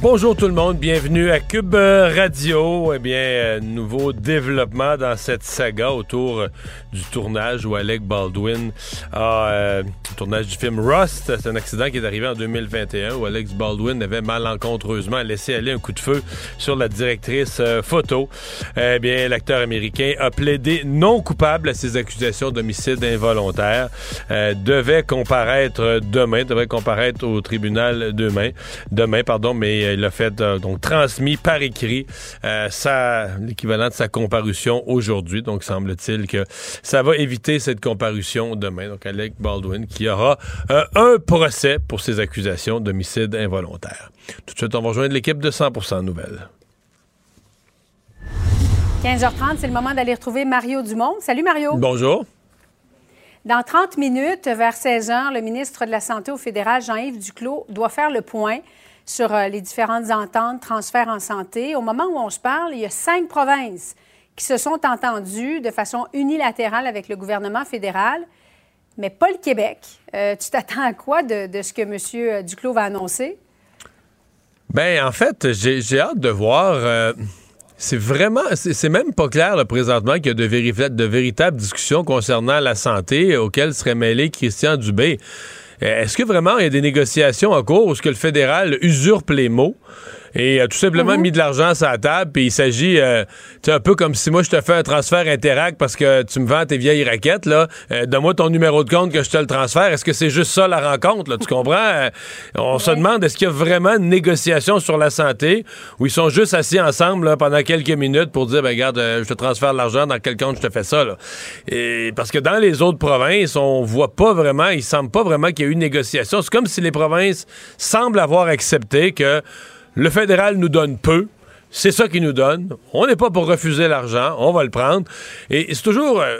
Bonjour tout le monde, bienvenue à Cube Radio. Eh bien, euh, nouveau développement dans cette saga autour euh, du tournage où Alec Baldwin a euh, tournage du film Rust. C'est un accident qui est arrivé en 2021 où Alex Baldwin avait malencontreusement laissé aller un coup de feu sur la directrice photo. Eh bien, l'acteur américain a plaidé non coupable à ses accusations d'homicide involontaire. devait comparaître demain, devrait comparaître au tribunal demain, demain pardon, mais il a fait euh, donc transmis par écrit euh, l'équivalent de sa comparution aujourd'hui. Donc semble-t-il que ça va éviter cette comparution demain. Donc Alec Baldwin qui aura euh, un procès pour ses accusations d'homicide involontaire. Tout de suite, on va rejoindre l'équipe de 100% Nouvelles. 15h30, c'est le moment d'aller retrouver Mario Dumont. Salut Mario. Bonjour. Dans 30 minutes, vers 16h, le ministre de la Santé au fédéral, Jean-Yves Duclos, doit faire le point sur euh, les différentes ententes, transferts en santé. Au moment où on se parle, il y a cinq provinces qui se sont entendues de façon unilatérale avec le gouvernement fédéral, mais pas le Québec. Euh, tu t'attends à quoi de, ce que M. Duclos va annoncer? Bien, en fait, j'ai hâte de voir. Euh, c'est vraiment, c'est même pas clair là, présentement qu'il y a de, de véritables discussions concernant la santé auxquelles serait mêlé Christian Dubé. Est-ce que vraiment il y a des négociations en cours où ce que le fédéral usurpe les mots? Et a tout simplement mhm. mis de l'argent sur la table. Puis il s'agit, euh, tu un peu comme si moi je te fais un transfert Interact parce que tu me vends tes vieilles raquettes, là. Euh, donne-moi ton numéro de compte que je te le transfère. Est-ce que c'est juste ça la rencontre, là? Tu comprends? Euh, on se demande est-ce qu'il y a vraiment une négociation sur la santé où ils sont juste assis ensemble là, pendant quelques minutes pour dire, ben regarde, je te transfère l'argent dans quel compte je te fais ça, là. Et parce que dans les autres provinces, on voit pas vraiment, il semble pas vraiment qu'il y ait eu une négociation. C'est comme si les provinces semblent avoir accepté que le fédéral nous donne peu. C'est ça qu'il nous donne. On n'est pas pour refuser l'argent. On va le prendre. Et c'est toujours. Euh,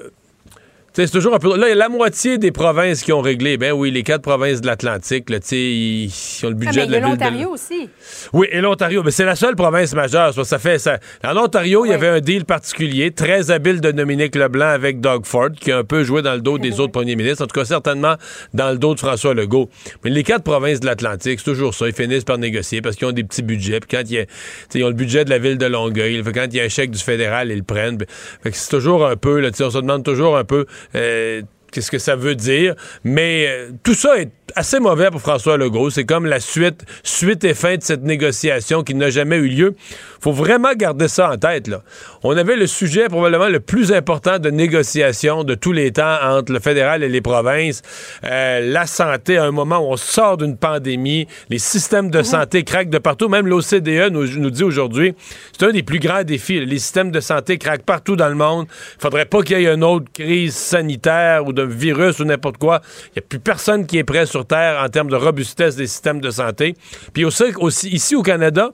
c'est toujours un peu. Là, il y a la moitié des provinces qui ont réglé. Ben oui, les quatre provinces de l'Atlantique, là, ils, ont le budget ah, de la ville. l'Ontario aussi. Oui, et l'Ontario. Mais c'est la seule province majeure. Ça, fait ça. En Ontario, il y avait un deal particulier, très habile de Dominique Leblanc avec Doug Ford, qui a un peu joué dans le dos des autres premiers ministres. En tout cas, certainement dans le dos de François Legault. Mais les quatre provinces de l'Atlantique, c'est toujours ça. Ils finissent par négocier parce qu'ils ont des petits budgets. Puis quand il y a, ils ont le budget de la ville de Longueuil, quand il y a un chèque du fédéral, ils le prennent. c'est toujours un peu, là, on se demande toujours un peu euh, qu'est-ce que ça veut dire? Mais euh, tout ça est assez mauvais pour François Legault. C'est comme la suite, suite et fin de cette négociation qui n'a jamais eu lieu. faut vraiment garder ça en tête. Là. On avait le sujet probablement le plus important de négociation de tous les temps entre le fédéral et les provinces. Euh, la santé, à un moment où on sort d'une pandémie, les systèmes de santé craquent de partout. Même l'OCDE nous, nous dit aujourd'hui, c'est un des plus grands défis. Les systèmes de santé craquent partout dans le monde. Il faudrait pas qu'il y ait une autre crise sanitaire ou de virus ou n'importe quoi. Il n'y a plus personne qui est prêt sur Terre en termes de robustesse des systèmes de santé. Puis aussi, ici au Canada,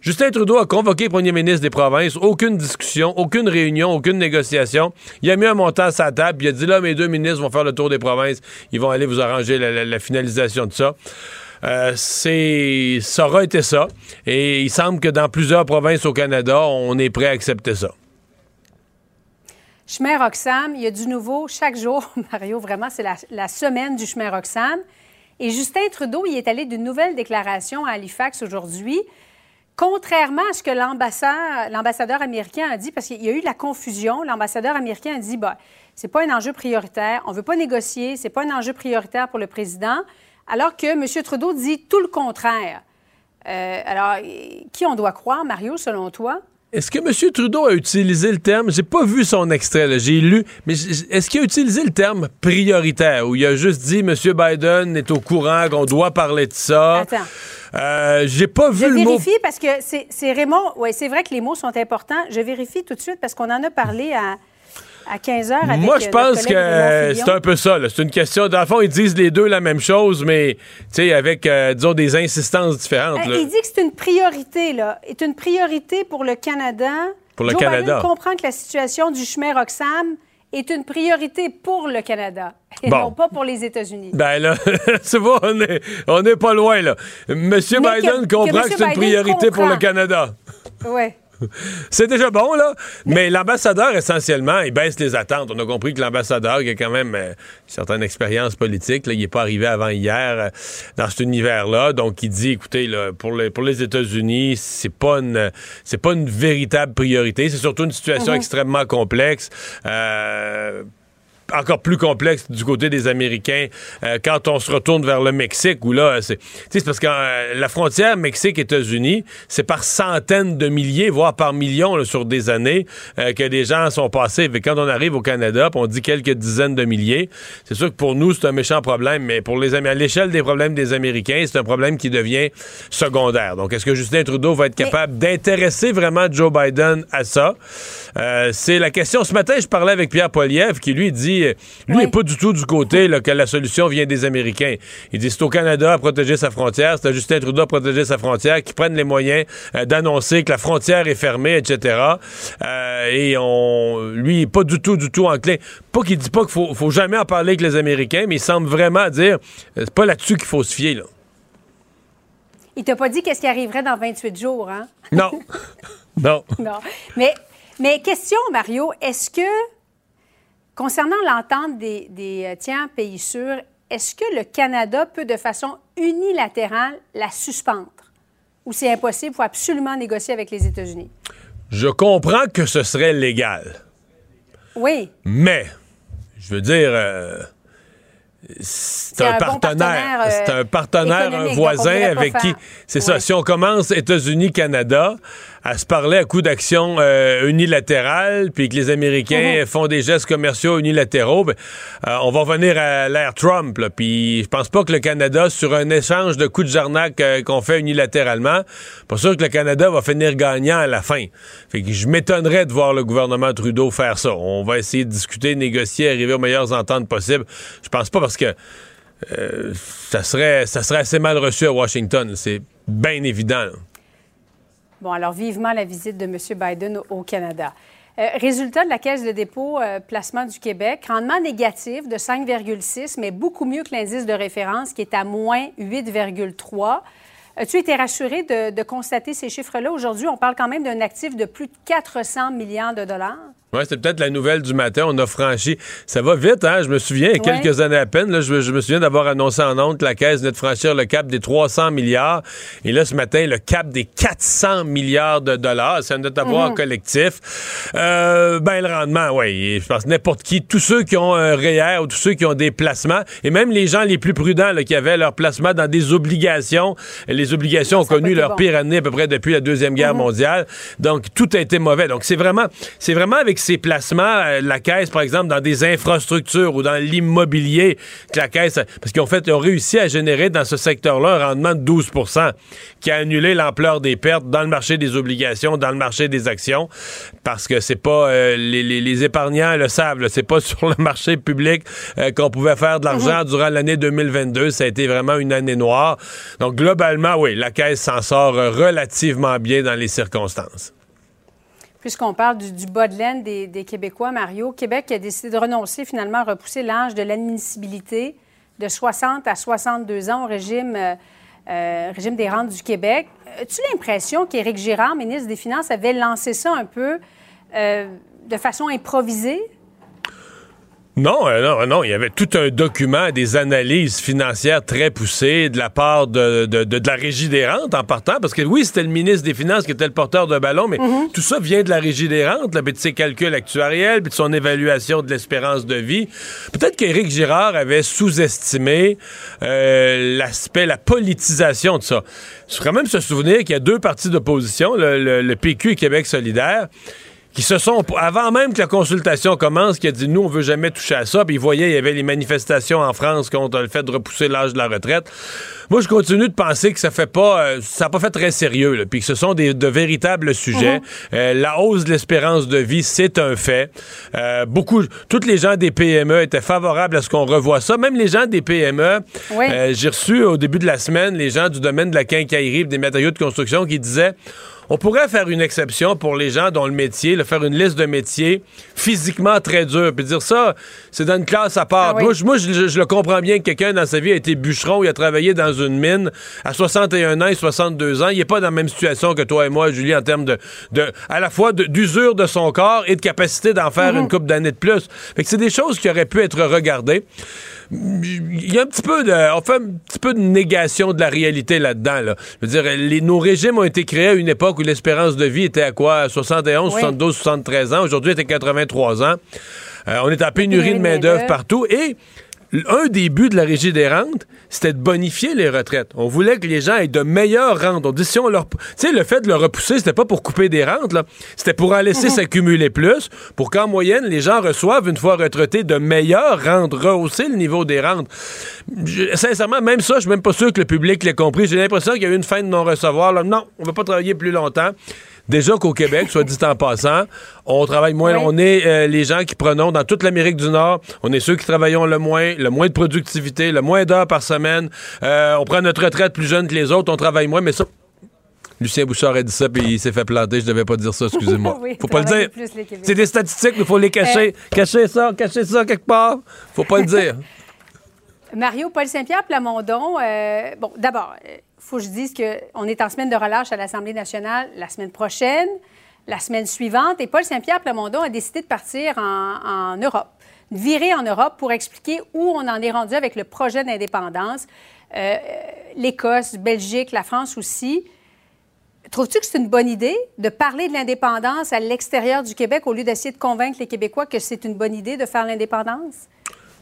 Justin Trudeau a convoqué le premier ministre des provinces. Aucune discussion, aucune réunion, aucune négociation. Il a mis un montant à sa table. Il a dit là, mes deux ministres vont faire le tour des provinces. Ils vont aller vous arranger la, finalisation de ça. Euh, c'est ça aura été ça. Et il semble que dans plusieurs provinces au Canada, on est prêt à accepter ça. Chemin Roxham, il y a du nouveau chaque jour. Mario, vraiment, c'est la, semaine du chemin Roxham. Et Justin Trudeau, il est allé d'une nouvelle déclaration à Halifax aujourd'hui. Contrairement à ce que l'ambassadeur américain a dit, parce qu'il y a eu la confusion, l'ambassadeur américain a dit bah, c'est pas un enjeu prioritaire, on veut pas négocier, c'est pas un enjeu prioritaire pour le président, alors que M. Trudeau dit tout le contraire. alors, qui on doit croire, Mario, selon toi? Est-ce que M. Trudeau a utilisé le terme, j'ai pas vu son extrait, j'ai lu, mais est-ce qu'il a utilisé le terme prioritaire? Ou il a juste dit M. Biden est au courant qu'on doit parler de ça? Attends. Euh, j'ai pas vu je le mot. vérifie parce que c'est Raymond. Oui, c'est vrai que les mots sont importants. Je vérifie tout de suite parce qu'on en a parlé à, à 15 heures avec Moi, je euh, pense que c'est un peu ça. C'est une question. Dans le fond, ils disent les deux la même chose, mais avec, euh, disons, des insistances différentes. il dit que c'est une priorité, là. C'est une priorité pour le Canada. Pour le Joe Canada. Biden comprend que la situation du chemin Roxham est une priorité pour le Canada et non pas pour les États-Unis. Ben là, tu vois, on n'est on est pas loin, là. Monsieur Biden comprend que, c'est une priorité pour le Canada. Oui. C'est déjà bon, là. Mais l'ambassadeur, essentiellement, il baisse les attentes. On a compris que l'ambassadeur, qui a quand même euh, une certaine expérience politique, là, il n'est pas arrivé avant hier euh, dans cet univers-là. Donc, il dit, écoutez, là, pour les, pour les États-Unis, c'est pas une, c'est pas une véritable priorité. C'est surtout une situation mm-hmm. extrêmement complexe. Euh, encore plus complexe du côté des Américains euh, quand on se retourne vers le Mexique, où là, c'est parce que euh, la frontière Mexique-États-Unis, c'est par centaines de milliers, voire par millions sur des années euh, que des gens sont passés. Mais quand on arrive au Canada, on dit quelques dizaines de milliers, c'est sûr que pour nous, c'est un méchant problème, mais pour les à l'échelle des problèmes des Américains, c'est un problème qui devient secondaire. Donc, est-ce que Justin Trudeau va être capable d'intéresser vraiment Joe Biden à ça? c'est la question. Ce matin, je parlais avec Pierre Poliev qui lui dit lui, n'est pas du tout du côté que la solution vient des Américains. Il dit c'est au Canada à protéger sa frontière, c'est à Justin Trudeau à protéger sa frontière, qui prennent les moyens euh, d'annoncer que la frontière est fermée, etc. Euh, et on, lui, pas du tout, du tout enclin. Pas qu'il dit pas qu'il faut, faut jamais en parler avec les Américains, mais il semble vraiment dire euh, c'est pas là-dessus qu'il faut se fier, là. Il t'a pas dit qu'est-ce qui arriverait dans 28 jours, hein? Non. non. Non. Mais, mais question, Mario, est-ce que Concernant l'entente des, euh, tiers pays sûrs, est-ce que le Canada peut de façon unilatérale la suspendre? Ou c'est impossible, il faut absolument négocier avec les États-Unis? Je comprends que ce serait légal. Oui. Mais, je veux dire, euh, c'est un, partenaire, c'est un partenaire, un voisin avec qui, c'est ça. Si on commence États-Unis-Canada, à se parler à coup d'action euh, unilatérale, puis que les Américains mhm. font des gestes commerciaux unilatéraux, ben, euh, on va revenir à l'ère Trump. Puis je pense pas que le Canada, sur un échange de coups de jarnac euh, qu'on fait unilatéralement, pas sûr que le Canada va finir gagnant à la fin. Fait que je m'étonnerais de voir le gouvernement Trudeau faire ça. On va essayer de discuter, négocier, arriver aux meilleures ententes possibles. Je pense pas parce que ça serait ça serait assez mal reçu à Washington. C'est bien évident. Bon, alors vivement la visite de M. Biden au Canada. Euh, résultat de la Caisse de dépôt euh, placement du Québec, rendement négatif de 5,6, mais beaucoup mieux que l'indice de référence qui est à moins 8,3. As-tu été rassuré de, de constater ces chiffres-là? Aujourd'hui, on parle quand même d'un actif de plus de 400 milliards de dollars. Oui, c'était peut-être la nouvelle du matin. On a franchi. Ça va vite, hein? Je me souviens, il y a quelques années à peine, là, je, me souviens d'avoir annoncé en honte que la Caisse venait de franchir le cap des 300 milliards. Et là, ce matin, le cap des 400 milliards de dollars. C'est un avoir mhm. collectif. Euh, ben, le rendement, oui. Je pense n'importe qui, tous ceux qui ont un REER ou tous ceux qui ont des placements, et même les gens les plus prudents là, qui avaient leur placement dans des obligations. Les obligations ont connu leur pire année à peu près depuis la Deuxième Guerre mhm. mondiale. Donc, tout a été mauvais. Donc, c'est vraiment, c'est vraiment avec ses placements, euh, la caisse, par exemple, dans des infrastructures ou dans l'immobilier, que la caisse, parce qu'ils ont fait, ont réussi à générer dans ce secteur-là un rendement de 12% qui a annulé l'ampleur des pertes dans le marché des obligations, dans le marché des actions, parce que c'est pas, euh, les, épargnants le savent, c'est pas sur le marché public euh, qu'on pouvait faire de l'argent mhm. durant l'année 2022. Ça a été vraiment une année noire. Donc, globalement, oui, la caisse s'en sort relativement bien dans les circonstances. Puisqu'on parle du, bas de laine des, Québécois, Mario, Québec a décidé de renoncer finalement à repousser l'âge de l'admissibilité de 60 à 62 ans au régime, euh, euh, régime des rentes du Québec. As-tu l'impression qu'Éric Girard, ministre des Finances, avait lancé ça un peu euh, de façon improvisée? Non, euh, non, non. Il y avait tout un document, des analyses financières très poussées de la part de, de, la Régie des rentes en partant. Parce que oui, c'était le ministre des Finances qui était le porteur de ballon, mais mhm. tout ça vient de la Régie des rentes, là, de ses calculs actuariels, puis de son évaluation de l'espérance de vie. Peut-être qu'Éric Girard avait sous-estimé euh, l'aspect, la politisation de ça. Il faut quand même se souvenir qu'il y a deux partis d'opposition, le, le PQ et Québec solidaire qui se sont, avant même que la consultation commence, qui a dit nous, on veut jamais toucher à ça. Puis ils voyaient, il y avait les manifestations en France contre le fait de repousser l'âge de la retraite. Moi, je continue de penser que ça fait pas, euh, ça n'a pas fait très sérieux, là, puis que ce sont des, de véritables sujets. Mhm. Euh, la hausse de l'espérance de vie, c'est un fait. Euh, beaucoup, toutes les gens des PME étaient favorables à ce qu'on revoie ça. Même les gens des PME, j'ai reçu au début de la semaine les gens du domaine de la quincaillerie, des matériaux de construction qui disaient on pourrait faire une exception pour les gens dont le métier, le faire une liste de métiers physiquement très dur, puis dire ça, c'est dans une classe à part. Ah moi, je, le comprends bien que quelqu'un dans sa vie a été bûcheron, il a travaillé dans une mine à 61 ans et 62 ans. Il n'est pas dans la même situation que toi et moi, Julie, en termes de, de à la fois d'usure de, son corps et de capacité d'en faire mhm. une coupe d'années de plus. Fait que c'est des choses qui auraient pu être regardées il y a un petit peu de, on fait un petit peu de négation de la réalité là-dedans. Là. Je veux dire, les, nos régimes ont été créés à une époque où l'espérance de vie était à quoi? 71, 72, 73 ans. Aujourd'hui, elle était 83 ans. Euh, on est en pénurie de main-d'œuvre partout. Et un des buts de la Régie des rentes, c'était de bonifier les retraites. On voulait que les gens aient de meilleures rentes. On dit si on leur. Tu sais, le fait de le repousser, c'était pas pour couper des rentes, là. C'était pour en laisser mhm. s'accumuler plus, pour qu'en moyenne, les gens reçoivent, une fois retraités, de meilleures rentes, rehausser le niveau des rentes. sincèrement, même ça, je suis même pas sûr que le public l'ait compris. J'ai l'impression qu'il y a eu une fin de non-recevoir. Non, on va pas travailler plus longtemps. Déjà qu'au Québec, soit dit en passant, on travaille moins. On est euh, les gens qui prenons dans toute l'Amérique du Nord. On est ceux qui travaillons le moins, le moins de productivité, le moins d'heures par semaine. Euh, on prend notre retraite plus jeune que les autres. On travaille moins, mais ça. Lucien Bouchard a dit ça, puis il s'est fait planter. Je devais pas dire ça, excusez-moi. faut pas le dire. C'est des statistiques, il faut les cacher. Euh, cacher ça, cacher ça quelque part. Faut pas le dire. Mario, Paul Saint-Pierre Plamondon, bon, d'abord, faut que je dise qu'on est en semaine de relâche à l'Assemblée nationale la semaine prochaine, la semaine suivante, et Paul Saint-Pierre Plamondon a décidé de partir en, Europe, de virer en Europe pour expliquer où on en est rendu avec le projet d'indépendance. Euh, L'Écosse, Belgique, la France aussi. Trouves-tu que c'est une bonne idée de parler de l'indépendance à l'extérieur du Québec au lieu d'essayer de convaincre les Québécois que c'est une bonne idée de faire l'indépendance?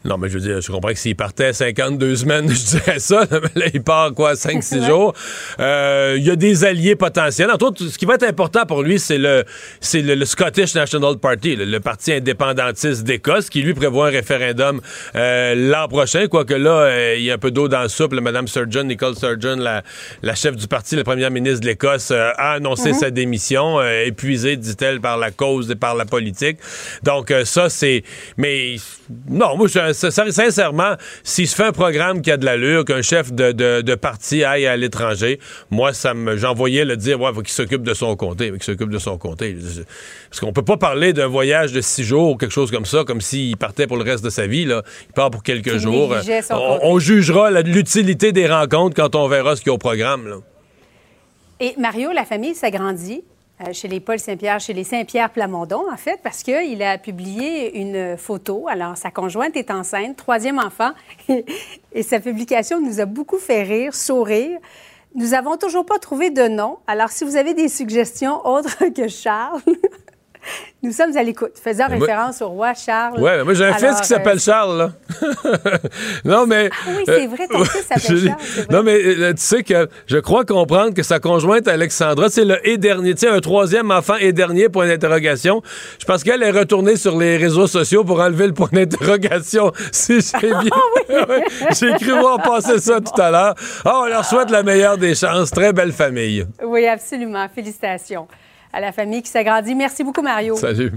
Non, mais je veux dire, je comprends que s'il partait 52 semaines, je dirais ça. Mais là, il part, quoi, 5-6 jours? Euh, il y a des alliés potentiels. Entre autres, ce qui va être important pour lui, c'est le, c'est le, Scottish National Party, le, parti indépendantiste d'Écosse, qui lui prévoit un référendum euh, l'an prochain. Quoique là, euh, il y a un peu d'eau dans le soupe. Mme Sturgeon, Nicole Sturgeon, la, la, chef du parti, la première ministre de l'Écosse, a annoncé sa démission, épuisée, dit-elle, par la cause et par la politique. Donc, ça, c'est... Mais non, moi, je sincèrement, s'il se fait un programme qui a de l'allure, qu'un chef de, parti aille à l'étranger, moi, ça me, j'envoyais le dire, ouais, faut qu'il s'occupe de son comté, qu'il s'occupe de son comté. Parce qu'on peut pas parler d'un voyage de six jours ou quelque chose comme ça, comme s'il partait pour le reste de sa vie, là. Il part pour quelques jours. On, jugera l'utilité des rencontres quand on verra ce qu'il y a au programme, Et Mario, la famille s'agrandit. Euh, chez les Paul Saint-Pierre, chez les Saint-Pierre Plamondon, en fait, parce qu'il a publié une photo. Alors, sa conjointe est enceinte, troisième enfant, et sa publication nous a beaucoup fait rire, sourire. Nous n'avons toujours pas trouvé de nom. Alors, si vous avez des suggestions autres que Charles, Nous sommes à l'écoute, faisant référence au roi Charles. Oui, moi j'ai un fils qui s'appelle euh, Charles, là. non, mais. Ah oui, c'est vrai, ton fils s'appelle Charles. Non, mais euh, tu sais que je crois comprendre que sa conjointe Alexandra, c'est le et dernier, tu sais, un troisième enfant et dernier, point d'interrogation. Je pense qu'elle est retournée sur les réseaux sociaux pour enlever le point d'interrogation, si j'ai bien. Ah oui. j'ai cru voir passer ça tout à l'heure. Ah, on leur souhaite la meilleure des chances. Très belle famille. Oui, absolument. Félicitations à la famille qui s'agrandit. Merci beaucoup, Mario. Salut.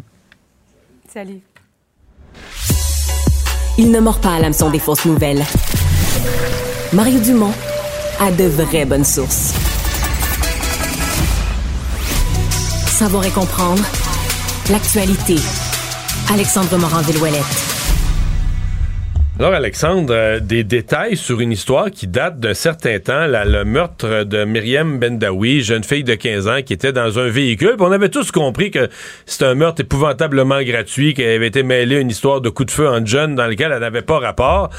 Salut. Il ne mord pas à l'hameçon des fausses nouvelles. Mario Dumont a de vraies bonnes sources. Savoir et comprendre l'actualité. Alexandre Morand-Villouellette. Alors, Alexandre, euh, des détails sur une histoire qui date d'un certain temps, le meurtre de Myriam Bendawi, jeune fille de 15 ans qui était dans un véhicule. on avait tous compris que c'était un meurtre épouvantablement gratuit, qu'elle avait été mêlée à une histoire de coup de feu en jeune dans lequel elle n'avait pas rapport.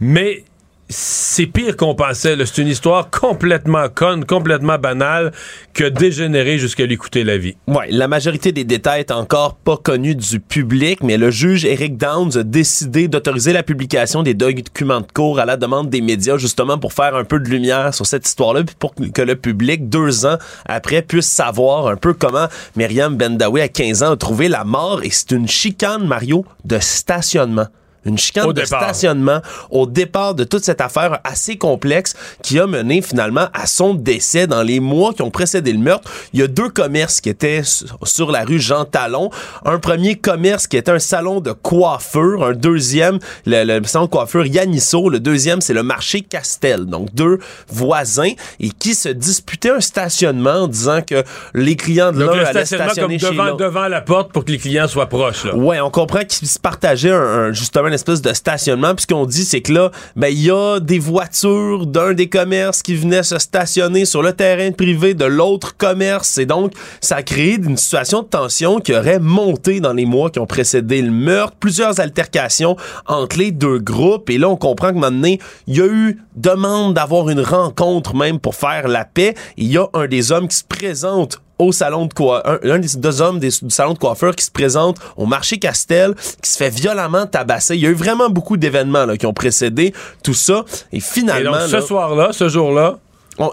Mais c'est pire qu'on pensait. C'est une histoire complètement conne, complètement banale, que dégénérée jusqu'à l'écouter la vie. Ouais, la majorité des détails est encore pas connus du public, mais le juge Eric Downs a décidé d'autoriser la publication des documents de cours à la demande des médias, justement pour faire un peu de lumière sur cette histoire-là, puis pour que le public, deux ans après, puisse savoir un peu comment Myriam Bendawi, à 15 ans, a trouvé la mort. Et c'est une chicane, Mario, de stationnement une chicane de stationnement au départ de toute cette affaire assez complexe qui a mené finalement à son décès dans les mois qui ont précédé le meurtre. Il y a deux commerces qui étaient sur la rue Jean Talon. Un premier commerce qui était un salon de coiffure, un deuxième le, salon de coiffure Yanisso, le deuxième c'est le marché Castel. Donc deux voisins et qui se disputaient un stationnement en disant que les clients de l'un allaient stationner comme devant, devant la porte pour que les clients soient proches là. Ouais, on comprend qu'ils se partageaient un, justement une espèce de stationnement. Puis ce qu'on dit, c'est que là, ben, il y a des voitures d'un des commerces qui venaient se stationner sur le terrain privé de l'autre commerce. Et donc, ça a créé une situation de tension qui aurait monté dans les mois qui ont précédé le meurtre. Plusieurs altercations entre les deux groupes. Et là, on comprend que maintenant, il y a eu demande d'avoir une rencontre même pour faire la paix. Il y a un des hommes qui se présente au salon de un, des deux hommes du salon de coiffeur qui se présente au marché Castel, qui se fait violemment tabasser. Il y a eu vraiment beaucoup d'événements qui ont précédé tout ça. Et finalement... Et donc, ce soir-là, ce jour-là,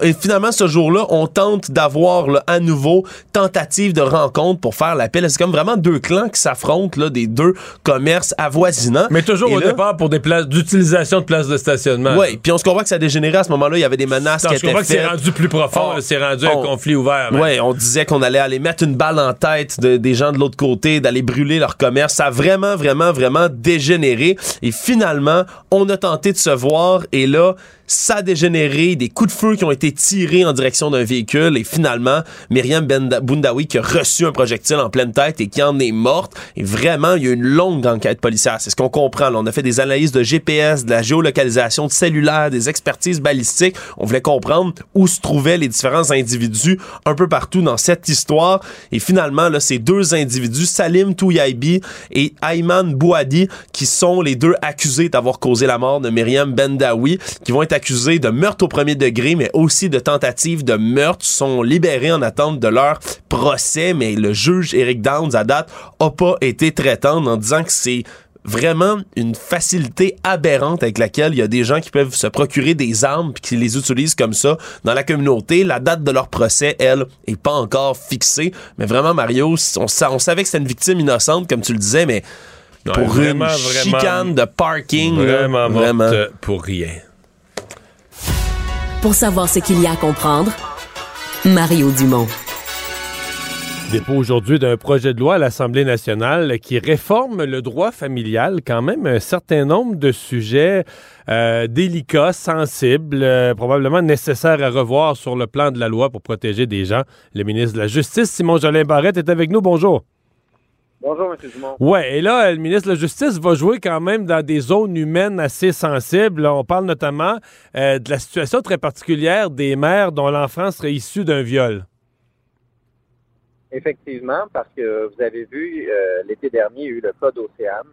et finalement, ce jour-là, on tente d'avoir à nouveau tentative de rencontre pour faire l'appel. C'est comme vraiment deux clans qui s'affrontent, là, des deux commerces avoisinants. Mais toujours au départ pour des places d'utilisation de places de stationnement. Oui, puis on se comprend que ça a dégénéré à ce moment-là. Il y avait des menaces qui étaient faites. c'est rendu plus profond. c'est rendu un conflit ouvert. Oui, on disait qu'on allait aller mettre une balle en tête des gens de l'autre côté, d'aller brûler leur commerce. Ça a vraiment, vraiment, vraiment dégénéré. Et finalement, on a tenté de se voir. Et là, ça a dégénéré, des coups de feu qui ont été tirés en direction d'un véhicule et finalement, Myriam Bundawi qui a reçu un projectile en pleine tête et qui en est morte. Et vraiment, il y a une longue enquête policière. C'est ce qu'on comprend. on a fait des analyses de GPS, de la géolocalisation de cellulaire, des expertises balistiques. On voulait comprendre où se trouvaient les différents individus un peu partout dans cette histoire. Et finalement, là, ces deux individus, Salim Touyaibi et Ayman Bouadi, qui sont les deux accusés d'avoir causé la mort de Myriam Bendawi, qui vont être accusés de meurtre au premier degré, mais aussi de tentative de meurtre, sont libérés en attente de leur procès. Mais le juge Eric Downs, à date, a pas été traitant en disant que c'est vraiment une facilité aberrante avec laquelle il y a des gens qui peuvent se procurer des armes puis qui les utilisent comme ça dans la communauté. La date de leur procès, elle, est pas encore fixée. Mais vraiment, Mario, on, on savait que c'était une victime innocente, comme tu le disais, mais pour une chicane de parking, vraiment, vraiment pour rien. Pour savoir ce qu'il y a à comprendre, Mario Dumont. Dépôt aujourd'hui d'un projet de loi à l'Assemblée nationale qui réforme le droit familial, quand même un certain nombre de sujets euh, délicats, sensibles, euh, probablement nécessaires à revoir sur le plan de la loi pour protéger des gens. Le ministre de la Justice, Simon Jolin Barrette, est avec nous. Bonjour. Bonjour, M. Dumont. Ouais, et là, le ministre de la Justice va jouer quand même dans des zones humaines assez sensibles. on parle notamment euh, de la situation très particulière des mères dont l'enfant serait issu d'un viol. Effectivement, parce que vous avez vu, euh, l'été dernier, il y a eu le cas d'Océane,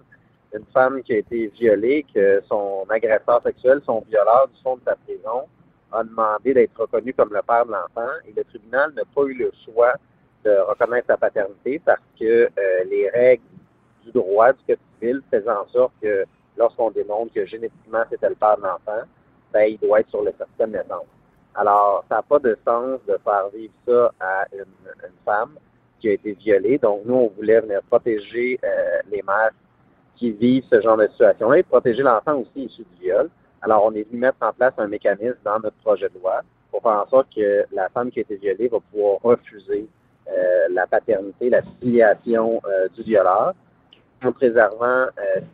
une femme qui a été violée, que son agresseur sexuel, son violeur du fond de sa prison, a demandé d'être reconnu comme le père de l'enfant et le tribunal n'a pas eu le choix de reconnaître sa paternité parce que euh, les règles du droit du Code civil faisaient en sorte que lorsqu'on démontre que génétiquement c'était le père de l'enfant, ben, il doit être sur le certificat de naissance. Alors, ça n'a pas de sens de faire vivre ça à une, femme qui a été violée. Donc, nous, on voulait venir protéger euh, les mères qui vivent ce genre de situation-là et protéger l'enfant aussi issu du viol. Alors, on est venu mettre en place un mécanisme dans notre projet de loi pour faire en sorte que la femme qui a été violée va pouvoir refuser euh, la paternité, la filiation euh, du violeur, en préservant euh,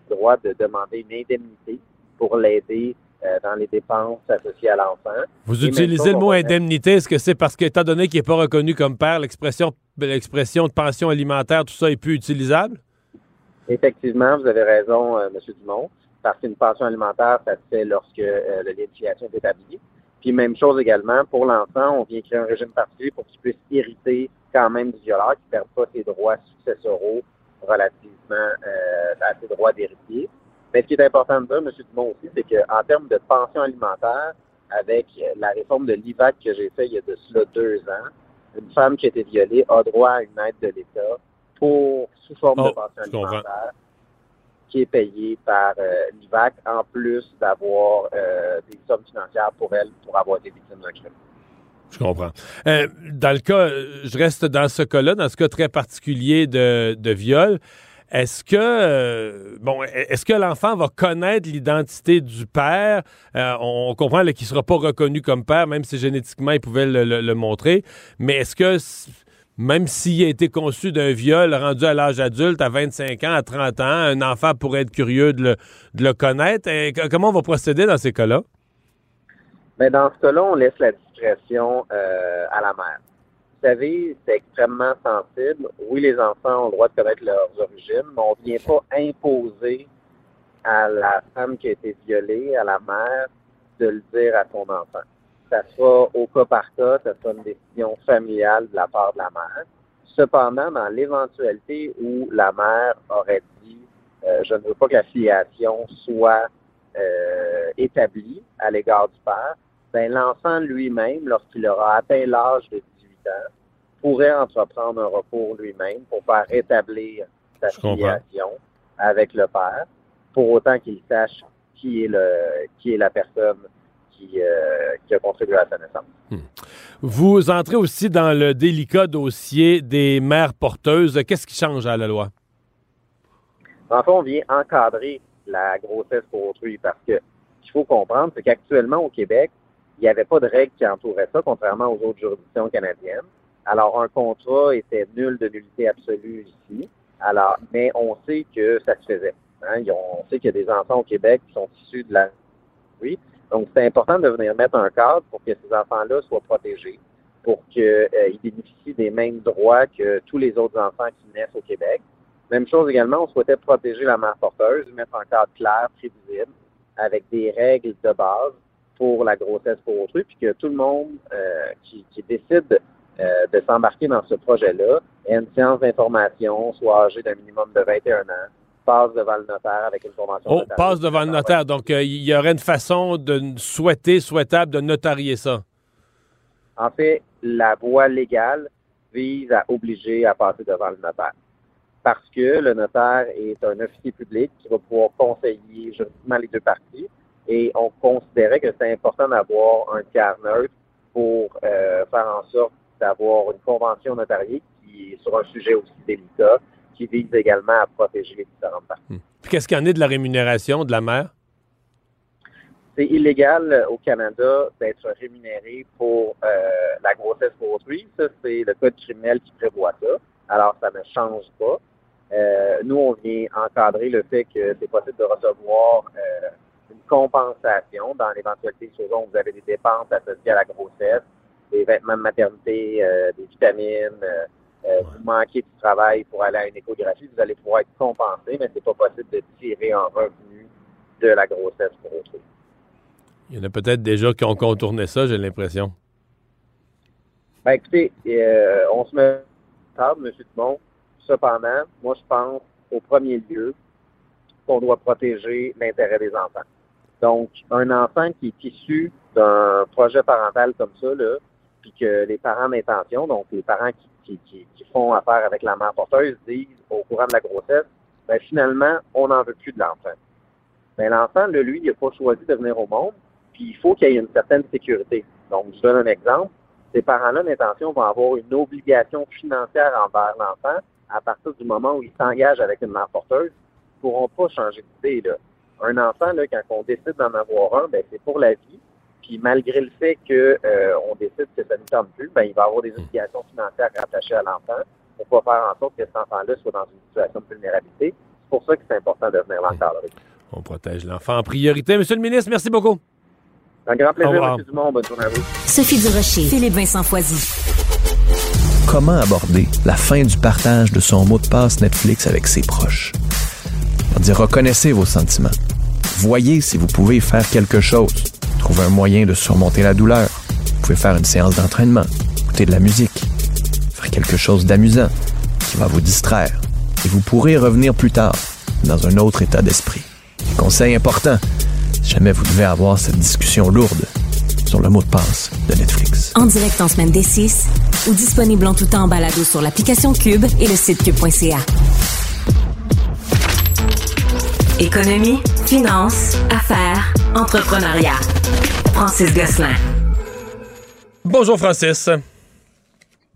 le droit de demander une indemnité pour l'aider dans les dépenses associées à l'enfant. Vous utilisez le mot indemnité, est-ce que c'est parce qu'étant donné qu'il n'est pas reconnu comme père, l'expression l'expression de pension alimentaire, tout ça est plus utilisable? Effectivement, vous avez raison, M. Dumont. parce qu'une pension alimentaire, ça se fait lorsque euh, le lien de filiation est établi. Puis même chose également, pour l'enfant, on vient créer un régime particulier pour qu'il puisse hériter quand même du violeur, qui ne perd pas ses droits successoraux relativement euh, à ses droits d'héritier. Mais ce qui est important de dire, M. Dumont aussi, c'est qu'en termes de pension alimentaire, avec la réforme de l'IVAC que j'ai fait il y a de cela deux ans, une femme qui a été violée a droit à une aide de l'État pour sous forme de Oh, pension alimentaire qui est payée par euh, l'IVAC en plus d'avoir euh, des sommes financières pour elle pour avoir été victime d'un crime. Je comprends. Euh, dans le cas, je reste dans ce cas-là, dans ce cas très particulier de, viol. Est-ce que euh, bon, est-ce que l'enfant va connaître l'identité du père? Euh, On comprend qu'il sera pas reconnu comme père, même si génétiquement il pouvait le, montrer. Mais est-ce que même s'il a été conçu d'un viol rendu à l'âge adulte, à 25 ans, à 30 ans, un enfant pourrait être curieux de le, connaître? Comment on va procéder dans ces cas-là? Mais dans ce cas-là, on laisse la euh, à la mère. Vous savez, c'est extrêmement sensible. Oui, les enfants ont le droit de connaître leurs origines, mais on ne vient pas imposer à la femme qui a été violée, à la mère, de le dire à son enfant. Ça sera au cas par cas, ça sera une décision familiale de la part de la mère. Cependant, dans l'éventualité où la mère aurait dit euh, je ne veux pas que la filiation soit euh, établie à l'égard du père, ben, l'enfant lui-même, lorsqu'il aura atteint l'âge de 18 ans, pourrait entreprendre un recours lui-même pour faire établir sa Je comprends. filiation avec le père, pour autant qu'il sache qui est le qui est la personne qui, euh, qui a contribué à sa naissance. Vous entrez aussi dans le délicat dossier des mères porteuses. Qu'est-ce qui change à la loi? En fait, on vient encadrer la grossesse pour autrui parce que ce qu'il faut comprendre, c'est qu'actuellement au Québec, il n'y avait pas de règles qui entouraient ça, contrairement aux autres juridictions canadiennes. Alors, un contrat était nul de nullité absolue ici. Alors, mais on sait que ça se faisait. Hein? On sait qu'il y a des enfants au Québec qui sont issus de la oui. Donc, c'est important de venir mettre un cadre pour que ces enfants-là soient protégés, pour qu'ils bénéficient des mêmes droits que tous les autres enfants qui naissent au Québec. Même chose également, on souhaitait protéger la mère porteuse, mettre un cadre clair, prévisible, avec des règles de base pour la grossesse pour autrui, puis que tout le monde euh, qui, qui décide euh, de s'embarquer dans ce projet-là ait une séance d'information, soit âgé d'un minimum de 21 ans, passe devant le notaire avec une convention Oh, passe devant le notaire. Donc, euh, il y aurait une façon de souhaiter, souhaitable, de notarier ça. En fait, la voie légale vise à obliger à passer devant le notaire. Parce que le notaire est un officier public qui va pouvoir conseiller juridiquement les deux parties. Et on considérait que c'est important d'avoir un tiers neutre pour euh, faire en sorte d'avoir une convention notariée qui est sur un sujet aussi délicat, qui vise également à protéger les différentes parties. Puis qu'est-ce qu'il y en est de la rémunération de la mère? c'est illégal euh, au Canada d'être rémunéré pour euh, la grossesse pour autrui. Ça, c'est le code criminel qui prévoit ça. Alors, ça ne change pas. Euh, nous, on vient encadrer le fait que c'est possible de recevoir une compensation dans l'éventualité où vous avez des dépenses associées à la grossesse, des vêtements de maternité, euh, des vitamines, euh, euh, vous manquez du travail pour aller à une échographie, vous allez pouvoir être compensé, mais c'est pas possible de tirer un revenu de la grossesse pour autrui. Il y en a peut-être déjà qui ont contourné ça, j'ai l'impression. Ben écoutez, euh, on se met table, M. Dumont. Cependant, moi je pense au premier lieu qu'on doit protéger l'intérêt des enfants. Donc, un enfant qui est issu d'un projet parental comme ça, là, puis que les parents d'intention, donc les parents qui, qui, qui, font affaire avec la mère porteuse, disent au courant de la grossesse, ben finalement, on n'en veut plus de l'enfant. Ben l'enfant, là, lui, il n'a pas choisi de venir au monde, puis il faut qu'il y ait une certaine sécurité. Donc, je donne un exemple ces parents-là d'intention vont avoir une obligation financière envers l'enfant à partir du moment où ils s'engagent avec une mère porteuse. Ils ne pourront pas changer d'idée. Un enfant, là, quand on décide d'en avoir un, ben, c'est pour la vie. Puis malgré le fait qu'on euh, on décide que ça ne tombe plus, ben, il va avoir des obligations financières rattachées à l'enfant pour pas faire en sorte que cet enfant-là soit dans une situation de vulnérabilité. C'est pour ça que c'est important de venir l'encadrer. On protège l'enfant en priorité. Monsieur le ministre, merci beaucoup. Un grand plaisir. M. Dumont. Bonne journée à vous. Sophie Durocher. Philippe Vincent Foisy. Comment aborder la fin du partage de son mot de passe Netflix avec ses proches? On dit reconnaissez vos sentiments. Voyez si vous pouvez faire quelque chose. Trouvez un moyen de surmonter la douleur. Vous pouvez faire une séance d'entraînement, écouter de la musique, faire quelque chose d'amusant qui va vous distraire. Et vous pourrez revenir plus tard dans un autre état d'esprit. Conseil important, si jamais vous devez avoir cette discussion lourde sur le mot de passe de Netflix. En direct en semaine des 6 ou disponible en tout temps en balado sur l'application Cube et le site cube.ca. Économie, finance, affaires, entrepreneuriat. Francis Gosselin. Bonjour Francis.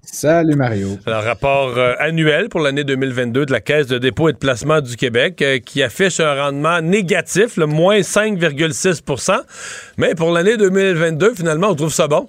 Salut Mario. Alors, rapport euh, annuel pour l'année 2022 de la Caisse de dépôt et de placement du Québec euh, qui affiche un rendement négatif, le moins 5,6% Mais pour l'année 2022, finalement, on trouve ça bon.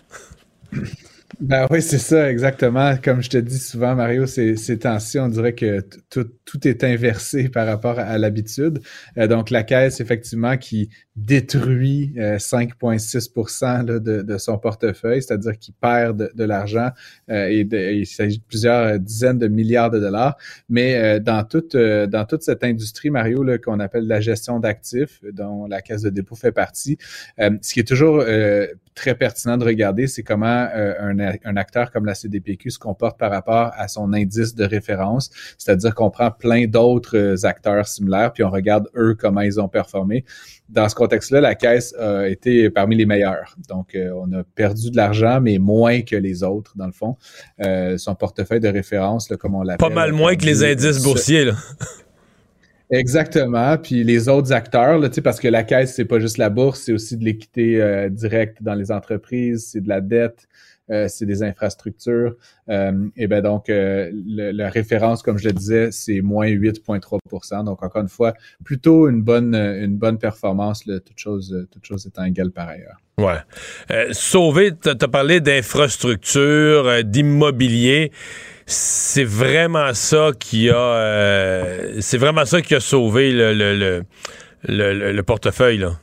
Ben oui, c'est ça, exactement. Comme je te dis souvent, Mario, ces, ces temps-ci, on dirait que tout, tout est inversé par rapport à, l'habitude. Euh, donc, la caisse, effectivement, qui détruit 5,6 euh, de, de, son portefeuille, c'est-à-dire qu'il perd de, l'argent euh, et, il s'agit de plusieurs dizaines de milliards de dollars. Mais dans, toute, dans toute cette industrie, Mario, qu'on appelle la gestion d'actifs, dont la caisse de dépôt fait partie, ce qui est toujours très pertinent de regarder, c'est comment un, un acteur comme la CDPQ se comporte par rapport à son indice de référence, c'est-à-dire qu'on prend plein d'autres euh, acteurs similaires, puis on regarde eux comment ils ont performé. Dans ce contexte-là, la caisse a été parmi les meilleurs. Donc, euh, on a perdu de l'argent, mais moins que les autres, dans le fond. Euh, son portefeuille de référence, là, comme on l'appelle. Pas mal moins que les indices boursiers, là. Exactement. Puis les autres acteurs, là, parce que la caisse, c'est pas juste la bourse, c'est aussi de l'équité directe dans les entreprises, c'est de la dette, euh, c'est des infrastructures. Euh, et ben donc, euh, la référence, comme je le disais, c'est moins 8,3% Donc, encore une fois, plutôt une bonne, une bonne performance, là, toute, chose, toute chose étant égale par ailleurs. Ouais. sauver, tu as parlé d'infrastructures, d'immobilier c'est vraiment ça qui a c'est vraiment ça qui a sauvé le, le, le, le portefeuille là.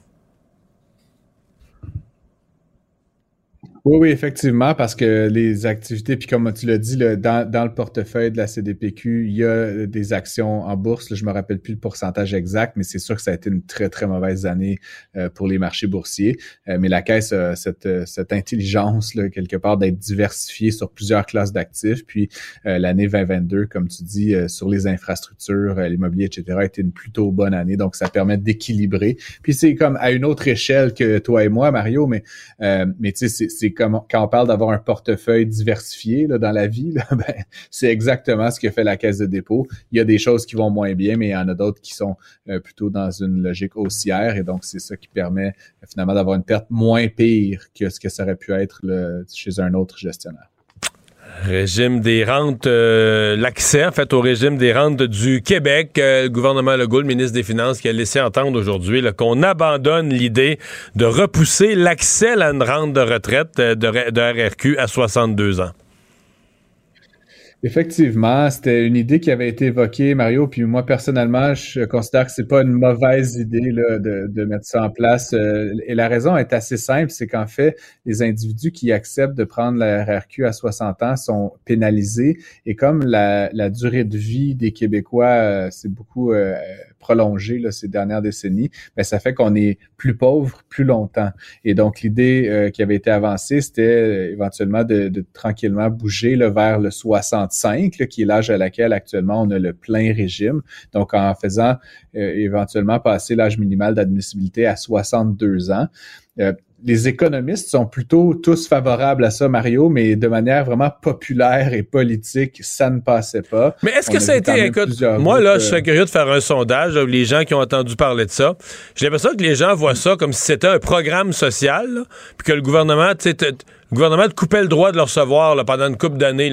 Oui, oui, effectivement, parce que les activités, puis comme tu l'as dit, dans, dans, le portefeuille de la CDPQ, il y a des actions en bourse. Là, je me rappelle plus le pourcentage exact, mais c'est sûr que ça a été une très, très mauvaise année euh, pour les marchés boursiers. Euh, mais la Caisse a cette, cette intelligence, là, quelque part, d'être diversifiée sur plusieurs classes d'actifs. Puis euh, l'année 2022, comme tu dis, sur les infrastructures, l'immobilier, etc., a été une plutôt bonne année. Donc, ça permet d'équilibrer. Puis c'est comme à une autre échelle que toi et moi, Mario, mais, mais tu sais, c'est quand on parle d'avoir un portefeuille diversifié dans la vie, ben, c'est exactement ce que fait la caisse de dépôt. Il y a des choses qui vont moins bien, mais il y en a d'autres qui sont euh, plutôt dans une logique haussière. Et donc, c'est ça qui permet euh, finalement d'avoir une perte moins pire que ce que ça aurait pu être chez un autre gestionnaire. Régime des rentes, euh, l'accès en fait au régime des rentes du Québec. Euh, le gouvernement Legault, le ministre des Finances, qui a laissé entendre aujourd'hui qu'on abandonne l'idée de repousser l'accès à une rente de retraite euh, de, de RRQ à 62 ans. Effectivement, c'était une idée qui avait été évoquée, Mario, puis moi personnellement, je considère que c'est pas une mauvaise idée de, mettre ça en place. Euh, et la raison est assez simple, c'est qu'en fait, les individus qui acceptent de prendre la RRQ à 60 ans sont pénalisés. Et comme la, la durée de vie des Québécois, euh, c'est beaucoup euh, prolongé là, ces dernières décennies, mais ça fait qu'on est plus pauvre plus longtemps. Et donc l'idée euh, qui avait été avancée, c'était euh, éventuellement de, tranquillement bouger là, vers le 65, là, qui est l'âge à laquelle actuellement on a le plein régime. Donc en faisant euh, éventuellement passer l'âge minimal d'admissibilité à 62 ans les économistes sont plutôt tous favorables à ça, Mario, mais de manière vraiment populaire et politique, ça ne passait pas. Mais est-ce que ça a été, écoute, moi là, je serais euh, curieux de faire un sondage, les gens qui ont entendu parler de ça. J'ai l'impression que les gens voient ça comme si c'était un programme social, puis que le gouvernement, tu sais, le gouvernement coupait le droit de le recevoir pendant une couple d'années,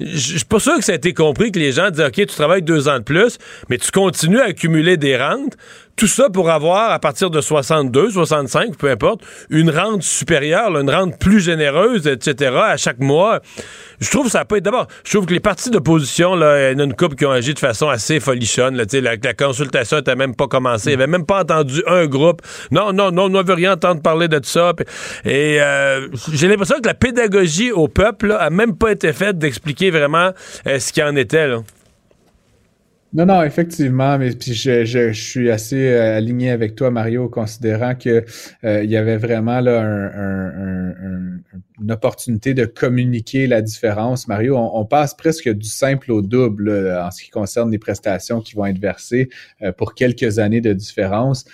je suis pas sûr que ça a été compris que les gens disent OK, tu travailles deux ans de plus, mais tu continues à accumuler des rentes. Tout ça pour avoir, à partir de 62, 65, peu importe, une rente supérieure, une rente plus généreuse, etc., à chaque mois. Je trouve que ça pas été... D'abord, je trouve que les partis d'opposition, il y en a une couple qui ont agi de façon assez folichonne. La, la consultation n'était même pas commencée. Il avait même pas entendu un groupe. Non, non, non, on ne veut rien entendre parler de ça. Et euh, j'ai l'impression que la pédagogie au peuple n'a même pas été faite d'expliquer vraiment euh, ce qu'il en était. Là. Non, non, effectivement, mais puis je, je, suis assez euh, aligné avec toi, Mario, considérant que euh, il y avait vraiment là un, un, une opportunité de communiquer la différence. Mario, on, passe presque du simple au double en ce qui concerne les prestations qui vont être versées euh, pour quelques années de différence.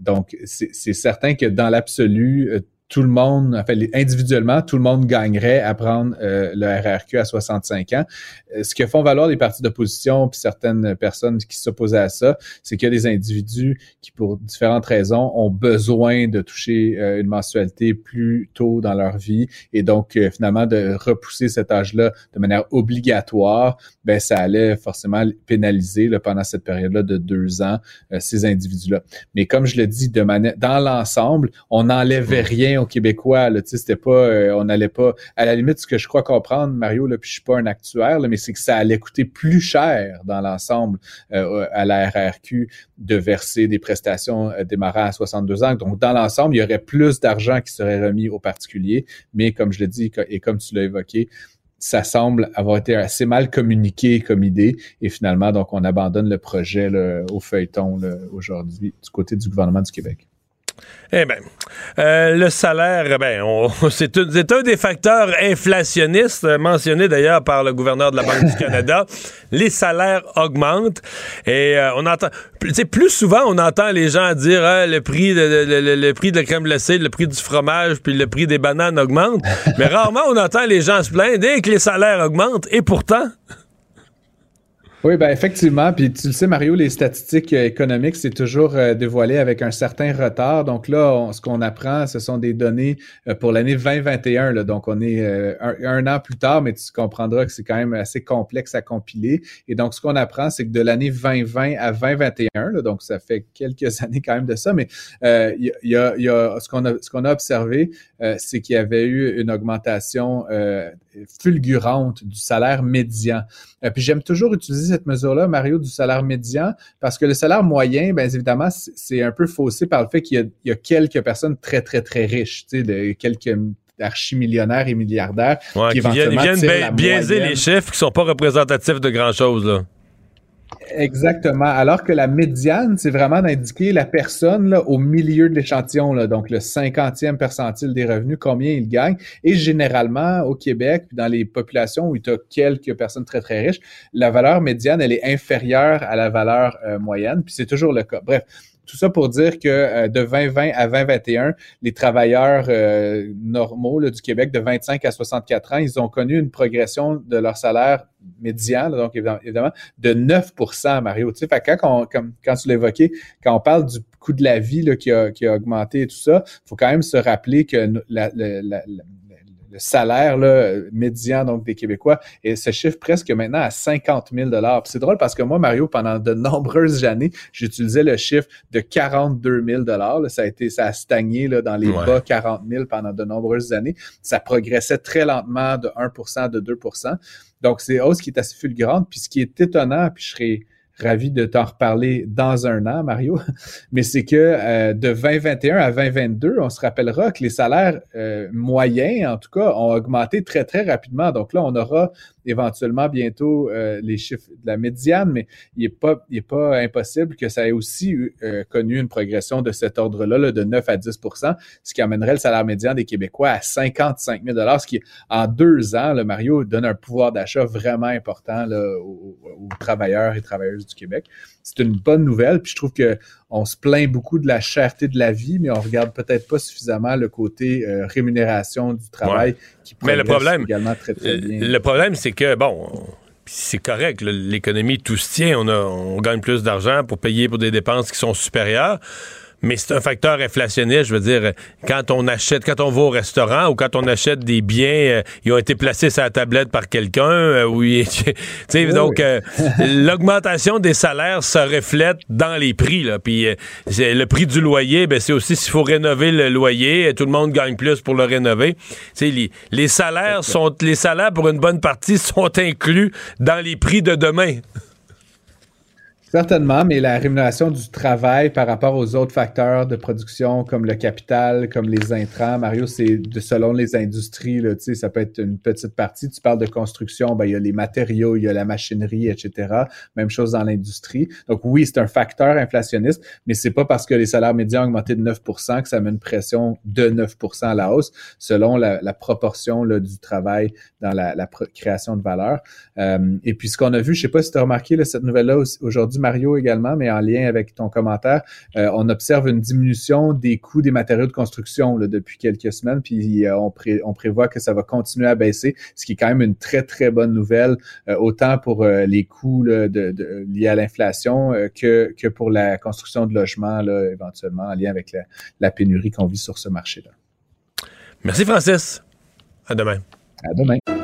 donc, c'est certain que dans l'absolu, tout le monde, enfin, individuellement, tout le monde gagnerait à prendre euh, le RRQ à 65 ans. Euh, ce que font valoir les partis d'opposition puis certaines personnes qui s'opposaient à ça, c'est qu'il y a des individus qui, pour différentes raisons, ont besoin de toucher euh, une mensualité plus tôt dans leur vie et donc finalement de repousser cet âge-là de manière obligatoire, ben ça allait forcément pénaliser là, pendant cette période-là de deux ans ces individus-là. Mais comme je le dis, de manière dans l'ensemble, on n'enlèvait rien aux Québécois. Là, c'était pas, euh, on n'allait pas. À la limite, ce que je crois comprendre, Mario, là, puis je suis pas un actuaire, mais c'est que ça allait coûter plus cher dans l'ensemble euh, à la RRQ de verser des prestations euh, démarrant à 62 ans. Donc, dans l'ensemble, il y aurait plus d'argent qui serait remis aux particuliers. Mais comme je l'ai dit et comme tu l'as évoqué, ça semble avoir été assez mal communiqué comme idée. Et finalement, donc, on abandonne le projet au feuilleton aujourd'hui du côté du gouvernement du Québec. Eh bien, euh, le salaire, ben, c'est un, des facteurs inflationnistes mentionnés d'ailleurs par le gouverneur de la Banque du Canada. Les salaires augmentent et euh, on entend, plus souvent on entend les gens dire hein, le prix de le, prix de la crème glacée, le prix du fromage, puis le prix des bananes augmente, mais rarement on entend les gens se plaindre dès que les salaires augmentent et pourtant. Oui, ben effectivement. Puis tu le sais, Mario, les statistiques euh, économiques, c'est toujours euh, dévoilé avec un certain retard. Donc là, ce qu'on apprend, ce sont des données euh, pour l'année 2021. Là. Donc on est un, an plus tard, mais tu comprendras que c'est quand même assez complexe à compiler. Et donc ce qu'on apprend, c'est que de l'année 2020 à 2021, là, donc ça fait quelques années quand même de ça, mais il y, a, y, a, ce qu'on a, ce qu'on a observé, c'est qu'il y avait eu une augmentation fulgurante du salaire médian. puis j'aime toujours utiliser cette mesure-là, Mario, du salaire médian, parce que le salaire moyen, bien évidemment, c'est un peu faussé par le fait qu'il y, a quelques personnes très, très, très riches, tu sais, quelques archimillionnaires et milliardaires qui, viennent, biaiser les chiffres qui sont pas représentatifs de grand-chose, là. Exactement. Alors que la médiane, c'est vraiment d'indiquer la personne au milieu de l'échantillon, donc le cinquantième percentile des revenus, combien il gagne. Et généralement, au Québec, dans les populations où il y a quelques personnes très, très riches, la valeur médiane, elle est inférieure à la valeur euh, moyenne, puis c'est toujours le cas. Bref, tout ça pour dire que euh, de 2020 à 2021, les travailleurs euh, normaux du Québec de 25 à 64 ans, ils ont connu une progression de leur salaire médian, donc évidemment, de 9% Mario. Tu sais, quand, quand tu l'évoquais, quand on parle du coût de la vie là, qui, a, qui a augmenté et tout ça, faut quand même se rappeler que la, la, la le salaire là, médian donc des Québécois et se chiffre presque maintenant à 50 000 C'est drôle parce que moi, Mario, pendant de nombreuses années, j'utilisais le chiffre de 42 000 Ça a été, ça a stagné là, dans les bas 40 000 pendant de nombreuses années. Ça progressait très lentement de 1% de 2% Donc, c'est hausse qui est assez fulgurante. Puis ce qui est étonnant, puis je serais ravi de t'en reparler dans un an, Mario. Mais c'est que euh, de 2021 à 2022, on se rappellera que les salaires euh, moyens, en tout cas, ont augmenté très, très rapidement. Donc là, on aura éventuellement bientôt euh, les chiffres de la médiane, mais il n'est pas, est pas impossible que ça ait aussi euh, connu une progression de cet ordre-là, de 9 à 10% ce qui amènerait le salaire médian des Québécois à 55 000 ce qui, en deux ans, le Mario, donne un pouvoir d'achat vraiment important là, aux, aux, travailleurs et travailleuses du Québec. C'est une bonne nouvelle, puis je trouve que on se plaint beaucoup de la cherté de la vie, mais on regarde peut-être pas suffisamment le côté euh, rémunération du travail qui mais le problème, également très, très bien. Le problème, c'est que, bon, c'est correct, l'économie, tout se tient, on, a, on gagne plus d'argent pour payer pour des dépenses qui sont supérieures mais c'est un facteur inflationniste. Je veux dire, quand on achète, quand on va au restaurant ou quand on achète des biens, euh, ils ont été placés sur la tablette par quelqu'un. Euh, oui, donc euh, l'augmentation des salaires se reflète dans les prix. Là. Puis le prix du loyer, ben, c'est aussi s'il faut rénover le loyer, tout le monde gagne plus pour le rénover. Les, les salaires sont, les salaires pour une bonne partie sont inclus dans les prix de demain. Certainement, mais la rémunération du travail par rapport aux autres facteurs de production comme le capital, comme les intrants, Mario, c'est selon les industries, là, ça peut être une petite partie. Tu parles de construction, ben, il y a les matériaux, il y a la machinerie, etc. Même chose dans l'industrie. Donc oui, c'est un facteur inflationniste, mais c'est pas parce que les salaires médians ont augmenté de 9 que ça met une pression de 9 à la hausse, selon la, proportion là, du travail dans la, création de valeur. Euh, et puis ce qu'on a vu, je sais pas si tu as remarqué là, cette nouvelle-là aujourd'hui, Mario également, mais en lien avec ton commentaire, euh, on observe une diminution des coûts des matériaux de construction depuis quelques semaines, puis euh, on, on, prévoit que ça va continuer à baisser, ce qui est quand même une très, très bonne nouvelle, euh, autant pour les coûts de, liés à l'inflation que, que pour la construction de logements, là, éventuellement, en lien avec la, la pénurie qu'on vit sur ce marché-là. Merci, Francis. À demain. À demain.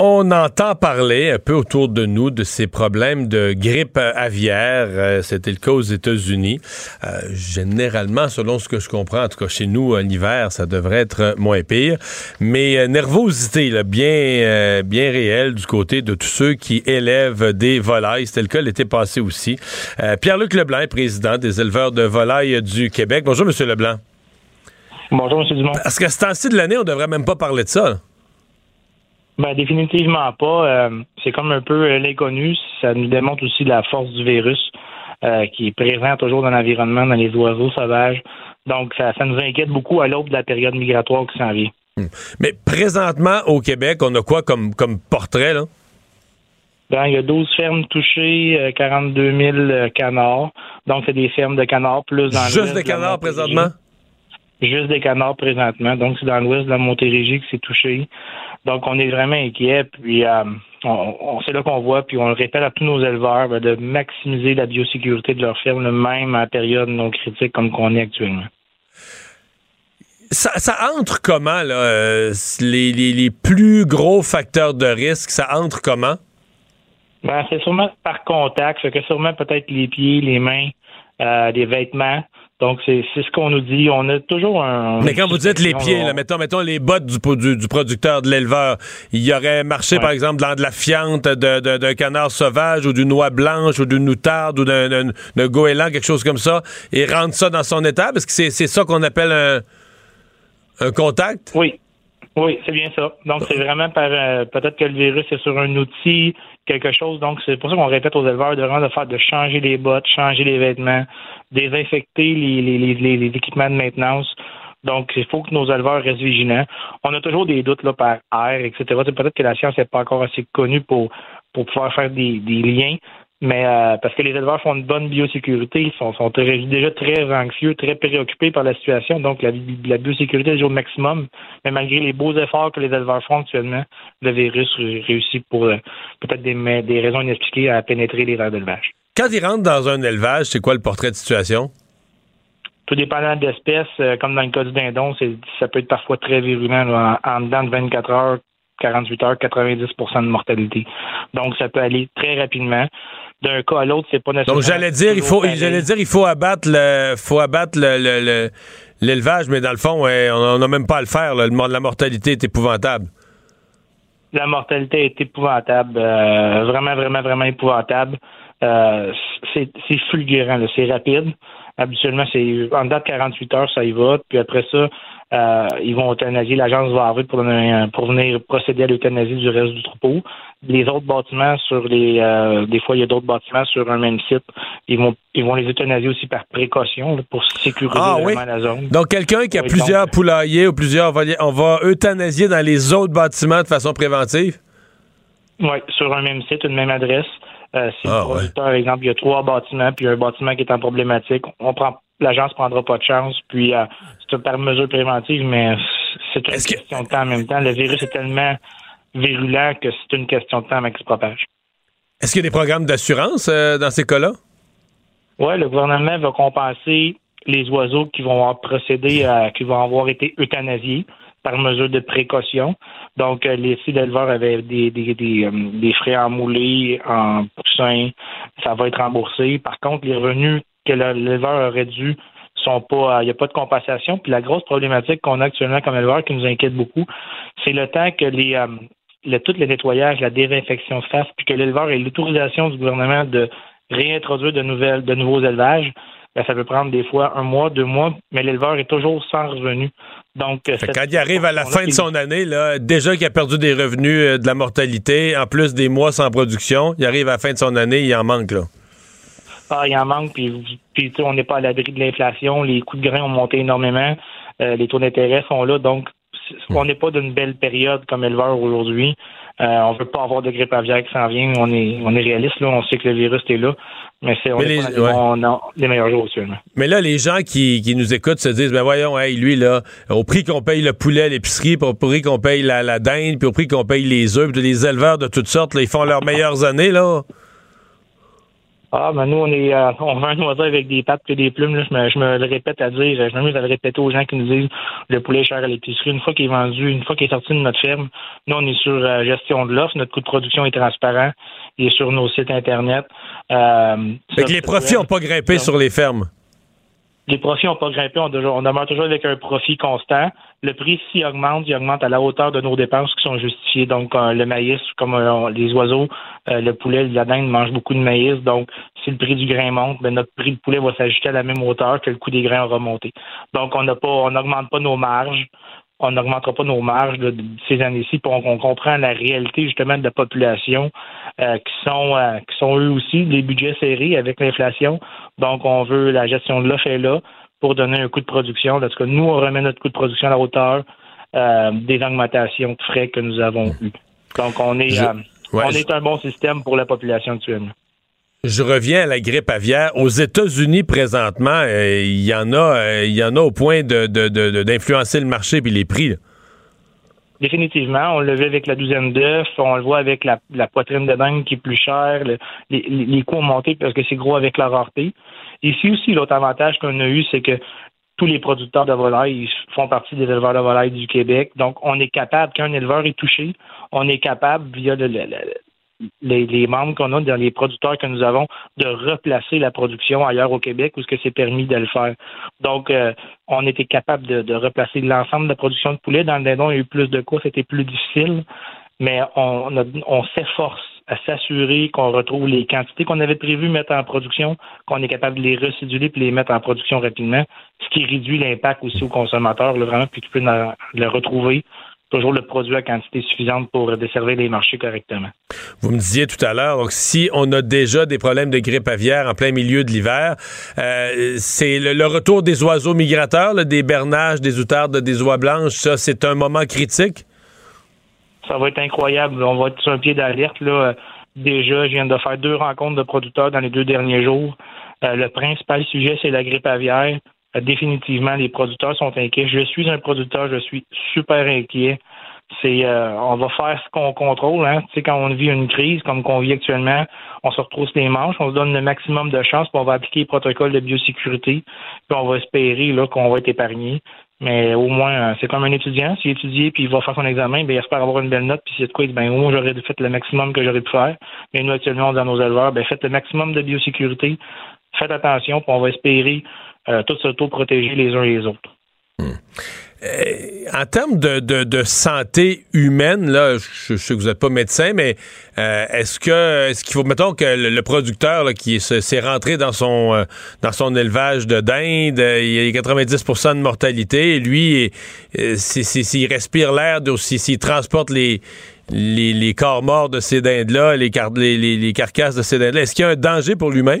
On entend parler un peu autour de nous de ces problèmes de grippe aviaire. Euh, c'était le cas aux États-Unis. Euh, généralement, selon ce que je comprends, en tout cas chez nous, l'hiver, ça devrait être moins pire. Mais euh, nervosité là, bien, bien réelle du côté de tous ceux qui élèvent des volailles. C'était le cas l'été passé aussi. Pierre-Luc Leblanc, président des éleveurs de volailles du Québec. Bonjour, Monsieur Leblanc. Bonjour, M. Dumont. Parce que ce temps-ci de l'année, on devrait même pas parler de ça. Ben définitivement pas. Euh, c'est comme un peu euh, l'inconnu. Ça nous démontre aussi la force du virus euh, qui est présent toujours dans l'environnement, dans les oiseaux sauvages. Donc ça, ça nous inquiète beaucoup à l'aube de la période migratoire qui s'en vient. Hmm. Mais présentement au Québec, on a quoi comme, comme portrait là? Ben, il y a 12 fermes touchées, 42 000 canards. Donc, c'est des fermes de canards plus dans Juste des canards présentement? Juste des canards présentement. Donc, c'est dans l'ouest de la Montérégie que c'est touché. Donc, on est vraiment inquiet. Puis, euh, on, c'est là qu'on voit, puis on le répète à tous nos éleveurs, ben, de maximiser la biosécurité de leur ferme, même en période non critique comme qu'on est actuellement. Ça, entre comment, là, euh, les, les, plus gros facteurs de risque, ça entre comment? Ben, c'est sûrement par contact, c'est que sûrement peut-être les pieds, les mains, euh, des vêtements. Donc, c'est ce qu'on nous dit. On a toujours un. Mais quand vous dites les pieds, là, mettons, mettons les bottes du, du, producteur, de l'éleveur, il y aurait marché, par exemple, dans de la fiente d'un canard sauvage ou d'une noix blanche ou d'une moutarde ou d'un goéland, quelque chose comme ça, et rendre ça dans son état? Parce que c'est ça qu'on appelle un, un contact? Oui. Oui, c'est bien ça. Donc, c'est vraiment par euh, peut-être que le virus est sur un outil, quelque chose. Donc, c'est pour ça qu'on répète aux éleveurs de vraiment de faire de changer les bottes, changer les vêtements, désinfecter les, les, les, équipements de maintenance. Donc, il faut que nos éleveurs restent vigilants. On a toujours des doutes là, par air, etc. Peut-être que la science n'est pas encore assez connue pour, pour pouvoir faire des liens, mais euh, parce que les éleveurs font une bonne biosécurité, ils sont, sont déjà très anxieux, très préoccupés par la situation, donc la, la biosécurité est toujours au maximum. Mais malgré les beaux efforts que les éleveurs font actuellement, le virus réussit pour euh, peut-être des, des raisons inexpliquées à pénétrer les aires d'élevage. Quand ils rentrent dans un élevage, c'est quoi le portrait de situation? Tout dépendant d'espèces, euh, comme dans le cas du dindon, ça peut être parfois très virulent en, en dedans de 24 heures, 48 heures, 90% de mortalité. Donc, ça peut aller très rapidement d'un cas à l'autre, c'est pas nécessaire. Donc j'allais dire, il faut, j'allais dire, il faut abattre le, faut abattre le, l'élevage, mais dans le fond, on n'a même pas à le faire. la mortalité est épouvantable. La mortalité est épouvantable, euh, vraiment, vraiment, vraiment épouvantable. Euh, c'est, fulgurant, c'est rapide. Habituellement, c'est en date 48 heures, ça y va. Puis après ça, euh, ils vont euthanasier. L'agence va arriver pour, pour venir procéder à l'euthanasie du reste du troupeau. Les autres bâtiments sur les euh, des fois il y a d'autres bâtiments sur un même site. Ils vont ils vont les euthanasier aussi par précaution pour sécuriser ah, vraiment la zone. Donc quelqu'un qui a plusieurs poulaillers ou plusieurs on va euthanasier dans les autres bâtiments de façon préventive? Oui, sur un même site, une même adresse. Euh, si le ah, producteur, par exemple, il y a trois bâtiments, puis un bâtiment qui est en problématique, on prend l'agence prendra pas de chance, puis euh, par mesure préventive, mais c'est une question de temps en même temps. Le virus est tellement virulent que c'est une question de temps avant qu'il se propage. Est-ce qu'il y a des programmes d'assurance euh, dans ces cas-là? Oui, le gouvernement va compenser les oiseaux qui vont avoir procédé à, qui vont avoir été euthanasiés par mesure de précaution. Donc, euh, les sites d'éleveurs avaient des, des, des, euh, des, frais en moulé, en poussin, ça va être remboursé. Par contre, les revenus que l'éleveur aurait dû sont pas, il n'y a pas de compensation. Puis la grosse problématique qu'on a actuellement comme éleveur qui nous inquiète beaucoup, c'est le temps que les, euh, le, tout le nettoyage, la désinfection se fasse, puis que l'éleveur ait l'autorisation du gouvernement de réintroduire de nouvelles, de nouveaux élevages. Ben, ça peut prendre des fois un mois, deux mois, mais l'éleveur est toujours sans revenu. Donc, euh, quand il arrive à la fin de son année, là, déjà qu'il a perdu des revenus euh, de la mortalité, en plus des mois sans production, il arrive à la fin de son année, il en manque là. Ah, il en manque, puis, puis on n'est pas à l'abri de l'inflation, les coûts de grains ont monté énormément, euh, les taux d'intérêt sont là, donc on n'est pas d'une belle période comme éleveur aujourd'hui. Euh, on veut pas avoir de grippe aviaire qui s'en vient. On est, on est réaliste, là. On sait que le virus est là. Mais c'est on les, les meilleurs jours actuellement. Mais là, les gens qui, qui nous écoutent se disent, ben voyons, hey, lui, là, au prix qu'on paye le poulet à l'épicerie, puis au prix qu'on paye la, la dinde, puis au prix qu'on paye les œufs, puis les éleveurs de toutes sortes, là, ils font leurs meilleures années, là. Ah, ben nous, on est euh, on veut un oiseau avec des pattes et des plumes. Là. Je, me, je me le répète à dire, je m'amuse à le répéter aux gens qui nous disent le poulet est cher à l'épicerie. Une fois qu'il est vendu, une fois qu'il est sorti de notre ferme, nous, on est sur euh, gestion de l'offre. Notre coût de production est transparent. Il est sur nos sites Internet. Euh, fait que les profits n'ont pas grimpé sur les fermes. Les profits n'ont pas grimpé. On, demeure toujours avec un profit constant le prix, s'il augmente, il augmente à la hauteur de nos dépenses qui sont justifiées. Donc, euh, le maïs, comme euh, les oiseaux, euh, le poulet, la dinde mangent beaucoup de maïs. Donc, si le prix du grain monte, ben, notre prix de poulet va s'ajuster à la même hauteur que le coût des grains aura monté. Donc, on on n'augmente pas nos marges. On n'augmentera pas nos marges de, ces années-ci. Puis on, comprend la réalité justement de la population qui sont qui sont eux aussi des budgets serrés avec l'inflation. Donc, on veut la gestion de l'offre est là pour donner un coût de production. Parce que nous, on remet notre coût de production à la hauteur euh, des augmentations de frais que nous avons eues. Donc, on est, euh, on est un bon système pour la population actuelle. Je reviens à la grippe aviaire. Aux États-Unis, présentement, euh, il y en a, il y en a au point de, d'influencer le marché et les prix. Définitivement. On le vu avec la douzaine d'œufs, on le voit avec la, poitrine de dingue qui est plus chère, les, coûts ont monté parce que c'est gros avec la rareté. Ici aussi, l'autre avantage qu'on a eu, c'est que tous les producteurs de volailles font partie des éleveurs de volailles du Québec. Donc, on est capable, quand un éleveur est touché, on est capable, via les, membres qu'on a les producteurs que nous avons, de replacer la production ailleurs au Québec où ce que c'est permis de le faire. Donc, euh, on était capable de, replacer l'ensemble de la production de poulet. Dans le dindon, il y a eu plus de coûts, c'était plus difficile, mais on, s'efforce à s'assurer qu'on retrouve les quantités qu'on avait prévues mettre en production, qu'on est capable de les residuer puis les mettre en production rapidement, ce qui réduit l'impact aussi au consommateur, vraiment, puis tu peux le retrouver toujours le produit à quantité suffisante pour desservir les marchés correctement. Vous me disiez tout à l'heure, donc si on a déjà des problèmes de grippe aviaire en plein milieu de l'hiver, euh, c'est le, retour des oiseaux migrateurs, des bernages, des outardes, des oies blanches, ça c'est un moment critique? ça va être incroyable. On va être sur un pied d'alerte. Là. Déjà, je viens de faire deux rencontres de producteurs dans les deux derniers jours. Euh, le principal sujet, c'est la grippe aviaire. Définitivement, les producteurs sont inquiets. Je suis un producteur, je suis super inquiet. C'est euh, on va faire ce qu'on contrôle. Hein. Tu sais, quand on vit une crise comme qu'on vit actuellement, on se retrousse les manches, on se donne le maximum de chance, puis on va appliquer les protocoles de biosécurité, puis on va espérer là, qu'on va être épargné. Mais au moins, euh, c'est comme un étudiant. S'il étudie puis il va faire son examen, ben, il espère avoir une belle note. Puis c'est de quoi, il dit, ben, j'aurais fait le maximum que j'aurais pu faire. Mais nous, actuellement, dans nos éleveurs, ben, faites le maximum de biosécurité. Faites attention, puis on va espérer euh, tous s'auto-protéger les uns les autres. Hmm. Euh, en termes de, de, santé humaine, là, je, sais que vous n'êtes pas médecin, mais euh, est-ce que est-ce qu'il faut mettons que le, producteur là, qui s'est rentré dans son euh, dans son élevage de dinde, il y a 90% de mortalité, et lui, s'il respire l'air, s'il transporte les, les, les corps morts de ces dindes-là, les, les, les, carcasses de ces dindes-là, est-ce qu'il y a un danger pour l'humain?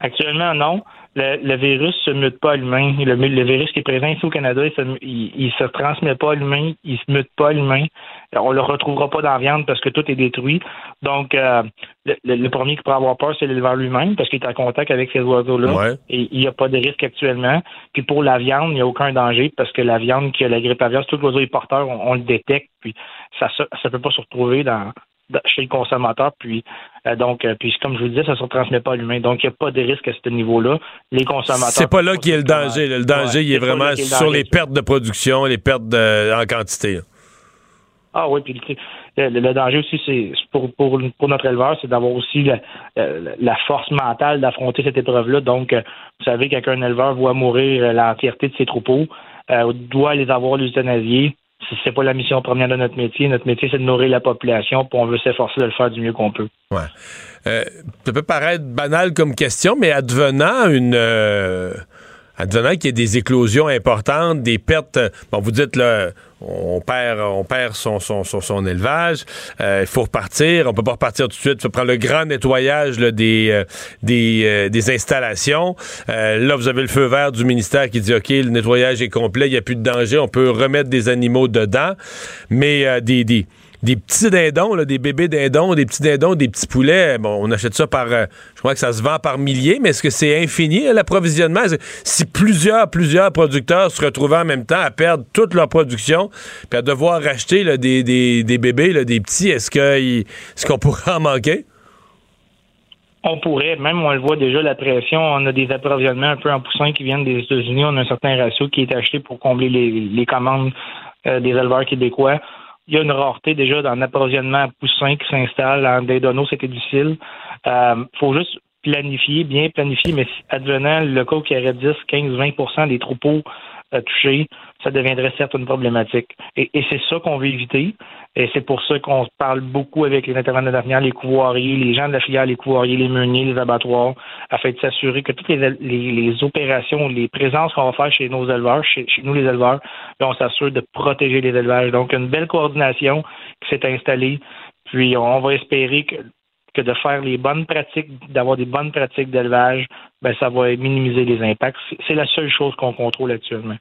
Actuellement, non. Le, virus se mute pas à l'humain. Le, le, virus qui est présent ici au Canada, il se, il, se transmet pas à l'humain, il se mute pas à l'humain. On le retrouvera pas dans la viande parce que tout est détruit. Donc, euh, le, premier qui pourrait avoir peur, c'est l'éleveur lui-même parce qu'il est en contact avec ces oiseaux-là. Et il n'y a pas de risque actuellement. Puis pour la viande, il n'y a aucun danger parce que la viande qui a la grippe aviaire, tout l'oiseau est porteur, on, le détecte. Puis ça ne peut pas se retrouver dans, chez le consommateur. Puis, euh, donc, euh, puis comme je vous disais, ça ne se transmet pas à l'humain. Donc, il n'y a pas de risque à ce niveau-là. Les consommateurs. C'est pas là qu'il y a le danger. Le danger, il est, vraiment sur les pertes de production, les pertes en quantité. Ah oui, puis le, danger aussi, c'est pour, pour, pour, notre éleveur, c'est d'avoir aussi la, la, force mentale d'affronter cette épreuve-là. Donc, euh, vous savez, qu'un éleveur voit mourir l'entièreté de ses troupeaux, doit les avoir l'euthanasier c'est pas la mission première de notre métier. Notre métier, c'est de nourrir la population, puis on veut s'efforcer de le faire du mieux qu'on peut. Ouais. Euh, ça peut paraître banal comme question, mais advenant une euh, advenant qu'il y ait des éclosions importantes, des pertes, bon, vous dites là, on perd, on perd son, élevage, euh, il faut repartir, on peut pas repartir tout de suite, il faut le grand nettoyage des, euh, euh, des, installations. là, vous avez le feu vert du ministère qui dit, OK, le nettoyage est complet, il n'y a plus de danger, on peut remettre des animaux dedans, mais des, des des petits dindons, des bébés dindons, des petits dindons, des petits poulets. Bon, on achète ça par, euh, je crois que ça se vend par milliers, mais est-ce que c'est infini l'approvisionnement? Si plusieurs, plusieurs producteurs se retrouvaient en même temps à perdre toute leur production, puis à devoir racheter des, des, bébés, des petits, est-ce qu'on pourrait en manquer? On pourrait, même on le voit déjà, la pression, on a des approvisionnements un peu en poussin qui viennent des États-Unis, on a un certain ratio qui est acheté pour combler les, commandes euh, des éleveurs québécois il y a une rareté déjà dans l'approvisionnement à poussin qui s'installe. En des donos, c'était difficile. Il euh, faut juste planifier, bien planifier, mais advenant le cas qui aurait 10, 15, 20% des troupeaux euh, touchés, ça deviendrait certes une problématique. Et, c'est ça qu'on veut éviter. Et c'est pour ça qu'on parle beaucoup avec les intervenants d'avenir, les couvoiriers, les gens de la filière, les couvoiriers, les meuniers, les abattoirs, afin de s'assurer que toutes les, opérations, les présences qu'on va faire chez nos éleveurs, chez, nous les éleveurs, ben, on s'assure de protéger les élevages. Donc, une belle coordination qui s'est installée. Puis, on va espérer que de faire les bonnes pratiques, d'avoir des bonnes pratiques d'élevage, ben ça va minimiser les impacts. C'est la seule chose qu'on contrôle actuellement.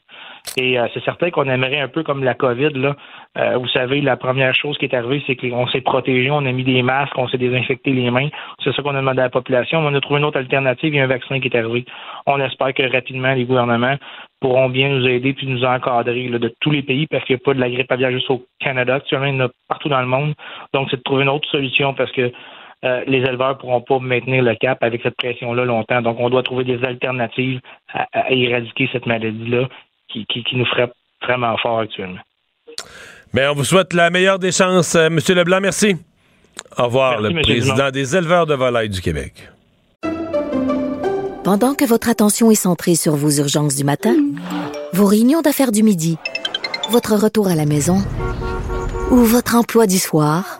Et euh, c'est certain qu'on aimerait un peu comme la COVID, là. Euh, vous savez, la première chose qui est arrivée, c'est qu'on s'est protégé, on a mis des masques, on s'est désinfecté les mains. C'est ça qu'on a demandé à la population. On a trouvé une autre alternative, il y a un vaccin qui est arrivé. On espère que rapidement, les gouvernements pourront bien nous aider puis nous encadrer de tous les pays parce qu'il n'y a pas de la grippe aviaire juste au Canada. Actuellement, il y en a partout dans le monde. Donc, c'est de trouver une autre solution parce que euh, les éleveurs ne pourront pas maintenir le cap avec cette pression-là longtemps. Donc, on doit trouver des alternatives à, éradiquer cette maladie-là qui, nous frappe vraiment fort actuellement. Bien, on vous souhaite la meilleure des chances, euh, M. Leblanc. Merci. Au revoir, le président des éleveurs de volailles du Québec. Pendant que votre attention est centrée sur vos urgences du matin, vos réunions d'affaires du midi, votre retour à la maison ou votre emploi du soir,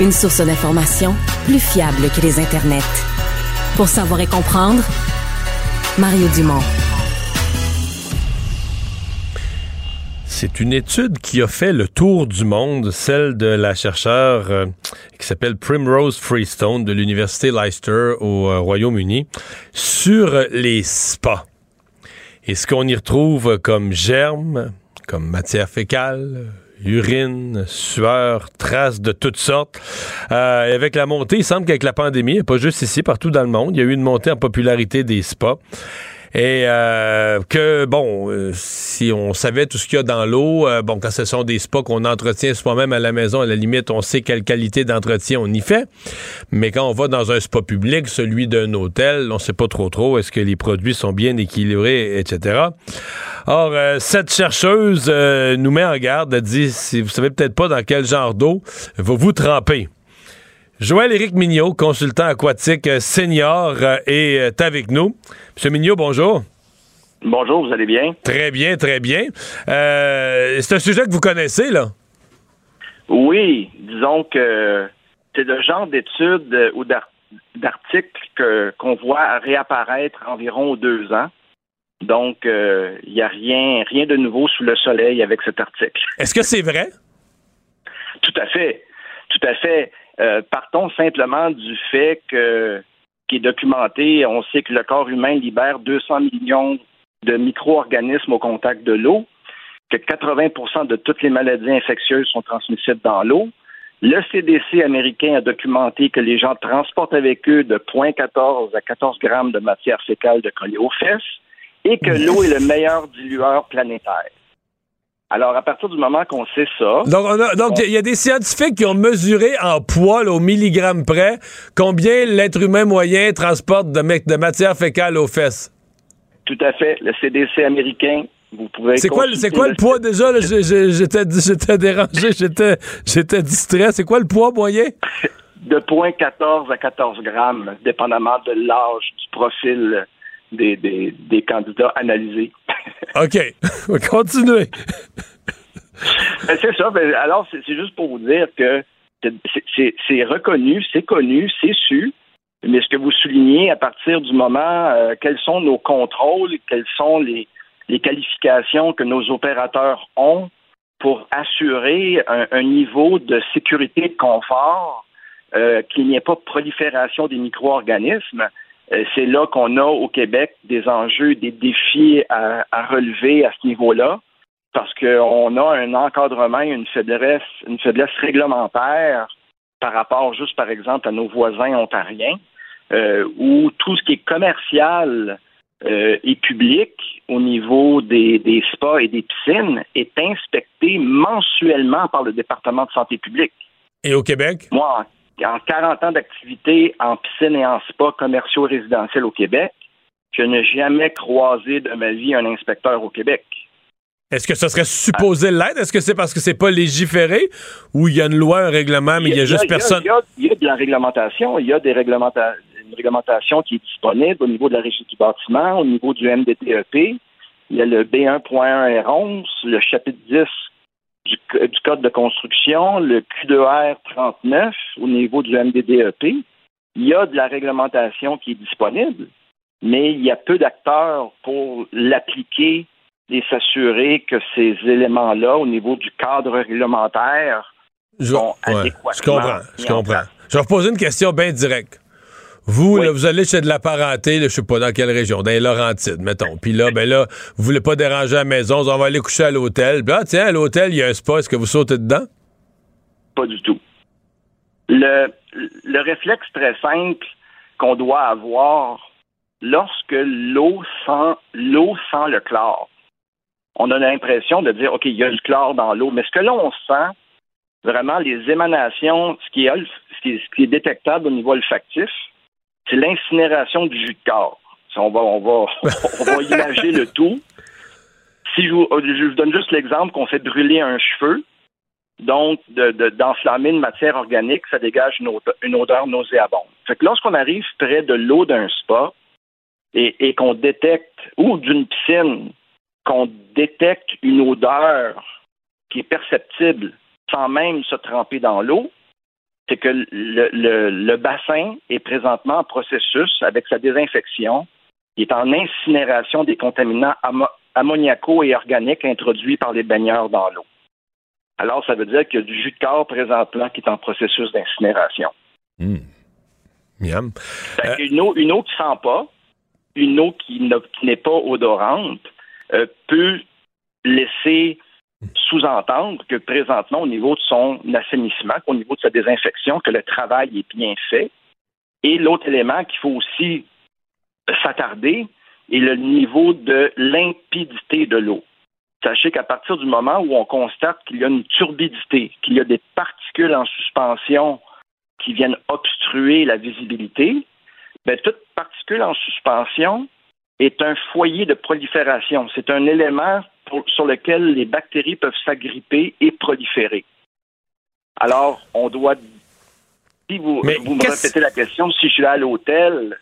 Une source d'information plus fiable que les internets. Pour savoir et comprendre, Mario Dumont. C'est une étude qui a fait le tour du monde, celle de la chercheure euh, qui s'appelle Primrose Freestone de l'Université Leicester au euh, Royaume-Uni sur les spas. Et ce qu'on y retrouve comme germes, comme matière fécale, urine, sueur, traces de toutes sortes. Euh, avec la montée, il semble qu'avec la pandémie, pas juste ici, partout dans le monde, il y a eu une montée en popularité des spas. Et euh, que, bon, euh, si on savait tout ce qu'il y a dans l'eau, euh, bon, quand ce sont des spas qu'on entretient soi-même à la maison, à la limite, on sait quelle qualité d'entretien on y fait. Mais quand on va dans un spa public, celui d'un hôtel, on sait pas trop trop, est-ce que les produits sont bien équilibrés, etc. Or, cette chercheuse nous met en garde, elle dit, si vous savez peut-être pas dans quel genre d'eau, va vous tremper. Joël-Éric Mignot, consultant aquatique senior, euh, est avec nous. Monsieur Mignot, bonjour. Bonjour, vous allez bien? Très bien, très bien. Euh, c'est un sujet que vous connaissez, là? Oui, disons que c'est le genre d'études ou d'articles qu'on voit réapparaître environ deux ans. Donc, il euh, n'y a rien, rien de nouveau sous le soleil avec cet article. Est-ce que c'est vrai? Tout à fait. Tout à fait. Euh, partons simplement du fait que, qui est documenté, on sait que le corps humain libère 200 millions de micro-organismes au contact de l'eau, que 80% de toutes les maladies infectieuses sont transmissibles dans l'eau. Le CDC américain a documenté que les gens transportent avec eux de 0,14 à 14 grammes de matière fécale de coller aux fesses et que l'eau est le meilleur dilueur planétaire. Alors, à partir du moment qu'on sait ça. Donc, il y a des scientifiques qui ont mesuré en poids, au milligramme près, combien l'être humain moyen transporte de, de matière fécale aux fesses. Tout à fait. Le CDC américain vous pouvez c'est quoi, c'est quoi le poids déjà? J'étais dérangé, j'étais distrait. C'est quoi le poids moyen? De 0.14 à 14 grammes, dépendamment de l'âge, du profil des, des, des candidats analysés. OK. Continuez. Ben, c'est ça. Ben, alors, c'est juste pour vous dire que c'est reconnu, c'est connu, c'est su. Mais ce que vous soulignez à partir du moment, euh, quels sont nos contrôles, quelles sont les, les qualifications que nos opérateurs ont pour assurer un, niveau de sécurité et de confort, euh, qu'il n'y ait pas de prolifération des micro-organismes, c'est là qu'on a au Québec des enjeux, des défis à, relever à ce niveau-là, parce qu'on a un encadrement, une faiblesse, une faiblesse réglementaire par rapport juste, par exemple, à nos voisins ontariens, euh, où tout ce qui est commercial euh, et public au niveau des, des spas et des piscines est inspecté mensuellement par le département de santé publique. Et au Québec? Moi, en 40 ans d'activité en piscine et en spa commerciaux résidentiels au Québec, je n'ai jamais croisé de ma vie un inspecteur au Québec. Est-ce que ça serait supposé l'être? Est-ce que c'est parce que c'est pas légiféré ou il y a une loi, un règlement, mais il y a, juste personne? Il y, a, de la réglementation. Il y a des une réglementation qui est disponible au niveau de la régie du bâtiment, au niveau du MDTEP. Il y a le B1.1 R11, le chapitre 10 du, Code de construction, le Q2R 39 au niveau du MDDEP. Il y a de la réglementation qui est disponible, mais il y a peu d'acteurs pour l'appliquer et s'assurer que ces éléments-là, au niveau du cadre réglementaire, sont adéquatement. Je comprends, je comprends. Je vais vous poser une question bien directe. Vous, vous allez chez de la parenté, je sais pas dans quelle région, dans les Laurentides, mettons. Puis là, ben là, vous voulez pas déranger à la maison, on va aller coucher à l'hôtel. Puis là, tiens, à l'hôtel, il y a un spa, est-ce que vous sautez dedans? Pas du tout. Le, le réflexe très simple qu'on doit avoir lorsque l'eau sent l'eau sent le chlore, on a l'impression de dire OK, il y a du chlore dans l'eau, mais ce que l'on sent, vraiment les émanations, ce qui est, ce qui est détectable au niveau olfactif, c'est l'incinération du jus de corps. On va, on va, on va imaginer le tout. Si je vous, je vous donne juste l'exemple qu'on fait brûler un cheveu, donc d'enflammer de, une matière organique, ça dégage une odeur, une odeur nauséabonde. Fait que lorsqu'on arrive près de l'eau d'un spa et, et qu'on détecte, ou d'une piscine, qu'on détecte une odeur qui est perceptible sans même se tremper dans l'eau, c'est que le, bassin est présentement en processus avec sa désinfection. Il est en incinération des contaminants ammoniacaux et organiques introduits par les baigneurs dans l'eau. Alors, ça veut dire qu'il y a du jus de corps présentement qui est en processus d'incinération. Mmh. Une, eau, une eau qui ne sent pas, une eau qui n'est pas odorante, euh, peut laisser sous-entendre que présentement, au niveau de son assainissement, au niveau de sa désinfection, que le travail est bien fait. Et l'autre élément qu'il faut aussi s'attarder est le niveau de limpidité de l'eau. Sachez qu'à partir du moment où on constate qu'il y a une turbidité, qu'il y a des particules en suspension qui viennent obstruer la visibilité, bien, toute particule en suspension est un foyer de prolifération. C'est un élément sur lequel les bactéries peuvent s'agripper et proliférer. Alors, on doit. Si vous, me répétez la question, si je suis à l'hôtel,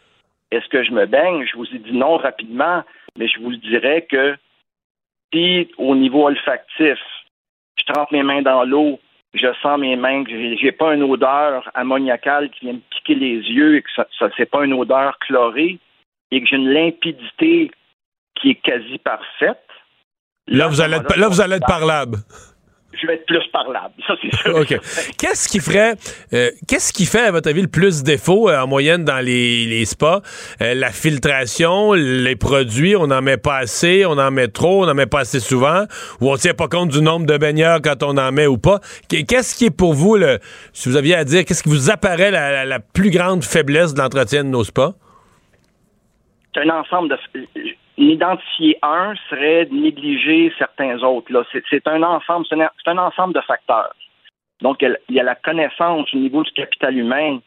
Est-ce que je me baigne? Je vous ai dit non rapidement, mais je vous le dirais que si au niveau olfactif, je trempe mes mains dans l'eau, je sens mes mains, que j'ai pas une odeur ammoniacale qui vient me piquer les yeux et que ça, ça c'est pas une odeur chlorée et que j'ai une limpidité qui est quasi parfaite. Là, vous allez être, là, vous allez être parlable je vais être plus parlable. Ça, c'est sûr. OK. Qu'est-ce qui ferait, euh, qu'est-ce qui fait, à votre avis, le plus défaut euh, en moyenne dans les, les spas? Euh, la filtration, les produits, on n'en met pas assez, on en met trop, on n'en met pas assez souvent, ou on tient pas compte du nombre de baigneurs quand on en met ou pas? Qu'est-ce qui est pour vous, le, si vous aviez à dire, qu'est-ce qui vous apparaît la, la plus grande faiblesse de l'entretien de nos spas? Un ensemble de Identifier un serait négliger certains autres. Là. C'est, un ensemble, c'est un ensemble de facteurs. Donc, il y a la connaissance au niveau du capital humain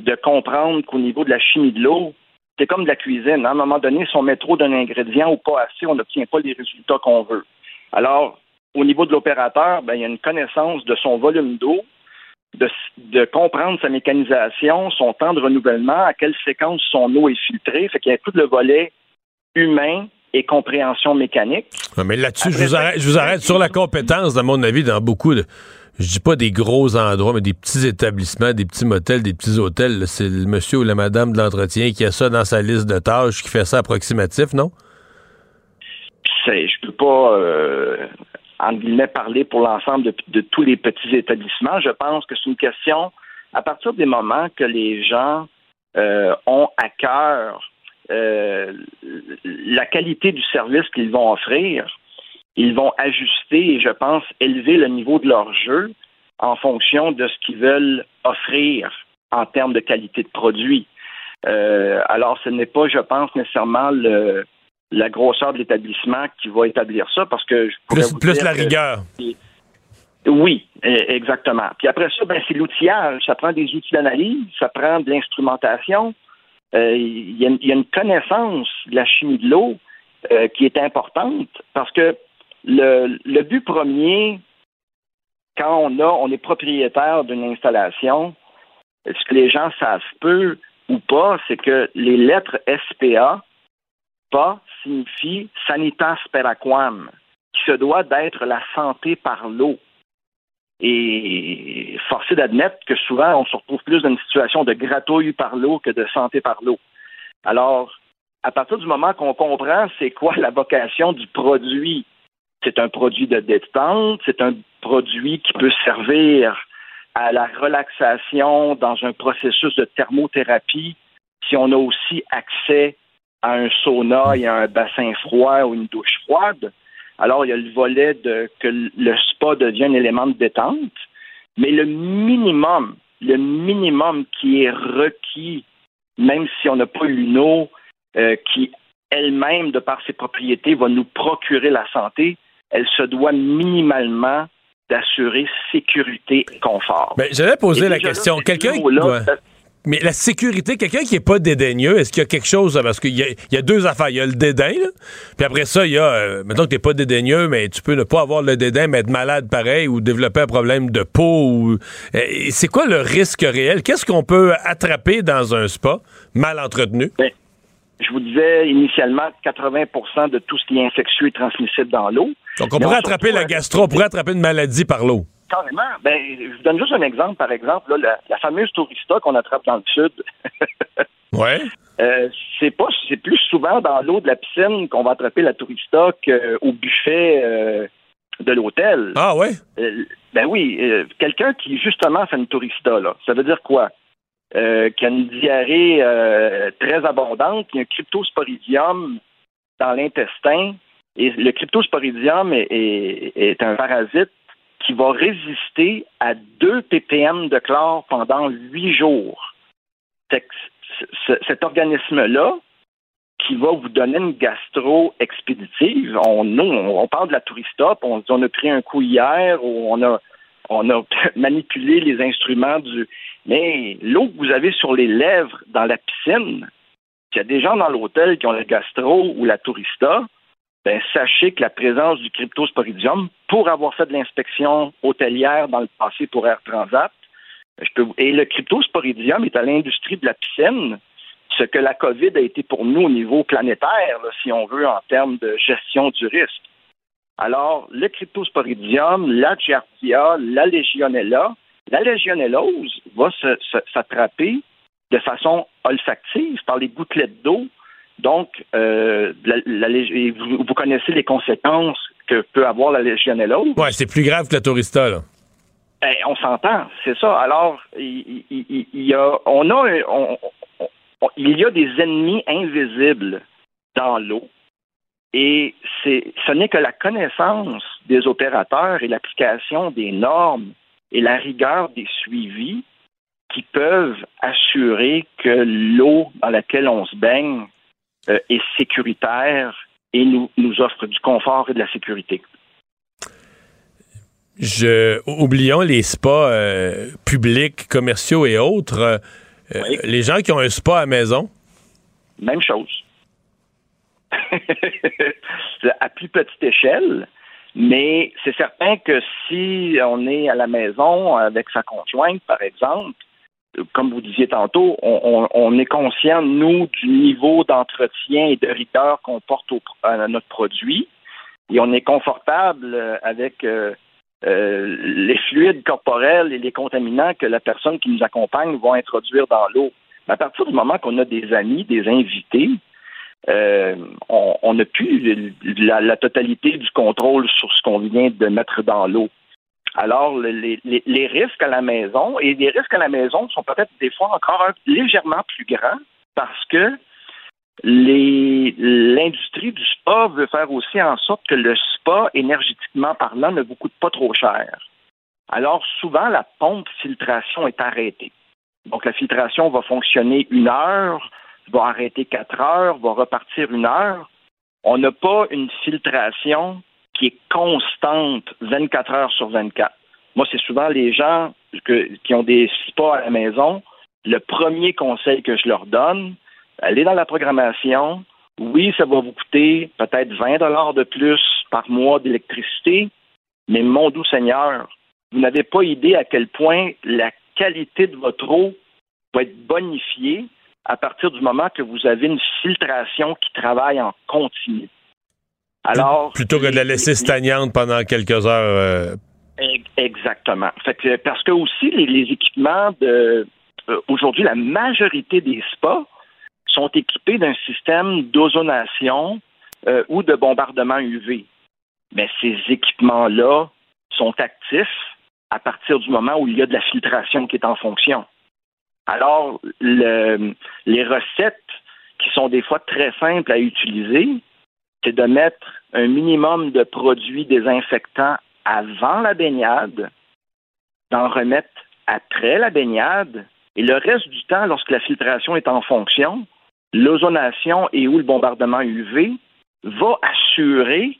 de comprendre qu'au niveau de la chimie de l'eau, c'est comme de la cuisine. À un moment donné, si on met trop d'un ingrédient ou pas assez, on n'obtient pas les résultats qu'on veut. Alors, au niveau de l'opérateur, ben, il y a une connaissance de son volume d'eau, de, de, comprendre sa mécanisation, son temps de renouvellement, à quelle séquence son eau est filtrée. Fait qu'il y a tout le volet humain et compréhension mécanique. mais là-dessus, je, vous arrête, je vous arrête sur la compétence, à mon avis, dans beaucoup de. Je dis pas des gros endroits, mais des petits établissements, des petits motels, des petits hôtels. C'est le monsieur ou la madame de l'entretien qui a ça dans sa liste de tâches, qui fait ça approximatif, non? Je peux pas, euh, en guillemets, parler pour l'ensemble de, tous les petits établissements. Je pense que c'est une question, à partir des moments que les gens euh, ont à cœur euh, la qualité du service qu'ils vont offrir, ils vont ajuster et, je pense, élever le niveau de leur jeu en fonction de ce qu'ils veulent offrir en termes de qualité de produit. Euh, alors, ce n'est pas, je pense, nécessairement le, la grosseur de l'établissement qui va établir ça, parce que... plus, plus la rigueur. oui, e, exactement. Puis après ça, ben, c'est l'outillage. Ça prend des outils d'analyse, ça prend de l'instrumentation, euh, il y, a une connaissance de la chimie de l'eau euh, qui est importante parce que le, le, but premier, quand on a, on est propriétaire d'une installation, ce que les gens savent peu ou pas, c'est que les lettres SPA, signifie sanitas per aquam, qui se doit d'être la santé par l'eau. Et forcé d'admettre que souvent, on se retrouve plus dans une situation de gratouille par l'eau que de santé par l'eau. Alors, à partir du moment qu'on comprend c'est quoi la vocation du produit, c'est un produit de détente, c'est un produit qui peut servir à la relaxation dans un processus de thermothérapie si on a aussi accès à un sauna et à un bassin froid ou une douche froide. Alors, il y a le volet de que le spa devient un élément de détente, mais le minimum, le minimum qui est requis, même si on n'a pas une eau euh, qui elle-même, de par ses propriétés, va nous procurer la santé, elle se doit minimalement d'assurer sécurité et confort. Ben, J'avais posé la question. Quelqu'un. Mais la sécurité, quelqu'un qui est pas dédaigneux, est-ce qu'il y a quelque chose, parce qu'il y, y, a deux affaires. Il y a le dédain, là, puis après ça, il y a, euh, maintenant que t'es pas dédaigneux, mais tu peux ne pas avoir le dédain, mais être malade pareil, ou développer un problème de peau, ou... Euh, c'est quoi le risque réel? Qu'est-ce qu'on peut attraper dans un spa mal entretenu? Ben, je vous disais initialement 80% de tout ce qui est infectieux et transmissible dans l'eau. Donc on pourrait attraper la gastro, on pourrait attraper une maladie par l'eau. Carrément. Ben, je vous donne juste un exemple, par exemple, là, la, fameuse tourista qu'on attrape dans le sud. ouais. Euh, c'est pas, c'est plus souvent dans l'eau de la piscine qu'on va attraper la tourista qu'au buffet euh, de l'hôtel. Ah ouais? Euh, ben oui, quelqu'un qui justement fait une tourista là, ça veut dire quoi? Qui a une diarrhée très abondante, qui a un cryptosporidium dans l'intestin. Et le cryptosporidium est un parasite qui va résister à 2 ppm de chlore pendant 8 jours. Cet organisme-là, qui va vous donner une gastro expéditive. On, nous, on parle de la touristop, on on a pris un coup hier ou on a, on a manipulé les instruments du. Mais l'eau que vous avez sur les lèvres dans la piscine, il y a des gens dans l'hôtel qui ont le gastro ou la tourista, ben, sachez que la présence du cryptosporidium, pour avoir fait de l'inspection hôtelière dans le passé pour Air Transat, je peux, et le cryptosporidium est à l'industrie de la piscine ce que la COVID a été pour nous au niveau planétaire, si on veut, en termes de gestion du risque. Alors, le cryptosporidium, la giardia, la legionella, la légionellose va s'attraper de façon olfactive par les gouttelettes d'eau. Donc, euh, vous, connaissez les conséquences que peut avoir la légionellose. Oui, c'est plus grave que la tourista, là. Ben, on s'entend, c'est ça. Alors, il, y a, on a, il y a des ennemis invisibles dans l'eau. Et c'est, ce n'est que la connaissance des opérateurs et l'application des normes et la rigueur des suivis qui peuvent assurer que l'eau dans laquelle on se baigne euh, est sécuritaire et nous, nous offre du confort et de la sécurité. Je, oublions les spas euh, publics, commerciaux et autres. Euh, les gens qui ont un spa à maison? Même chose. à plus petite échelle, mais c'est certain que si on est à la maison avec sa conjointe, par exemple, comme vous disiez tantôt, on, est conscient, nous, du niveau d'entretien et de rigueur qu'on porte à notre produit, et on est confortable avec euh, euh, les fluides corporels et les contaminants que la personne qui nous accompagne va introduire dans l'eau. À partir du moment qu'on a des amis, des invités, euh, on n'a plus la, totalité du contrôle sur ce qu'on vient de mettre dans l'eau. Alors, les, risques à la maison, et les risques à la maison sont peut-être des fois encore légèrement plus grands parce que l'industrie du spa veut faire aussi en sorte que le spa, énergétiquement parlant, ne vous coûte pas trop cher. Alors, souvent, la pompe filtration est arrêtée. Donc, la filtration va fonctionner une heure, va arrêter quatre heures, va repartir une heure. On n'a pas une filtration qui est constante 24 heures sur 24. Moi, c'est souvent les gens qui ont des spas à la maison. Le premier conseil que je leur donne, allez dans la programmation. Oui, ça va vous coûter peut-être 20 dollars de plus par mois d'électricité, mais mon doux Seigneur, vous n'avez pas idée à quel point la qualité de votre eau va être bonifiée à partir du moment que vous avez une filtration qui travaille en continu. Alors, plutôt que de la laisser stagnante pendant quelques heures. Euh, exactement. parce que aussi les, équipements de euh, aujourd'hui, la majorité des spas sont équipés d'un système d'ozonation euh, ou de bombardement UV. Mais ces équipements-là sont actifs à partir du moment où il y a de la filtration qui est en fonction. Alors, les recettes qui sont des fois très simples à utiliser, c'est de mettre un minimum de produits désinfectants avant la baignade, d'en remettre après la baignade, et le reste du temps, lorsque la filtration est en fonction, l'ozonation et ou le bombardement UV va assurer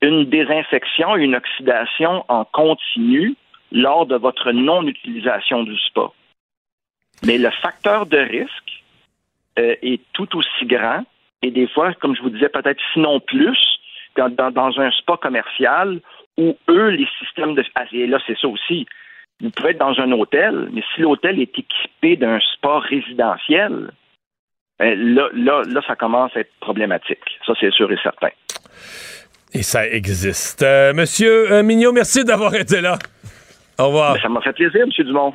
une désinfection, une oxydation en continu lors de votre non-utilisation du spa. Mais le facteur de risque euh, est tout aussi grand et des fois, comme je vous disais, peut-être sinon plus, dans, dans, un spa commercial où eux, les systèmes de... Ah, et là, c'est ça aussi. Vous pouvez être dans un hôtel, mais si l'hôtel est équipé d'un spa résidentiel, ben, là, là, là, ça commence à être problématique. Ça, c'est sûr et certain. Et ça existe. Euh, monsieur euh, Mignot, merci d'avoir été là. Au revoir. Ben, ça m'a fait plaisir, Monsieur Dumont.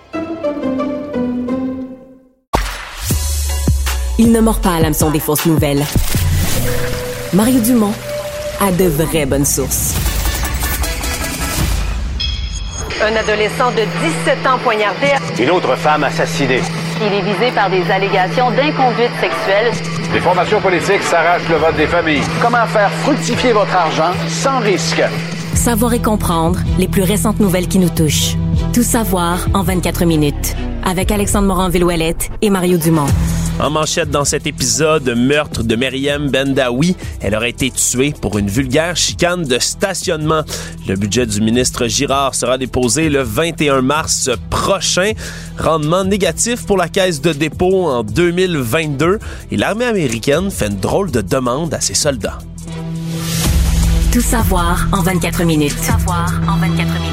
Il ne mord pas à l'hameçon des fausses nouvelles. Mario Dumont a de vraies bonnes sources. Un adolescent de 17 ans poignardé. Une autre femme assassinée. Il est visé par des allégations d'inconduite sexuelle. Les formations politiques s'arrachent le vote des familles. Comment faire fructifier votre argent sans risque? Savoir et comprendre les plus récentes nouvelles qui nous touchent. Tout savoir en 24 minutes avec Alexandre Morin-Villouellette et Mario Dumont. En manchette dans cet épisode, meurtre de Meriem Bendawi. Elle aurait été tuée pour une vulgaire chicane de stationnement. Le budget du ministre Girard sera déposé le 21 mars prochain. Rendement négatif pour la caisse de dépôt en 2022. Et l'armée américaine fait une drôle de demande à ses soldats. Tout savoir en 24 minutes. Tout savoir en 24 minutes.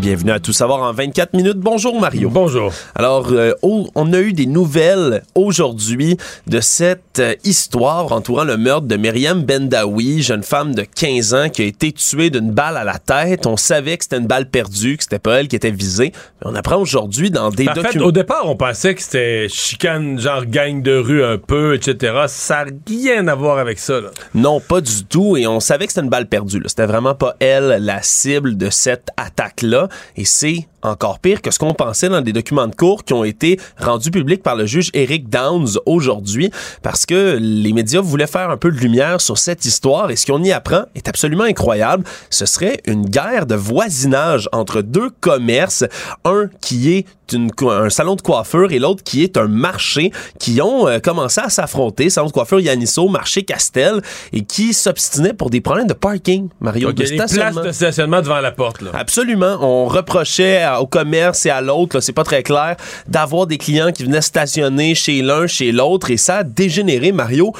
Bienvenue à Tout savoir en 24 minutes. Bonjour Mario. Bonjour. Alors, euh, oh, on a eu des nouvelles aujourd'hui de cette euh, histoire entourant le meurtre de Myriam Bendawi, jeune femme de 15 ans qui a été tuée d'une balle à la tête. On savait que c'était une balle perdue, que c'était pas elle qui était visée. Mais on apprend aujourd'hui dans des En fait, documents. au départ, on pensait que c'était chicane, genre gang de rue un peu, etc. Ça n'a rien à voir avec ça. Là. Non, pas du tout. Et on savait que c'était une balle perdue. C'était vraiment pas elle la cible de cette attaque-là. Et c'est encore pire que ce qu'on pensait dans des documents de cours qui ont été rendus publics par le juge Eric Downs aujourd'hui parce que les médias voulaient faire un peu de lumière sur cette histoire et ce qu'on y apprend est absolument incroyable. Ce serait une guerre de voisinage entre deux commerces, un qui est une un salon de coiffure et l'autre qui est un marché qui ont euh, commencé à s'affronter. Salon de coiffure Yanisso, marché Castel et qui s'obstinaient pour des problèmes de parking, Mario, Donc, de y a stationnement. places de stationnement devant la porte. Là. Absolument. On reprochait à- au commerce et à l'autre, c'est pas très clair, d'avoir des clients qui venaient stationner chez l'un, chez l'autre, et ça a dégénéré, Mario.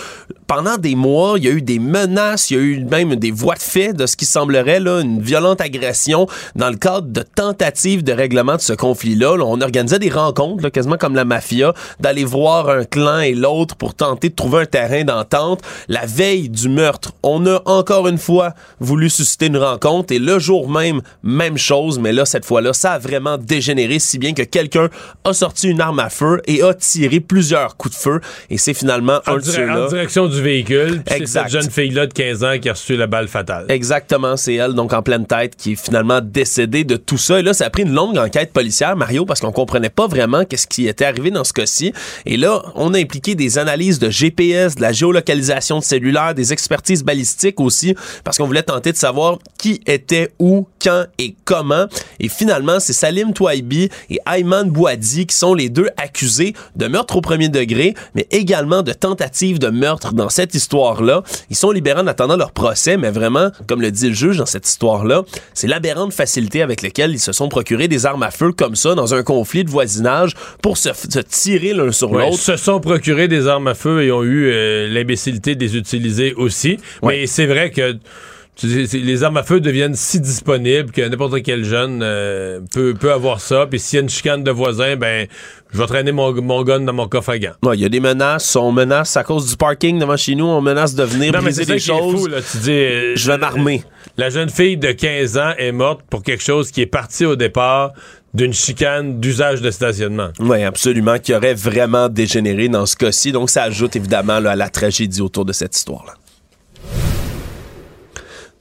Pendant des mois, il y a eu des menaces, il y a eu même des voies de fait de ce qui semblerait là, une violente agression dans le cadre de tentatives de règlement de ce conflit-là. Là, on organisait des rencontres, là, quasiment comme la mafia, d'aller voir un clan et l'autre pour tenter de trouver un terrain d'entente. La veille du meurtre, on a encore une fois voulu susciter une rencontre et le jour même, même chose, mais là, cette fois-là, ça a vraiment dégénéré, si bien que quelqu'un a sorti une arme à feu et a tiré plusieurs coups de feu et c'est finalement En, un de dire- ceux-là. en direction du véhicule. C'est cette jeune fille-là de 15 ans qui a reçu la balle fatale. Exactement, c'est elle, donc en pleine tête, qui est finalement décédée de tout ça. Et là, ça a pris une longue enquête policière, Mario, parce qu'on comprenait pas vraiment qu'est-ce qui était arrivé dans ce cas-ci. Et là, on a impliqué des analyses de GPS, de la géolocalisation de cellulaire, des expertises balistiques aussi, parce qu'on voulait tenter de savoir qui était où, quand et comment. Et finalement, c'est Salim Touaibi et Ayman Bouadi qui sont les deux accusés de meurtre au premier degré, mais également de tentative de meurtre dans cette histoire-là. Ils sont libérés en attendant leur procès, mais vraiment, comme le dit le juge dans cette histoire-là, c'est l'aberrante facilité avec laquelle ils se sont procurés des armes à feu comme ça dans un conflit de voisinage pour se, se tirer l'un sur Ouais, l'autre. se sont procurés des armes à feu et ont eu euh, l'imbécilité de les utiliser aussi. Mais c'est vrai que les armes à feu deviennent si disponibles que n'importe quel jeune euh, peut, peut avoir ça. Puis s'il y a une chicane de voisin, ben je vais traîner mon, mon gun dans mon coffre à gants. Ouais, il y a des menaces, on menace à cause du parking devant chez nous, on menace de venir Non, mais briser c'est ça des choses. fou, là. Tu dis, euh, Je vais m'armer. La jeune fille de 15 ans est morte pour quelque chose qui est parti au départ d'une chicane d'usage de stationnement. Oui, absolument, qui aurait vraiment dégénéré dans ce cas-ci. Donc, ça ajoute évidemment là, à la tragédie autour de cette histoire-là.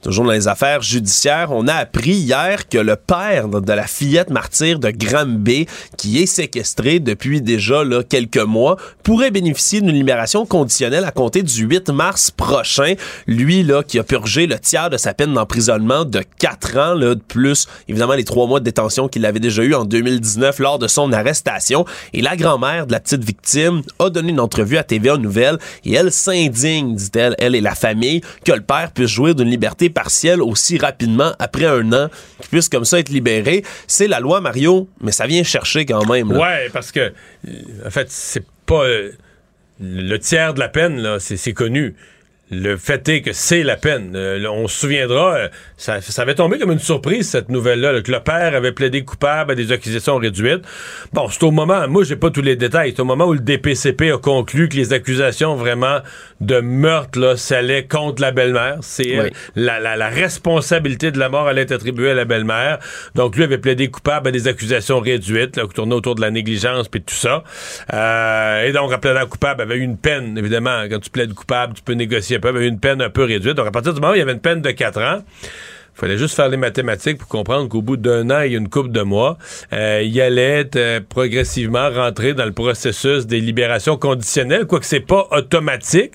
Toujours dans les affaires judiciaires, on a appris hier que le père de la fillette martyre de Granby, qui est séquestrée depuis déjà là, quelques mois, pourrait bénéficier d'une libération conditionnelle à compter du 8 mars prochain. Lui, là, qui a purgé le tiers de sa peine d'emprisonnement de 4 ans, là, de plus, évidemment, les trois mois de détention qu'il avait déjà eu en 2019 lors de son arrestation. Et la grand-mère de la petite victime a donné une entrevue à TVA Nouvelles et elle s'indigne, dit-elle, elle et la famille, que le père puisse jouir d'une liberté partielle aussi rapidement après un an, qu'il puisse comme ça être libéré. C'est la loi, Mario, mais ça vient chercher quand même. là. Ouais, parce que, en fait, c'est pas euh, le tiers de la peine, là, c'est connu. Le fait est que c'est la peine. Euh, on se souviendra, euh, ça, ça avait tombé comme une surprise, cette nouvelle-là, là, que le père avait plaidé coupable à des accusations réduites. Bon, c'est au moment, moi, j'ai pas tous les détails, c'est au moment où le DPCP a conclu que les accusations vraiment de meurtre, là, s'allaient contre la belle-mère. C'est. Oui. la, la, la responsabilité de la mort allait être attribuée à la belle-mère. Donc, lui avait plaidé coupable à des accusations réduites, là, qui tournaient autour de la négligence puis tout ça. Euh, et donc, en plaidant coupable, avait eu une peine, évidemment. Quand tu plaides coupable, tu peux négocier un peu, avait eu une peine un peu réduite. Donc, à partir du moment où il y avait une peine de 4 ans, il fallait juste faire les mathématiques pour comprendre qu'au bout d'un an et une couple de mois, euh, il allait euh, progressivement rentrer dans le processus des libérations conditionnelles, quoique c'est pas automatique.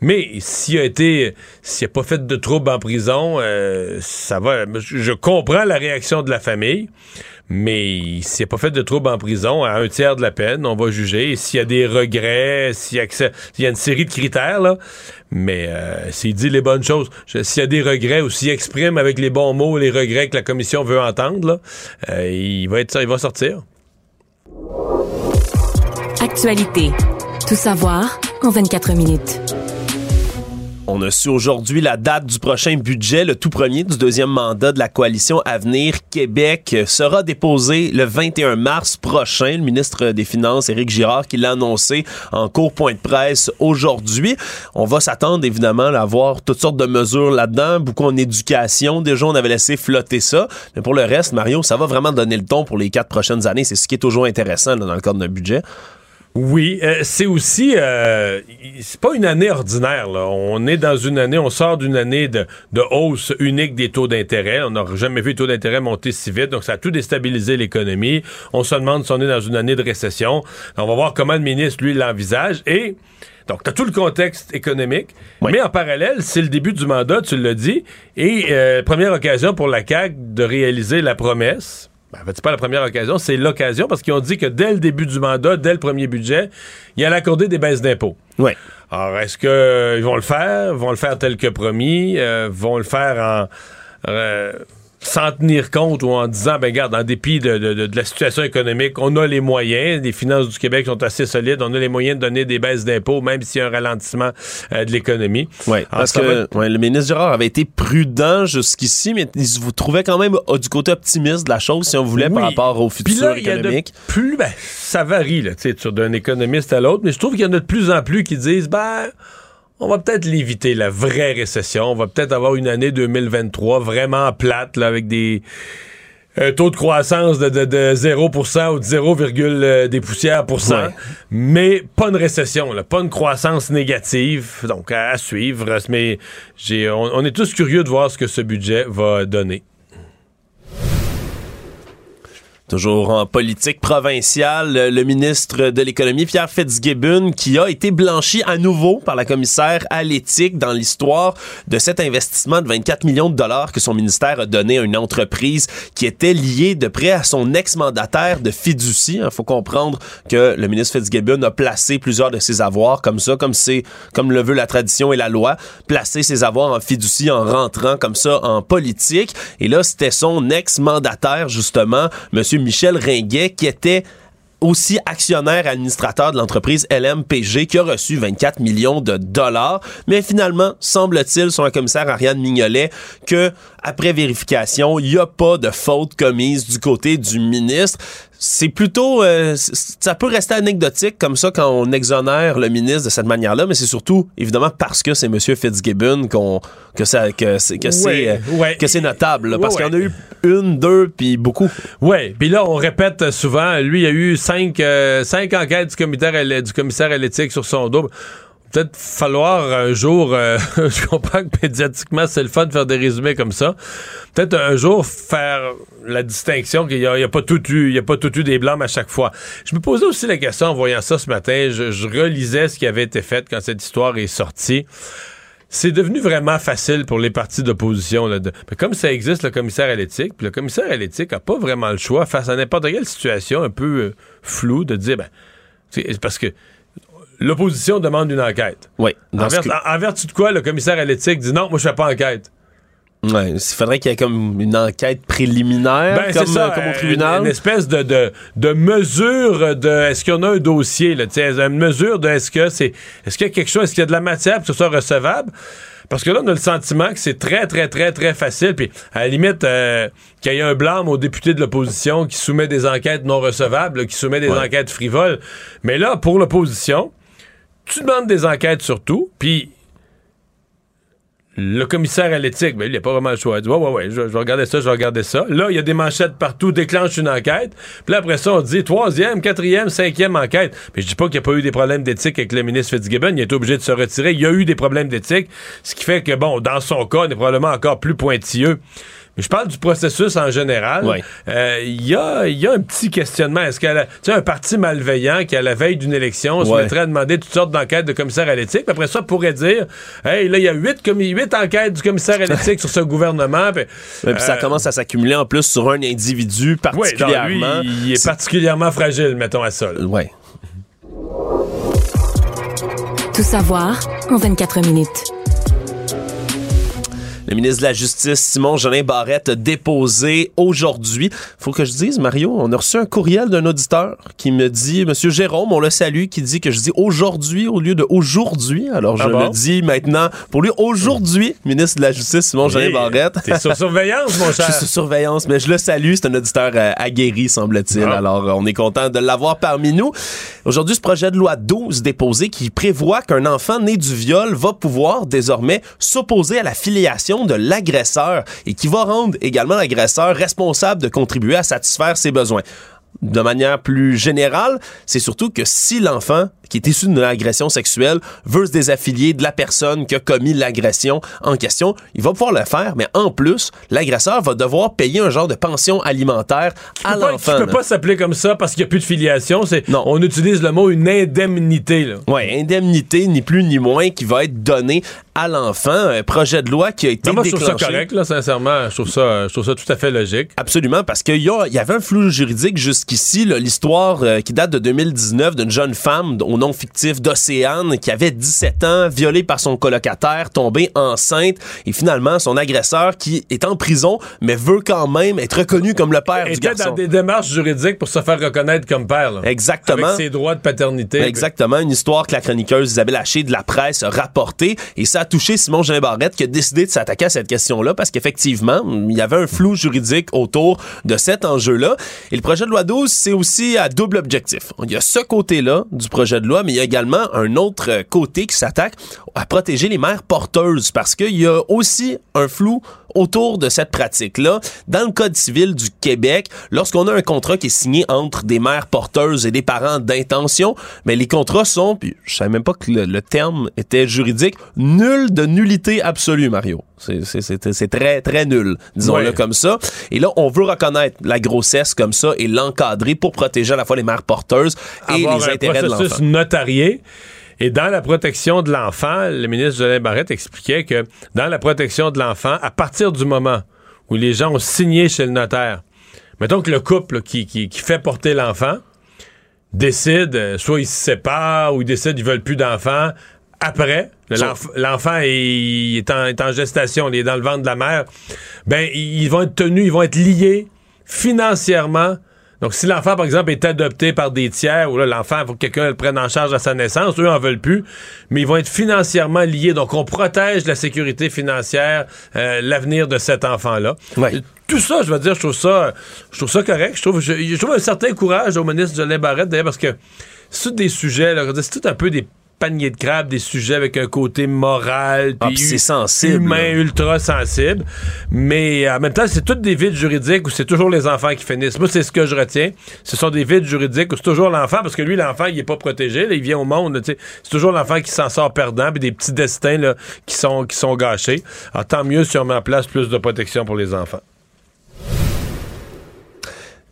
Mais s'il a été, s'il a pas fait de troubles en prison, euh, ça va. Je, comprends la réaction de la famille, Mais s'il n'a pas fait de trouble en prison, à un tiers de la peine, on va juger. S'il y a des regrets, s'il y, y a une série de critères, là, mais euh, s'il dit les bonnes choses, s'il y a des regrets ou s'il exprime avec les bons mots les regrets que la commission veut entendre, euh, il, va être, il va sortir. Actualité. Tout savoir en 24 minutes. On a su aujourd'hui la date du prochain budget, le tout premier du deuxième mandat de la coalition Avenir Québec euh, sera déposé le 21 mars prochain. Le ministre des Finances, Éric Girard, qui l'a annoncé en court point de presse aujourd'hui. On va s'attendre évidemment à avoir toutes sortes de mesures là-dedans, beaucoup en éducation. Déjà, on avait laissé flotter ça. Mais pour le reste, Mario, ça va vraiment donner le ton pour les quatre prochaines années. C'est ce qui est toujours intéressant là, dans le cadre d'un budget. Oui, euh, c'est aussi euh, c'est pas une année ordinaire. Là. On est dans une année, on sort d'une année de, de hausse unique des taux d'intérêt. On n'a jamais vu les taux d'intérêt monter si vite, donc ça a tout déstabilisé l'économie. On se demande si on est dans une année de récession. On va voir comment le ministre lui l'envisage et donc, tu as tout le contexte économique, mais en parallèle, c'est le début du mandat, tu l'as dit, et euh, première occasion pour la CAQ de réaliser la promesse. Ben, en fait, c'est pas la première occasion, c'est l'occasion parce qu'ils ont dit que dès le début du mandat, dès le premier budget, il allait accorder des baisses d'impôts. Oui. Alors, est-ce qu'ils vont le faire? Vont le faire tel que promis? Euh, vont le faire en. euh, sans tenir compte ou en disant, ben regarde, en dépit de, de- de- de la situation économique, on a les moyens, les finances du Québec sont assez solides, on a les moyens de donner des baisses d'impôts, même s'il y a un ralentissement euh, de l'économie. Oui, parce va que ouais, le ministre Girard avait été prudent jusqu'ici, mais il vous trouvait quand même euh, du côté optimiste de la chose, si on voulait, par rapport au futur là, il y a de économique. plus, ben, ça varie, là, tu sais, sur- d'un économiste à l'autre, mais je trouve qu'il y en a de plus en plus qui disent, ben, on va peut-être l'éviter, la vraie récession. On va peut-être avoir une année 2023 vraiment plate, là, avec des un taux de croissance de, de, de 0% ou de 0, euh, des poussières pour cent, Ouais. mais pas une récession, là, pas une croissance négative. Donc, à, à suivre. Mais j'ai, on, on est tous curieux de voir ce que ce budget va donner. Toujours en politique provinciale, le, ministre de l'économie, Pierre Fitzgibbon, qui a été blanchi à nouveau par la commissaire à l'éthique dans l'histoire de cet investissement de 24 millions de dollars que son ministère a donné à une entreprise qui était liée de près à son ex-mandataire de fiducie. Il faut comprendre que le ministre Fitzgibbon a placé plusieurs de ses avoirs comme ça, comme c'est, comme le veut la tradition et la loi, placer ses avoirs en fiducie en rentrant comme ça en politique. Et là, c'était son ex-mandataire, justement, Monsieur Michel Ringuet, qui était aussi actionnaire administrateur de l'entreprise LMPG qui a reçu 24 millions de dollars. Mais finalement, semble-t-il, sur un commissaire Ariane Mignolet, que après vérification, il n'y a pas de faute commise du côté du ministre. C'est plutôt, euh, ça peut rester anecdotique comme ça quand on exonère le ministre de cette manière-là, mais c'est surtout évidemment parce que c'est Monsieur Fitzgibbon qu'on que ça que c'est que c'est Ouais, euh, ouais. que c'est notable, là, Ouais, parce qu'il y en a eu une, deux, puis beaucoup. Oui, puis là, on répète souvent, lui, il y a eu cinq, euh, cinq enquêtes du commissaire, à du commissaire à l'éthique sur son dos. Peut-être falloir un jour, euh, je comprends que médiatiquement, c'est le fun de faire des résumés comme ça. Peut-être un jour faire la distinction qu'il n'y a, y a pas tout eu, il y a pas tout eu des blancs à chaque fois. Je me posais aussi la question en voyant ça ce matin. Je, je relisais ce qui avait été fait quand cette histoire est sortie c'est devenu vraiment facile pour les partis d'opposition. Comme ça existe, le commissaire à l'éthique, puis le commissaire à l'éthique n'a pas vraiment le choix face à n'importe quelle situation un peu euh, floue de dire, ben, parce que l'opposition demande une enquête. Oui. En, vertu- que- en- en vertu de quoi le commissaire à l'éthique dit non, moi je fais pas enquête. Ouais, il faudrait qu'il y ait comme une enquête préliminaire, Ben, comme, c'est ça, euh, comme euh, au tribunal. Une, une espèce de, de, de mesure de est-ce en a un dossier, là, une mesure de est-ce que c'est est-ce qu'il y a quelque chose, est-ce qu'il y a de la matière pour que ce soit recevable? Parce que là, on a le sentiment que c'est très, très, très, très facile. Puis, à la limite, euh, qu'il y ait un blâme aux députés de l'opposition qui soumet des enquêtes non recevables, là, qui soumet des Ouais. enquêtes frivoles. Mais là, pour l'opposition, tu demandes des enquêtes sur tout, puis le commissaire à l'éthique, ben, il n'a pas vraiment le choix. Il dit, ouais, ouais, ouais, je, je regarder ça, je regarder ça. Là, il y a des manchettes partout, déclenche une enquête. Puis là, après ça, on dit troisième, quatrième, cinquième enquête. Mais je dis pas qu'il n'y a pas eu des problèmes d'éthique avec le ministre Fitzgibbon. Il est obligé de se retirer. Il y a eu des problèmes d'éthique. Ce qui fait que, bon, dans son cas, on est probablement encore plus pointilleux. Mais je parle du processus en général. Ouais. Euh, Il y, a, il y a un petit questionnement. Est-ce qu'elle a- tu sais, un parti malveillant qui, à la veille d'une élection, se Ouais. mettrait à demander toutes sortes d'enquêtes de commissaire à l'éthique, puis après ça, pourrait dire Hey, là, il y a huit, enquêtes du commissaire à l'éthique sur ce gouvernement. Puis, Et puis ça euh, commence à s'accumuler en plus sur un individu ouais, non, lui, particulièrement. il est particulièrement fragile, mettons à ça. Ouais. Tout savoir en 24 minutes. Le ministre de la Justice, Simon Jolin Barrette, a déposé aujourd'hui. Faut que je dise, Mario, on a reçu un courriel d'un auditeur qui me dit, Monsieur Jérôme, on le salue, qui dit que je dis aujourd'hui au lieu de aujourd'hui. Alors je Ah bon? le dis maintenant. Pour lui, aujourd'hui, ministre de la Justice, Simon Jolin Barrette. T'es sur surveillance, mon Je cher. suis sous surveillance, mais je le salue. C'est un auditeur euh, aguerri, semble-t-il. Ah. Alors, euh, on est content de l'avoir parmi nous. Aujourd'hui, ce projet de loi 12 déposé qui prévoit qu'un enfant né du viol va pouvoir désormais s'opposer à la filiation de l'agresseur et qui va rendre également l'agresseur responsable de contribuer à satisfaire ses besoins. De manière plus générale, c'est surtout que si l'enfant qui est issu d'une agression sexuelle veut se désaffilier de la personne qui a commis l'agression en question, il va pouvoir le faire, mais en plus, l'agresseur va devoir payer un genre de pension alimentaire à l'enfant. Tu peux pas s'appeler comme ça parce qu'il n'y a plus de filiation. C'est, Non. On utilise le mot une indemnité. Ouais, indemnité, ni plus ni moins, qui va être donnée à l'enfant. Un projet de loi qui a été Non, moi, je trouve ça correct, là, sincèrement. Je trouve ça, je trouve ça tout à fait logique. Absolument, parce qu'il y, y avait un flou juridique jusqu'ici, l'histoire euh, qui date de 2019 d'une jeune femme au nom fictif d'Océane qui avait 17 ans, violée par son colocataire, tombée enceinte, et finalement son agresseur qui est en prison, mais veut quand même être reconnu comme le père du était garçon. dans des démarches juridiques pour se faire reconnaître comme père. là. Exactement. Avec ses droits de paternité. Exactement, une histoire que la chroniqueuse Isabelle Haché de la presse a rapportée et ça a touché Simon Jean Barrette qui a décidé de s'attaquer à cette question-là parce qu'effectivement, il y avait un flou juridique autour de cet enjeu-là. Et le projet de loi 12, c'est aussi à double objectif. Il y a ce côté-là du projet de mais il y a également un autre côté qui s'attaque à protéger les mères porteuses parce qu'il y a aussi un flou autour de cette pratique-là. Dans le Code civil du Québec, lorsqu'on a un contrat qui est signé entre des mères porteuses et des parents d'intention, mais les contrats sont, puis je savais même pas que le, le terme était juridique, nul de nullité absolue, Mario. C'est- très, très nul, disons-le Ouais. comme ça. Et là, on veut reconnaître la grossesse comme ça et l'encadrer pour protéger à la fois les mères porteuses et avoir les un intérêts de processus l'enfant. notarié. Et dans la protection de l'enfant, le ministre Jolin Barrette expliquait que dans la protection de l'enfant, à partir du moment où les gens ont signé chez le notaire, mettons que le couple qui, qui- qui fait porter l'enfant décide, euh, soit ils se séparent ou ils décident qu'ils veulent plus d'enfants, après, le- l'enf- l'enfant est, en, est en gestation, il est dans le ventre de la mère, ben ils vont être tenus, ils vont être liés financièrement. Donc, si l'enfant, par exemple, est adopté par des tiers, ou là, l'enfant, il faut que quelqu'un le prenne en charge à sa naissance, eux en veulent plus, mais ils vont être financièrement liés. Donc, on protège la sécurité financière, euh, l'avenir de cet enfant-là. Ouais. Tout ça, je veux dire, je trouve ça, je trouve ça correct. Je trouve, je, je trouve un certain courage au ministre Jolin Barrette, d'ailleurs, parce que c'est tous des sujets, là, c'est tout un peu des paniers de crabes, des sujets avec un côté moral, Ah, puis hu- sensible, humain, ultra sensible. Mais en même temps, c'est toutes des vides juridiques où c'est toujours les enfants qui finissent. Moi, c'est ce que je retiens. Ce sont des vides juridiques où c'est toujours l'enfant, parce que lui, l'enfant, il est pas protégé. là, il vient au monde. C'est toujours l'enfant qui s'en sort perdant, puis des petits destins là, qui, sont, qui sont gâchés. Alors, tant mieux si on met en place plus de protection pour les enfants.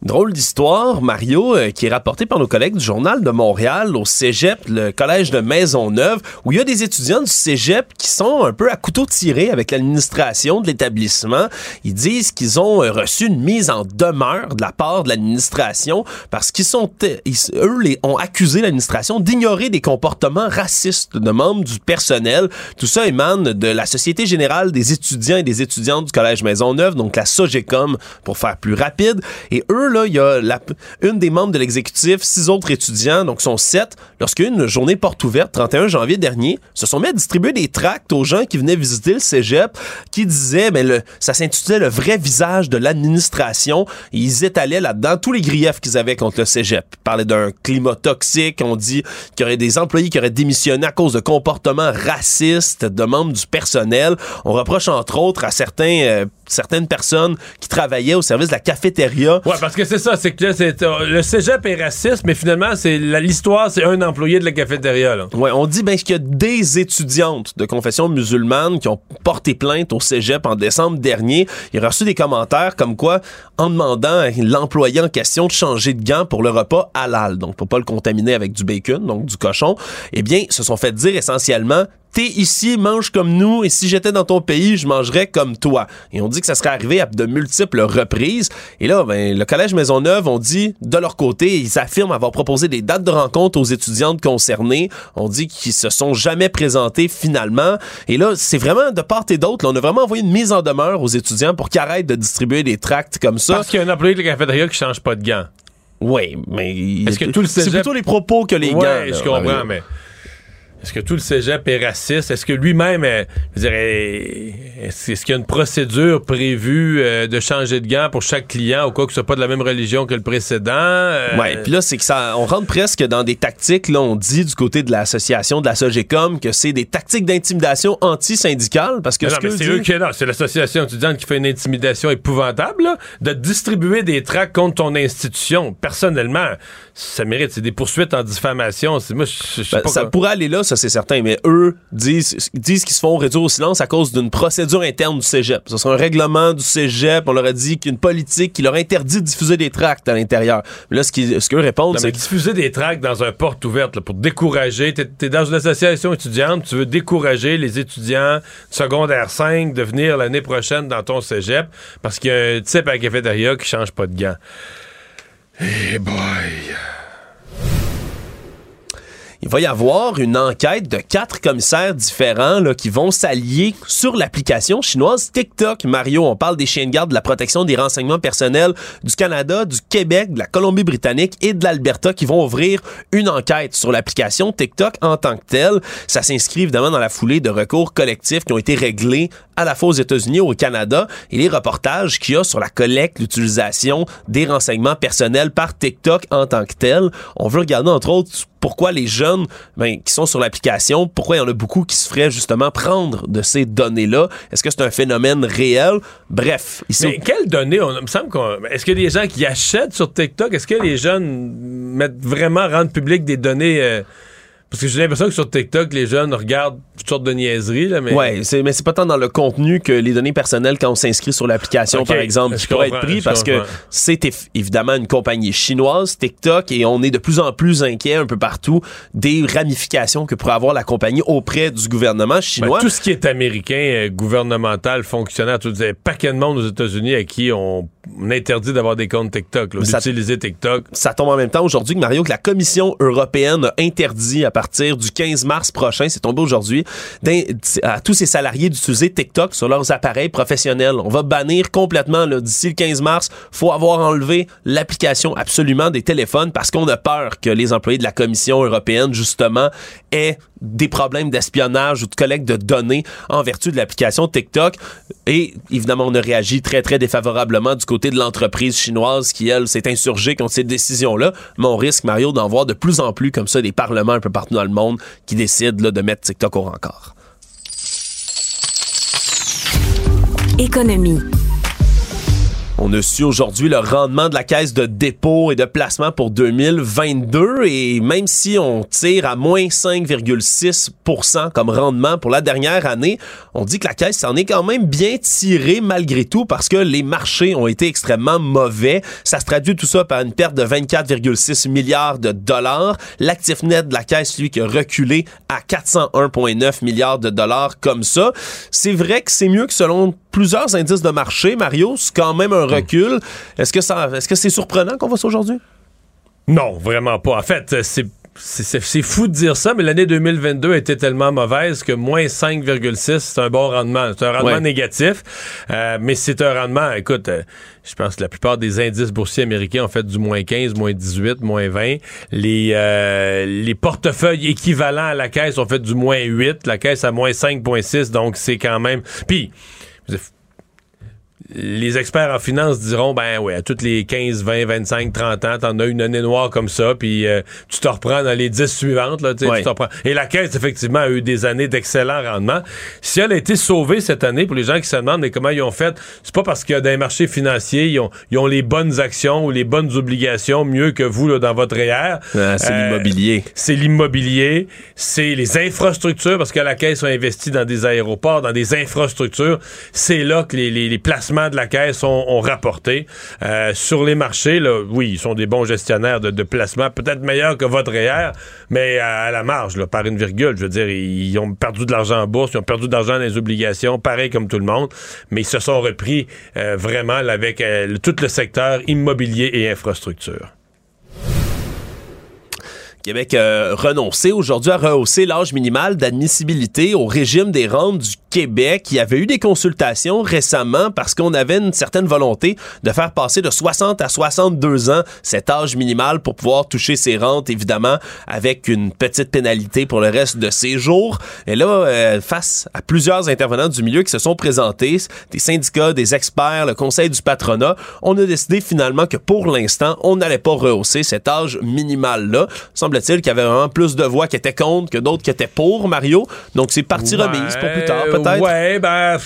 Drôle d'histoire, Mario, euh, qui est rapporté par nos collègues du Journal de Montréal au Cégep, le collège de Maisonneuve, où il y a des étudiants du Cégep qui sont un peu à couteau tiré avec l'administration de l'établissement. Ils disent qu'ils ont euh, reçu une mise en demeure de la part de l'administration parce qu'ils sont, euh, eux, ont accusé l'administration d'ignorer des comportements racistes de membres du personnel. Tout ça émane de la Société générale des étudiants et des étudiantes du collège Maisonneuve, donc la SOGECOM pour faire plus rapide. Et eux, là, il y a la- une des membres de l'exécutif, six autres étudiants, donc sont sept, lorsqu'une journée porte ouverte, 31 janvier dernier, se sont mis à distribuer des tracts aux gens qui venaient visiter le cégep, qui disaient, ben, le, ça s'intitulait le vrai visage de l'administration. Ils étalaient là-dedans tous les griefs qu'ils avaient contre le cégep. Ils parlaient d'un climat toxique, on dit qu'il y aurait des employés qui auraient démissionné à cause de comportements racistes de membres du personnel. On reproche entre autres à certains euh, certaines personnes qui travaillaient au service de la cafétéria. Ouais, parce que c'est ça, c'est que là, c'est, euh, le cégep est raciste, mais finalement, c'est l'histoire, c'est un employé de la cafétéria. Là. Ouais, on dit ben qu'il y a des étudiantes de confession musulmane qui ont porté plainte au cégep en décembre dernier? Il a reçu des commentaires comme quoi, en demandant à l'employé en question de changer de gants pour le repas halal, donc pour pas le contaminer avec du bacon, donc du cochon, eh bien, se sont fait dire essentiellement T'es ici, mange comme nous, et si j'étais dans ton pays, je mangerais comme toi. Et on dit que ça serait arrivé à de multiples reprises. Et là, ben, le Collège Maisonneuve, on dit, de leur côté, ils affirment avoir proposé des dates de rencontre aux étudiantes concernées. On dit qu'ils se sont jamais présentés finalement. Et là, c'est vraiment de part et d'autre. On a vraiment envoyé une mise en demeure aux étudiants pour qu'ils arrêtent de distribuer des tracts comme ça. Parce qu'il y a un employé de la cafétéria qui change pas de gants. Oui, mais... Est-ce que tout le C'est plutôt les propos que les ouais, gants. je comprends, Mario. mais est-ce que tout le cégep est raciste? Est-ce que lui-même, est-ce est-ce qu'il y a une procédure prévue euh, de changer de gants pour chaque client au cas que ce soit pas de la même religion que le précédent? Euh, Ouais, puis là c'est que ça on rentre presque dans des tactiques là on dit du côté de l'association de la Sogecom que c'est des tactiques d'intimidation anti-syndicale parce que non, c'est eux qui, non, c'est l'association étudiante qui fait une intimidation épouvantable, là, de distribuer des tracts contre ton institution. Personnellement, ça mérite, c'est des poursuites en diffamation. Moi, je- je sais Ben, pas ça quoi- pourrait aller là, ça c'est certain, mais eux disent, disent qu'ils se font réduire au silence à cause d'une procédure interne du cégep. Ce serait un règlement du cégep, on leur a dit qu'une politique qui leur interdit de diffuser des tracts à l'intérieur. Mais là, ce qu'eux répondent, c'est diffuser des tracts dans un porte ouverte là, pour décourager. T'es es dans une association étudiante, tu veux décourager les étudiants secondaire 5 de venir l'année prochaine dans ton cégep parce qu'il y a un type à la cafétéria qui change pas de gants. Eh boy. Il va y avoir une enquête de quatre commissaires différents qui vont s'allier sur l'application chinoise TikTok. Mario, on parle des chiens de garde de la protection des renseignements personnels du Canada, du Québec, de la Colombie-Britannique et de l'Alberta qui vont ouvrir une enquête sur l'application TikTok en tant que telle. Ça s'inscrit évidemment dans la foulée de recours collectifs qui ont été réglés à la fois aux États-Unis et au Canada et les reportages qu'il y a sur la collecte, l'utilisation des renseignements personnels par TikTok en tant que tel. On veut regarder entre autres pourquoi les jeunes ben, qui sont sur l'application, pourquoi il y en a beaucoup qui se feraient justement prendre de ces données-là. Est-ce que c'est un phénomène réel? Bref, ici, Mais quelles données? On, il me semble qu'on. Est-ce qu'il y a des gens qui achètent sur TikTok? Est-ce que les jeunes mettent vraiment rendre public des données? euh, parce que j'ai l'impression que sur TikTok, les jeunes regardent toutes sortes de niaiseries, là, mais. Ouais, c'est, mais c'est pas tant dans le contenu que les données personnelles quand on s'inscrit sur l'application, par exemple, qui pourrait être pris parce que c'est évidemment une compagnie chinoise, TikTok, et on est de plus en plus inquiet un peu partout des ramifications que pourrait avoir la compagnie auprès du gouvernement Ben, chinois. tout ce qui est américain, euh, gouvernemental, fonctionnaire, tout un paquet de monde aux États-Unis à qui on, on interdit d'avoir des comptes TikTok, d'utiliser TikTok. ça tombe en même temps aujourd'hui que Mario, que la Commission européenne a interdit à partir du 15 mars prochain, c'est tombé aujourd'hui, à tous ses salariés d'utiliser TikTok sur leurs appareils professionnels. On va bannir complètement d'ici le 15 mars. faut avoir enlevé l'application absolument des téléphones parce qu'on a peur que les employés de la Commission européenne, justement, aient des problèmes d'espionnage ou de collecte de données en vertu de l'application TikTok. Et évidemment, on a réagi très, très défavorablement du côté de l'entreprise chinoise qui, elle, s'est insurgée contre cette décision-là. Mais on risque, Mario, d'en voir de plus en plus comme ça des parlements un peu partout dans le monde qui décident là, de mettre TikTok au rencard. Économie. On a su aujourd'hui le rendement de la caisse de dépôt et de placement pour 2022 et même si on tire à moins 5,6% comme rendement pour la dernière année, on dit que la caisse s'en est quand même bien tirée malgré tout parce que les marchés ont été extrêmement mauvais. Ça se traduit tout ça par une perte de 24,6 milliards de dollars. L'actif net de la caisse, lui, qui a reculé à 401,9 milliards de dollars comme ça. C'est vrai que c'est mieux que selon plusieurs indices de marché, Mario, c'est quand même un recul. Est-ce que ça, est-ce que c'est surprenant qu'on voit ça aujourd'hui? Non, vraiment pas. En fait, c'est. C'est c'est- c'est fou de dire ça, mais l'année 2022 a été tellement mauvaise que moins 5,6, c'est un bon rendement. C'est un rendement Ouais. négatif, euh, mais c'est un rendement, écoute, euh, je pense que la plupart des indices boursiers américains ont fait du moins 15, moins 18, moins 20. Les, euh, les portefeuilles équivalents à la caisse ont fait du moins 8, la caisse à moins 5,6, donc c'est quand même... Puis, was a les experts en finance diront ben ouais, à toutes les 15, 20, 25, 30 ans, t'en as une année noire comme ça, puis euh, tu te reprends dans les 10 suivantes. Là, Ouais. tu reprends. Et la caisse, effectivement, a eu des années d'excellents rendements. Si elle a été sauvée cette année, pour les gens qui se demandent mais comment ils ont fait, c'est pas parce qu'il y a des marchés financiers, ils ont, ils ont les bonnes actions ou les bonnes obligations mieux que vous là, dans votre REER. Ah, c'est Euh, l'immobilier. C'est l'immobilier, c'est les infrastructures, parce que la Caisse a investi dans des aéroports, dans des infrastructures. C'est là que les, les- les placements de la Caisse ont, ont rapporté. Euh, sur les marchés, là, oui, ils sont des bons gestionnaires de, de placement, peut-être meilleurs que votre REER, mais à, à la marge, là, par une virgule. Je veux dire, ils ont perdu de l'argent en bourse, ils ont perdu de l'argent dans les obligations, pareil comme tout le monde, mais ils se sont repris euh, vraiment là, avec euh, tout le secteur immobilier et infrastructure. Québec a renoncé aujourd'hui à rehausser l'âge minimal d'admissibilité au régime des rentes du Québec. Il y avait eu des consultations récemment parce qu'on avait une certaine volonté de faire passer de 60 à 62 ans cet âge minimal pour pouvoir toucher ses rentes, évidemment, avec une petite pénalité pour le reste de ses jours. Et là, euh, face à plusieurs intervenants du milieu qui se sont présentés, des syndicats, des experts, le conseil du patronat, on a décidé finalement que pour l'instant, on n'allait pas rehausser cet âge minimal-là. Semble-t-il qu'il y avait vraiment plus de voix qui étaient contre que d'autres qui étaient pour, Mario. Donc c'est partie remise pour plus tard, peut-être. Ouais, ben.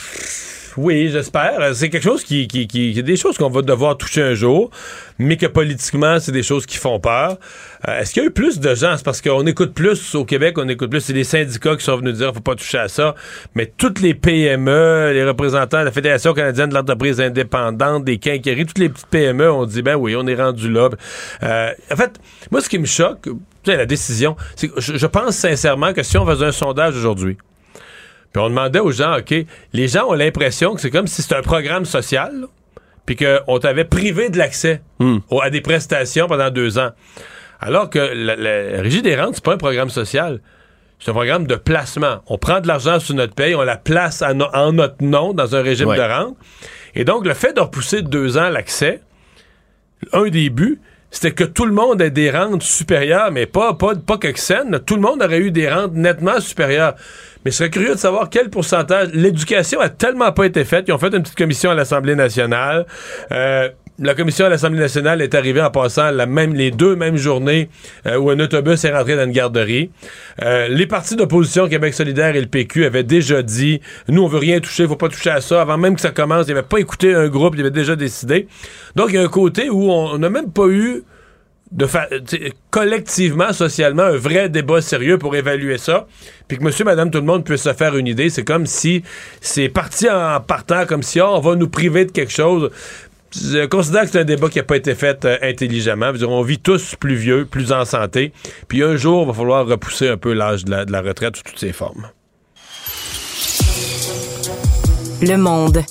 Oui, j'espère. C'est quelque chose qui, qui, qui, qui- des choses qu'on va devoir toucher un jour, mais que politiquement, c'est des choses qui font peur. Euh, Est-ce qu'il y a eu plus de gens? C'est parce qu'on écoute plus au Québec, on écoute plus. C'est les syndicats qui sont venus dire faut pas toucher à ça. Mais toutes les PME, les représentants de la Fédération canadienne de l'entreprise indépendante, des quincailleries, toutes les petites PME ont dit ben oui, on est rendu là. Euh, en fait, moi, ce qui me choque, la décision, c'est que je pense sincèrement que si on faisait un sondage aujourd'hui, puis on demandait aux gens, OK, les gens ont l'impression que c'est comme si c'était un programme social, puis qu'on t'avait privé de l'accès au- à des prestations pendant deux ans. Alors que la, la Régie des rentes, c'est pas un programme social. C'est un programme de placement. On prend de l'argent sur notre paye, on la place no- en notre nom dans un régime Ouais. de rente. Et donc, le fait de repousser de deux ans l'accès, un des buts, c'était que tout le monde ait des rentes supérieures, mais pas, pas, pas tout le monde aurait eu des rentes nettement supérieures. Mais je serais curieux de savoir quel pourcentage. L'éducation a tellement pas été faite. Ils ont fait une petite commission à l'Assemblée nationale. Euh, la commission à l'Assemblée nationale est arrivée en passant la même, les deux mêmes journées euh, où un autobus est rentré dans une garderie. Euh, les partis d'opposition, Québec solidaire et le PQ, avaient déjà dit nous, on veut rien toucher, faut pas toucher à ça. Avant même que ça commence, ils n'avaient pas écouté un groupe, ils avaient déjà décidé. Donc, il y a un côté où on n'a même pas eu de collectivement, socialement, un vrai débat sérieux pour évaluer ça, puis que monsieur, madame, tout le monde puisse se faire une idée. C'est comme si c'est parti en partant, comme si oh, on va nous priver de quelque chose. Je considère que c'est un débat qui n'a pas été fait euh, intelligemment. Dire, on vit tous plus vieux, plus en santé, puis un jour, il va falloir repousser un peu l'âge de la retraite sous toutes ses formes. Le monde.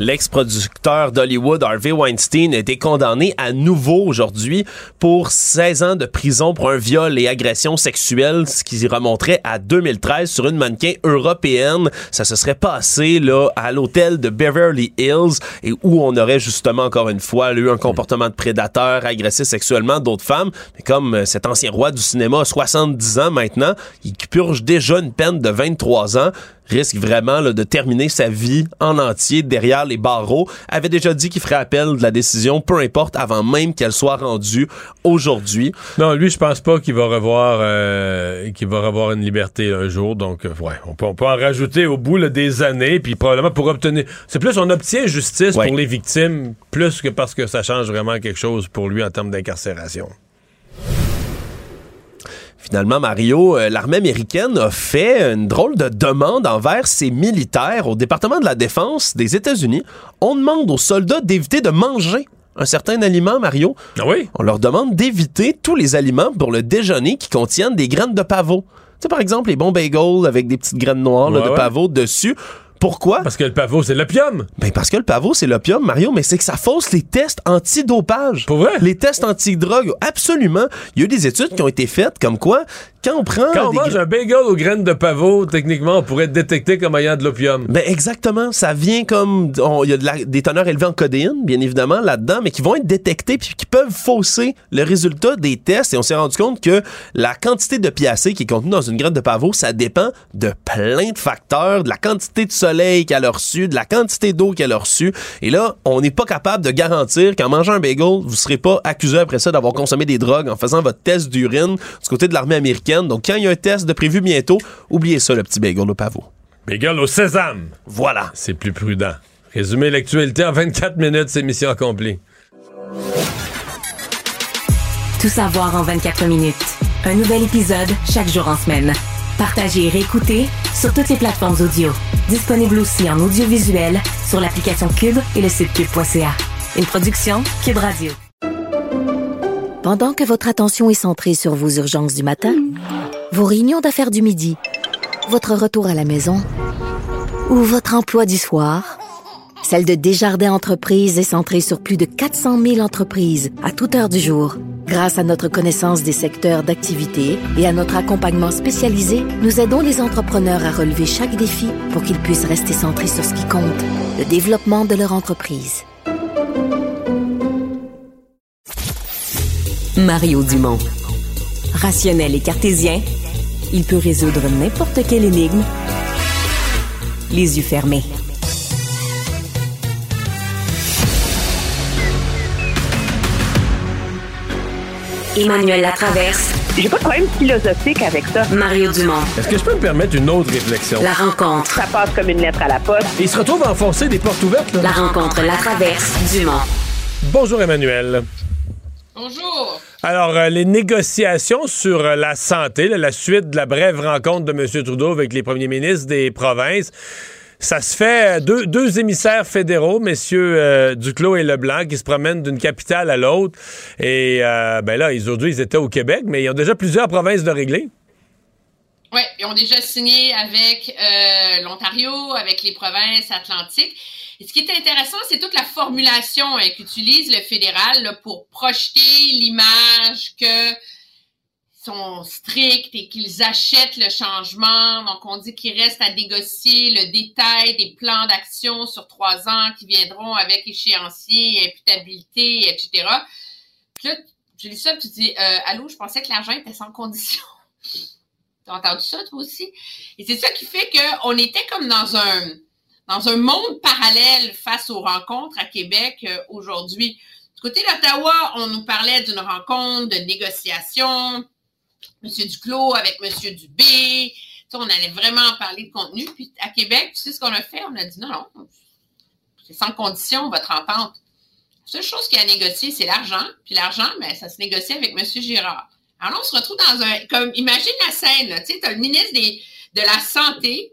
L'ex-producteur d'Hollywood, Harvey Weinstein, a été condamné à nouveau aujourd'hui pour 16 ans de prison pour un viol et agression sexuelle, ce qui remonterait à 2013 sur une mannequin européenne. Ça se serait passé là à l'hôtel de Beverly Hills et où on aurait justement encore une fois eu un comportement de prédateur, agressé sexuellement d'autres femmes. Mais comme euh, cet ancien roi du cinéma a 70 ans maintenant, il purge déjà une peine de 23 ans risque vraiment là, de terminer sa vie en entier derrière les barreaux, avait déjà dit qu'il ferait appel de la décision, peu importe, avant même qu'elle soit rendue aujourd'hui. Non, lui, je pense pas qu'il va revoir euh, qu'il va revoir une liberté un jour. Donc, euh, ouais, on peut, on peut en rajouter au bout là, des années, puis probablement pour obtenir. C'est plus on obtient justice Ouais. pour les victimes, plus que parce que ça change vraiment quelque chose pour lui en termes d'incarcération. Finalement, Mario, euh, l'armée américaine a fait une drôle de demande envers ses militaires au département de la défense des États-Unis. On demande aux soldats d'éviter de manger un certain aliment, Mario. Ah oui? On leur demande d'éviter tous les aliments pour le déjeuner qui contiennent des graines de pavot. Tu sais, par exemple, les bons bagels avec des petites graines noires là, de ouais. pavot dessus. Pourquoi? Parce que le pavot, c'est l'opium. Ben parce que le pavot, c'est l'opium, Mario, mais c'est que ça fausse les tests antidopage. Pour vrai? Les tests antidrogue, absolument. Il y a eu des études qui ont été faites comme quoi, quand on prend... Quand on mange gra- un bagel aux graines de pavot, techniquement, on pourrait être détecté comme ayant de l'opium. Ben exactement, ça vient comme il y a de la- des teneurs élevées en codéine, bien évidemment là-dedans, mais qui vont être détectés puis qui peuvent fausser le résultat des tests. Et on s'est rendu compte que la quantité de piacé qui est contenue dans une graine de pavot, ça dépend de plein de facteurs, de la quantité de soleil qu'elle a reçu, de la quantité d'eau qu'elle a reçue. Et là, on n'est pas capable de garantir qu'en mangeant un bagel, vous serez pas accusé après ça d'avoir consommé des drogues en faisant votre test d'urine du côté de l'armée américaine. Donc, quand il y a un test de prévu bientôt, oubliez ça, le petit bagel au pavot. Bagel au sésame. Voilà. C'est plus prudent. Résumer l'actualité en 24 minutes, c'est mission accomplie. Tout savoir en 24 minutes. Un nouvel épisode chaque jour en semaine. Partagez et réécoutez sur toutes les plateformes audio. Disponible aussi en audiovisuel sur l'application Cube et le site cube.ca. Une production Cube Radio. Pendant que votre attention est centrée sur vos urgences du matin, vos réunions d'affaires du midi, votre retour à la maison ou votre emploi du soir, celle de Desjardins Entreprises est centrée sur plus de 400 000 entreprises à toute heure du jour. Grâce à notre connaissance des secteurs d'activité et à notre accompagnement spécialisé, nous aidons les entrepreneurs à relever chaque défi pour qu'ils puissent rester centrés sur ce qui compte, le développement de leur entreprise. Mario Dumont. Rationnel et cartésien, il peut résoudre n'importe quelle énigme les yeux fermés. Emmanuel Latraverse. J'ai pas de problème philosophique avec ça. Mario Dumont. Est-ce que je peux me permettre une autre réflexion? La rencontre. Ça passe comme une lettre à la poste. Et il se retrouve à enfoncer des portes ouvertes. là. La rencontre La Traverse Dumont. Bonjour Emmanuel. Bonjour. Alors, euh, les négociations sur euh, la santé, là, la suite de la brève rencontre de M. Trudeau avec les premiers ministres des provinces, ça se fait euh, deux, deux émissaires fédéraux, messieurs euh, Duclos et Leblanc, qui se promènent d'une capitale à l'autre. Et euh, ben là, aujourd'hui, ils étaient au Québec, mais ils ont déjà plusieurs provinces de régler. Oui, ils ont déjà signé avec euh, l'Ontario, avec les provinces atlantiques. Et ce qui est intéressant, c'est toute la formulation hein, qu'utilise le fédéral pour projeter l'image que sont stricts et qu'ils achètent le changement. Donc, on dit qu'il reste à négocier le détail des plans d'action sur trois ans qui viendront avec échéancier, imputabilité, etc. Puis là, je lis ça, tu dis, euh, allô, je pensais que l'argent était sans condition. T'as entendu ça, toi aussi? Et c'est ça qui fait qu'on était comme dans un, dans un monde parallèle face aux rencontres à Québec euh, aujourd'hui. Du côté d'Ottawa, on nous parlait d'une rencontre de négociation, M. Duclos avec M. Dubé. Tu on allait vraiment parler de contenu. Puis à Québec, tu sais ce qu'on a fait? On a dit non, non, c'est sans condition votre entente. La seule chose qu'il a à négocier, c'est l'argent. Puis l'argent, ben, ça se négocie avec M. Girard. Alors là, on se retrouve dans un. Imagine la scène, tu sais, as le ministre de la Santé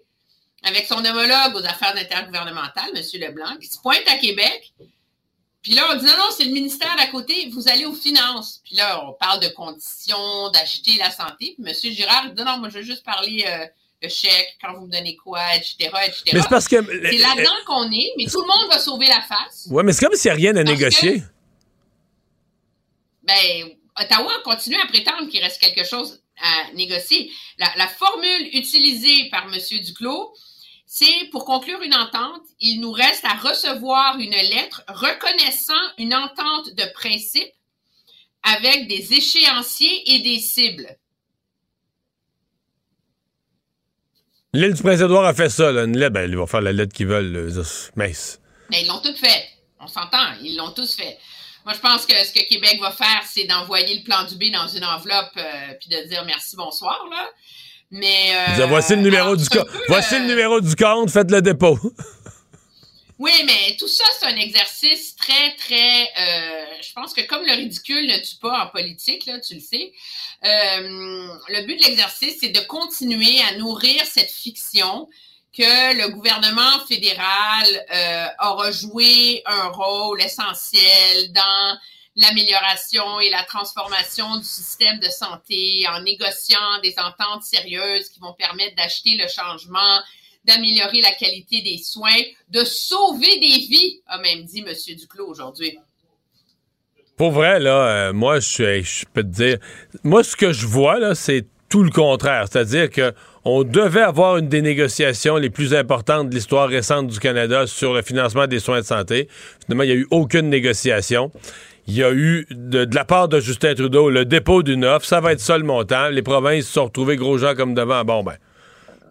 avec son homologue aux affaires intergouvernementales, M. Leblanc, qui se pointe à Québec. Puis là, on dit non, non, c'est le ministère d'à côté, vous allez aux finances. Puis là, on parle de conditions, d'acheter la santé. Puis M. Girard dit non, moi, je veux juste parler euh, le chèque, quand vous me donnez quoi, etc., etc. Mais c'est parce que. C'est là-dedans qu'on est, mais tout le monde va sauver la face. Ouais, mais c'est comme s'il n'y a rien à négocier. Ben, Ottawa continue à prétendre qu'il reste quelque chose à négocier. La, la formule utilisée par M. Duclos, c'est pour conclure une entente, il nous reste à recevoir une lettre reconnaissant une entente de principe avec des échéanciers et des cibles. L'île du Prince-Édouard a fait ça, là. Une lettre, ben, ils vont faire la lettre qu'ils veulent. Mais ils l'ont toutes fait. On s'entend, ils l'ont tous fait. Moi, je pense que ce que Québec va faire, c'est d'envoyer le plan du B dans une enveloppe euh, puis de dire merci, bonsoir, là. Mais. euh, Dire, voici le numéro alors, du c'est un compte. peu, Voici euh, le numéro du compte, faites le dépôt. Oui, mais tout ça, c'est un exercice très, très. euh, je pense que comme le ridicule ne tue pas en politique, là, tu le sais, euh, le but de l'exercice, c'est de continuer à nourrir cette fiction que le gouvernement fédéral euh, aura joué un rôle essentiel dans l'amélioration et la transformation du système de santé en négociant des ententes sérieuses qui vont permettre d'acheter le changement, d'améliorer la qualité des soins, de sauver des vies, a même dit M. Duclos aujourd'hui. Pour vrai, là, euh, moi, je peux te dire, moi, ce que je vois, là, c'est tout le contraire. C'est-à-dire que on devait avoir une des négociations les plus importantes de l'histoire récente du Canada sur le financement des soins de santé. Finalement, il n'y a eu aucune négociation. Il y a eu, de, de la part de Justin Trudeau, le dépôt d'une offre. Ça va être ça le montant. Les provinces se sont retrouvées gros gens comme devant. Bon, ben,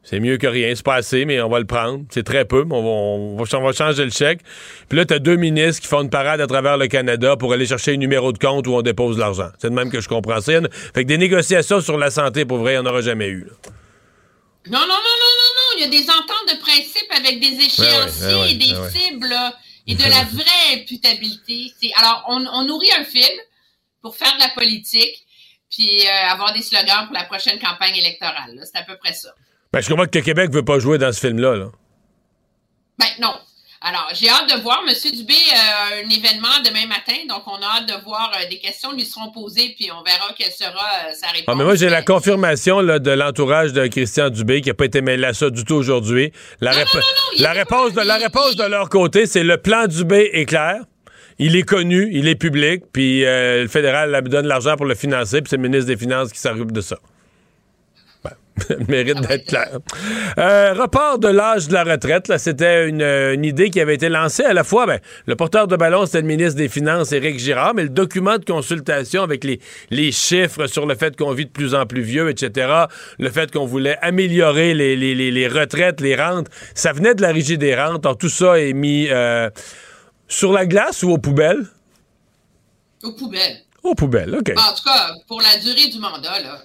C'est mieux que rien. C'est pas assez, mais on va le prendre. C'est très peu, mais on va, on va- on va changer le chèque. Puis là, t'as deux ministres qui font une parade à travers le Canada pour aller chercher un numéro de compte où on dépose l'argent. C'est de même que je comprends ça. Fait que des négociations sur la santé, pour vrai, il n'y en aura jamais eu. là. Non, non, non, non, non, non. Il y a des ententes de principe avec des échéanciers ouais, ouais, et des ouais. cibles là, et de la vraie imputabilité. C'est- Alors, on, on nourrit un film pour faire de la politique puis euh, avoir des slogans pour la prochaine campagne électorale. C'est à peu près ça. Ben, je comprends que le Québec veut pas jouer dans ce film-là. Là. Ben non. Alors, j'ai hâte de voir. Monsieur Dubé a un événement demain matin, donc on a hâte de voir euh, des questions lui seront posées, puis on verra quelle sera euh, sa réponse. Ah, mais moi, j'ai la confirmation là, de l'entourage de Christian Dubé qui n'a pas été mêlé à ça du tout aujourd'hui. La, rép- la réponse de, la réponse de leur côté, c'est le plan Dubé est clair. Il est connu, il est public, puis euh, le fédéral là, donne l'argent pour le financer, puis c'est le ministre des Finances qui s'occupe de ça. Mérite d'être clair. Euh, report de l'âge de la retraite, là, c'était une, euh, une idée qui avait été lancée à la fois. Ben, le porteur de ballon, c'était le ministre des Finances, Éric Girard, mais le document de consultation avec les, les chiffres sur le fait qu'on vit de plus en plus vieux, etc., le fait qu'on voulait améliorer les, les- les- les retraites, les rentes, ça venait de la régie des rentes. Alors, tout ça est mis euh, sur la glace ou aux poubelles? Aux poubelles. Aux poubelles, OK. En tout cas, pour la durée du mandat, là,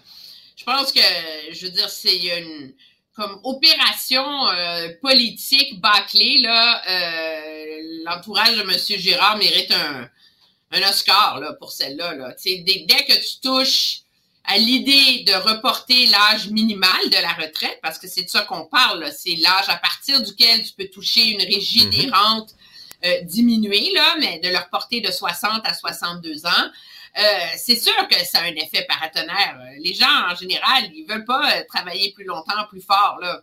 pense que, je veux dire, c'est une comme opération euh, politique bâclée, là, euh, l'entourage de M. Girard mérite un, un Oscar là, pour celle-là. Là. Dès, dès que tu touches à l'idée de reporter l'âge minimal de la retraite, parce que c'est de ça qu'on parle, c'est l'âge à partir duquel tu peux toucher une régie des rentes euh, diminuée, là, mais de le reporter de 60 à 62 ans. Euh, c'est sûr que ça a un effet paratonnerre. Les gens, en général, ils veulent pas euh, travailler plus longtemps, plus fort. Là.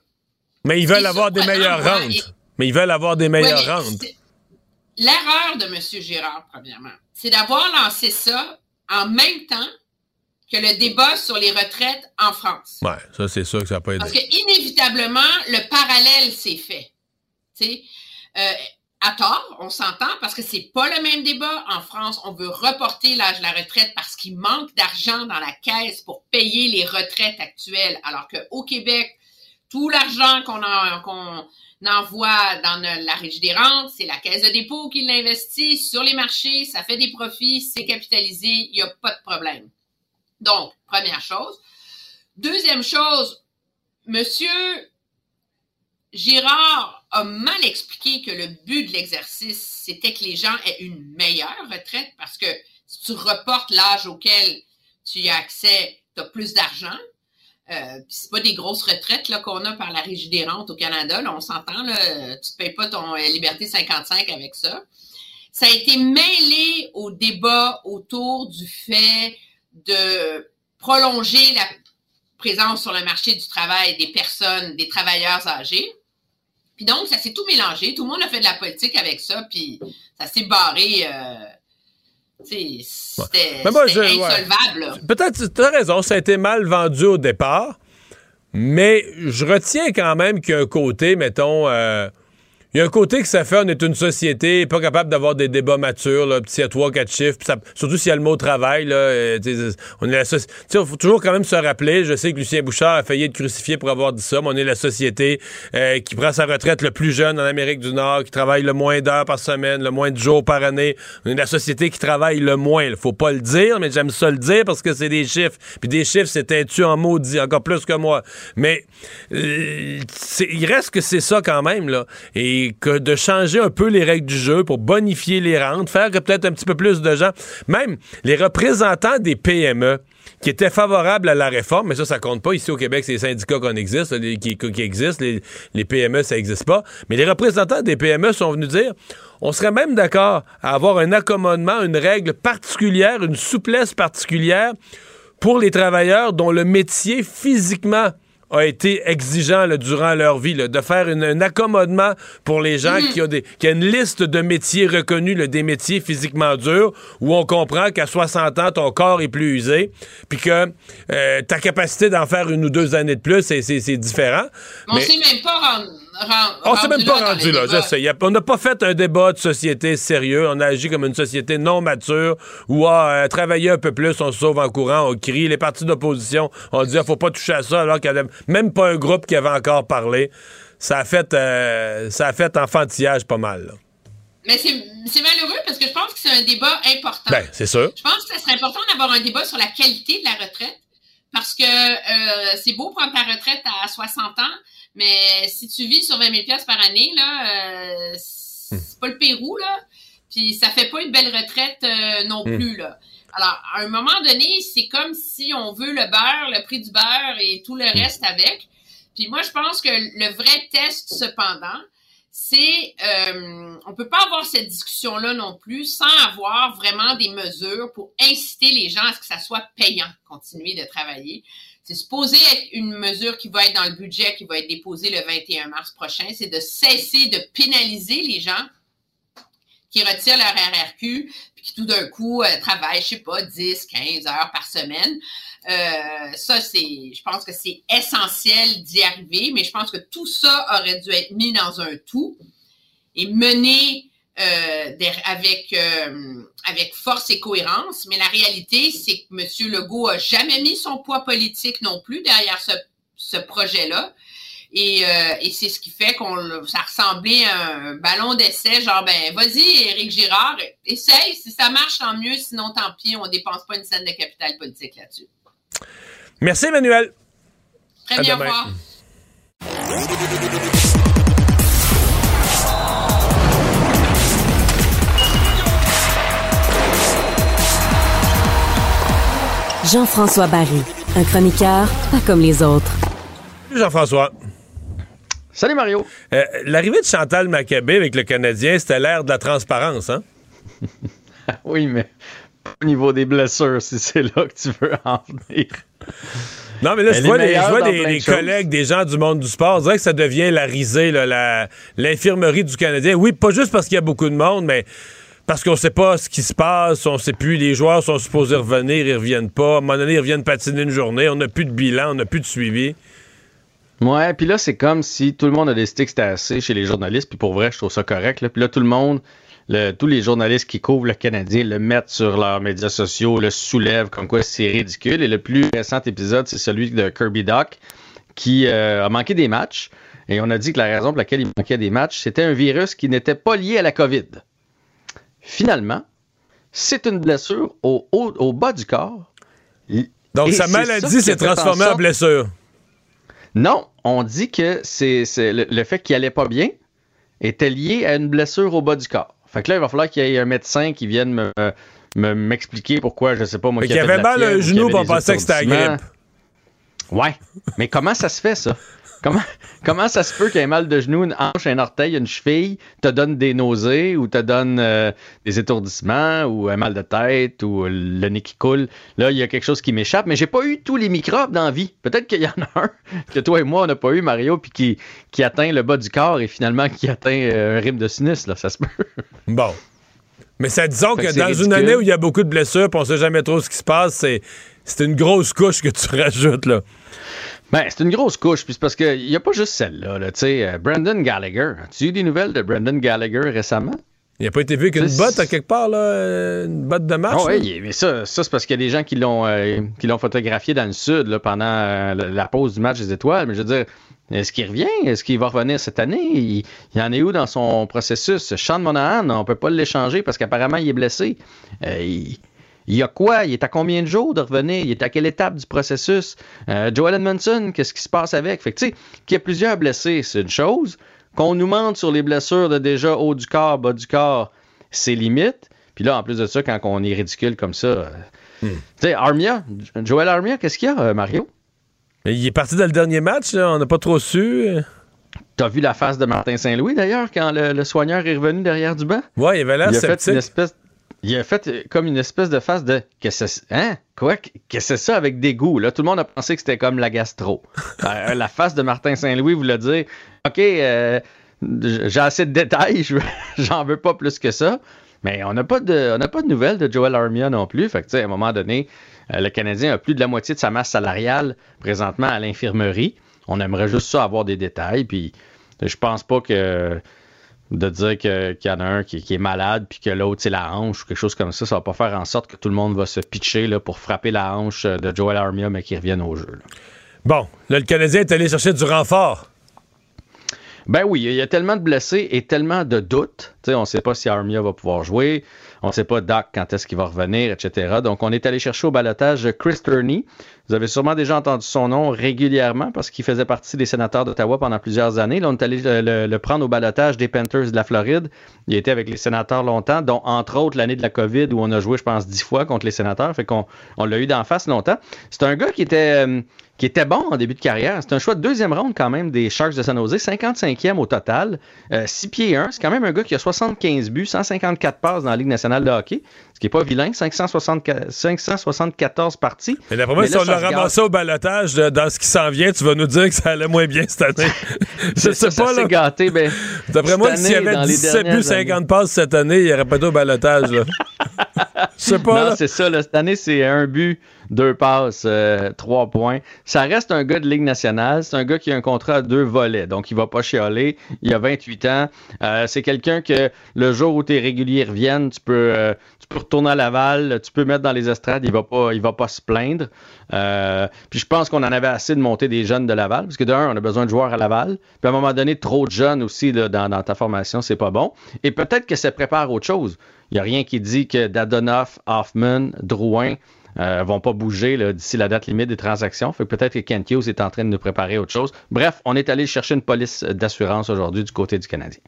Mais ils veulent avoir des meilleures rentes. et- Mais ils veulent avoir des meilleures Ouais, rentes. L'erreur de M. Girard, premièrement, c'est d'avoir lancé ça en même temps que le débat sur les retraites en France. Ouais, ça, c'est sûr que ça n'a pas aidé. Parce que inévitablement, le parallèle s'est fait. Tu sais, euh, à tort, on s'entend, parce que c'est pas le même débat. En France, on veut reporter l'âge de la retraite parce qu'il manque d'argent dans la caisse pour payer les retraites actuelles, alors qu'au Québec, tout l'argent qu'on en- qu'on envoie dans la régie des rentes, c'est la caisse de dépôt qui l'investit sur les marchés, ça fait des profits, c'est capitalisé, il n'y a pas de problème. Donc, première chose. Deuxième chose, Monsieur Girard a mal expliqué que le but de l'exercice, c'était que les gens aient une meilleure retraite parce que si tu reportes l'âge auquel tu as accès, tu as plus d'argent. Euh, c'est pas des grosses retraites là, qu'on a par la Régie des rentes au Canada. Là, on s'entend, là, tu ne payes pas ton euh, Liberté 55 avec ça. Ça a été mêlé au débat autour du fait de prolonger la présence sur le marché du travail des personnes, des travailleurs âgés. Puis donc, ça s'est tout mélangé. Tout le monde a fait de la politique avec ça, puis ça s'est barré. euh, C'était ouais. insolvable. Peut-être, tu as raison, ça a été mal vendu au départ, mais je retiens quand même qu'il y a un côté, mettons, euh, il y a un côté que ça fait, on est une société pas capable d'avoir des débats matures, là, petit à trois, quatre chiffres, ça- surtout s'il y a le mot travail, là, euh, on est la soci- tu sais, faut toujours quand même se rappeler, je sais que Lucien Bouchard a failli être crucifié pour avoir dit ça, mais on est la société euh, qui prend sa retraite le plus jeune en Amérique du Nord, qui travaille le moins d'heures par semaine, le moins de jours par année. On est la société qui travaille le moins. Il faut pas le dire, mais j'aime ça le dire parce que c'est des chiffres. Puis des chiffres, c'est têtu en maudit, encore plus que moi. Mais euh, il reste que c'est ça quand même, là. De changer un peu les règles du jeu pour bonifier les rentes, faire que peut-être un petit peu plus de gens, même les représentants des PME, qui étaient favorables à la réforme, mais ça, ça compte pas. Ici au Québec, c'est les syndicats qu'on existe, qui, qui existent. Les, les PME, ça n'existe pas. Mais les représentants des PME sont venus dire on serait même d'accord à avoir un accommodement, une règle particulière, une souplesse particulière pour les travailleurs dont le métier physiquement a été exigeant là, durant leur vie, là, de faire une- un accommodement pour les gens qui ont des, qui a une liste de métiers reconnus, là, des métiers physiquement durs, où on comprend qu'à 60 ans, ton corps est plus usé, puis que euh, ta capacité d'en faire une ou deux années de plus, c'est, différent. On Mais- s'est même pas On s'est même pas rendu là, je sais. on n'a pas fait un débat de société sérieux. On a agi comme une société non mature où à euh, travailler un peu plus, on se sauve en courant, on crie. Les partis d'opposition ont dit, il faut pas toucher à ça, alors qu'il n'y avait même pas un groupe qui avait encore parlé. Ça a fait, euh, ça a fait enfantillage pas mal. Mais c'est malheureux parce que je pense que c'est un débat important. Ben, c'est sûr. Je pense que ce serait important d'avoir un débat sur la qualité de la retraite parce que euh, c'est beau prendre ta retraite à 60 ans, mais si tu vis sur 20 000 par année, là, euh, c'est pas le Pérou, là. Puis ça fait pas une belle retraite euh, non hmm. plus, là. Alors, à un moment donné, c'est comme si on veut le beurre, le prix du beurre et tout le hmm. reste avec. Puis moi, je pense que le vrai test, cependant, c'est euh, on peut pas avoir cette discussion là non plus sans avoir vraiment des mesures pour inciter les gens à ce que ça soit payant continuer de travailler. C'est supposé être une mesure qui va être dans le budget qui va être déposé le 21 mars prochain, c'est de cesser de pénaliser les gens qui retirent leur RRQ puis qui tout d'un coup euh, travaillent, je sais pas, 10, 15 heures par semaine. Euh, ça, c'est, je pense que c'est essentiel d'y arriver, mais je pense que tout ça aurait dû être mis dans un tout et mené euh, avec, euh, avec force et cohérence. Mais la réalité, c'est que M. Legault a jamais mis son poids politique non plus derrière ce, ce projet-là. Et, et c'est ce qui fait qu'on ça ressemblait à un ballon d'essai, genre ben vas-y, Éric Girard, essaye, si ça marche, tant mieux, sinon tant pis, on dépense pas une scène de capital politique là-dessus. Merci, Emmanuel. Très bien, revoir. Jean-François Barry, un chroniqueur pas comme les autres. Jean-François. Salut Mario. Euh, l'arrivée de Chantal Maccabé avec le Canadien, c'était l'ère de la transparence, hein? oui, mais au niveau des blessures, si c'est là que tu veux en venir. Non, mais là, je vois, des, collègues, des gens du monde du sport, on dirait que ça devient la risée, l'infirmerie du Canadien. Oui, pas juste parce qu'il y a beaucoup de monde, mais parce qu'on sait pas ce qui se passe, on sait plus, les joueurs sont supposés revenir, ils reviennent pas. À un moment donné, ils reviennent patiner une journée, on n'a plus de bilan, on n'a plus de suivi. Ouais, puis là, c'est comme si tout le monde a décidé que c'était assez chez les journalistes, puis pour vrai, je trouve ça correct. Puis là, tout le monde tous les journalistes qui couvrent le Canadien le mettent sur leurs médias sociaux, le soulèvent comme quoi c'est ridicule. Et le plus récent épisode, c'est celui de Kirby Doc qui euh, a manqué des matchs. Et on a dit que la raison pour laquelle il manquait des matchs, c'était un virus qui n'était pas lié à la COVID. Finalement, c'est une blessure au, au, bas du corps. Donc sa maladie s'est transformée en, blessure. Non, on dit que c'est le, le, fait qu'il allait pas bien était lié à une blessure au bas du corps. Fait que là, il va falloir qu'il y ait un médecin qui vienne me, m'expliquer pourquoi, je sais pas moi. Qui avait mal un genou pour penser que c'était la grippe. Ouais. Mais comment ça se fait, ça? Comment, comment ça se peut qu'il y ait mal de genou, une hanche, un orteil, une cheville, te donne des nausées ou te donne euh, des étourdissements ou un mal de tête ou le nez qui coule? Là, il y a quelque chose qui m'échappe, mais j'ai pas eu tous les microbes dans la vie. Peut-être qu'il y en a un que toi et moi, on n'a pas eu, Mario, puis qui, qui atteint le bas du corps et finalement qui atteint euh, un rime de sinus. Là, ça se peut. Bon. Mais ça disons que, dans une année où il y a beaucoup de blessures, puis on sait jamais trop ce qui se passe, c'est, c'est une grosse couche que tu rajoutes, là. Ben, c'est une grosse couche, puis c'est parce qu'il n'y a pas juste celle-là. tu sais, euh, Brandon Gallagher. As-tu eu des nouvelles de Brandon Gallagher récemment? Il n'a pas été vu qu'une botte à quelque part, là, euh, une botte de match. Oh, oui, mais ça, ça c'est parce qu'il y a des gens qui l'ont euh, photographié dans le sud là, pendant la pause du match des étoiles. Mais je veux dire, est-ce qu'il revient? Est-ce qu'il va revenir cette année? Il, il, en est où dans son processus? Sean Monahan, on peut pas l'échanger parce qu'apparemment il est blessé. il, il y a quoi? Il est à combien de jours de revenir? Il est à quelle étape du processus? Euh, Joel Edmondson, qu'est-ce qui se passe avec? Fait que, tu sais, qu'il y a plusieurs blessés, c'est une chose. Qu'on nous mente sur les blessures de déjà haut du corps, bas du corps, c'est limite. Puis là, en plus de ça, quand on est ridicule comme ça, euh, hmm. tu sais, Armia, Joel Armia, qu'est-ce qu'il y a, euh, Mario? Il est parti dans le dernier match, on n'a pas trop su. T'as vu la face de Martin Saint-Louis d'ailleurs quand le, soigneur est revenu derrière du banc? Ouais, il avait l'air sceptique. Fait une espèce il a fait euh, comme une espèce de face de qu'est-ce que hein? Quoi? Que c'est ça avec des goûts là tout le monde a pensé que c'était comme la gastro. Euh, la face de Martin Saint-Louis voulait dire ok euh, j'ai assez de détails j'en veux pas plus que ça. Mais on n'a pas de on n'a pas de nouvelles de Joel Armia non plus. Fait que à un moment donné le Canadien a plus de la moitié de sa masse salariale présentement à l'infirmerie. On aimerait juste ça avoir des détails puis Je pense pas que de dire que- qu'il y en a un qui, qui est malade puis que l'autre c'est la hanche ou quelque chose comme ça, ça va pas faire en sorte que tout le monde va se pitcher là, pour frapper la hanche de Joel Armia mais qu'il revienne au jeu. là. Bon, là, le Canadien est allé chercher du renfort. Ben oui, il y a tellement de blessés et tellement de doutes. On ne sait pas si Armia va pouvoir jouer. On ne sait pas Doc quand est-ce qu'il va revenir, etc. Donc, on est allé chercher au balotage Chris Turney. Vous avez sûrement déjà entendu son nom régulièrement parce qu'il faisait partie des sénateurs d'Ottawa pendant plusieurs années. Là, on est allé le, prendre au balotage des Panthers de la Floride. Il a été avec les sénateurs longtemps, dont entre autres l'année de la COVID où on a joué, je pense, dix fois contre les sénateurs. Fait qu'on on l'a eu d'en face longtemps. C'est un gars qui était, euh, qui était bon en début de carrière. C'est un choix de deuxième ronde quand même des Sharks de San Jose, 55e au total, euh, 6 pieds 1. C'est quand même un gars qui a 75 buts, 154 passes dans la Ligue nationale de hockey, ce qui n'est pas vilain, 564, 574 parties. Mais d'après moi, si on l'a ramassé au balotage de- dans ce qui s'en vient, tu vas nous dire que ça allait moins bien cette année. Je sais ça, pas, ça là. gâté. Ben, D'après moi, s'il y avait dans les 17 buts, dernières 50 passes cette année, il n'y aurait pas été au balotage. là. Je sais pas. Non, c'est ça. là. cette année, c'est un but, deux passes, euh, trois points. Ça reste un gars de Ligue nationale. C'est un gars qui a un contrat à deux volets. Donc, il va pas chialer. Il a 28 ans. Euh, c'est quelqu'un que le jour où tes réguliers reviennent, tu peux, euh, tu peux retourner à Laval, tu peux mettre dans les estrades. Il va pas, il va pas se plaindre. Puis je pense qu'on en avait assez de monter des jeunes de Laval. Parce que d'un, on a besoin de joueurs à Laval. Puis à un moment donné, trop de jeunes aussi dans ta formation, c'est pas bon. Et peut-être que ça prépare autre chose. Il n'y a rien qui dit que Dadonoff, Hoffman, Drouin euh, vont pas bouger d'ici la date limite des transactions. Fait peut-être que Kent Hughes est en train de nous préparer autre chose. Bref, on est allé chercher une police d'assurance aujourd'hui du côté du Canadien.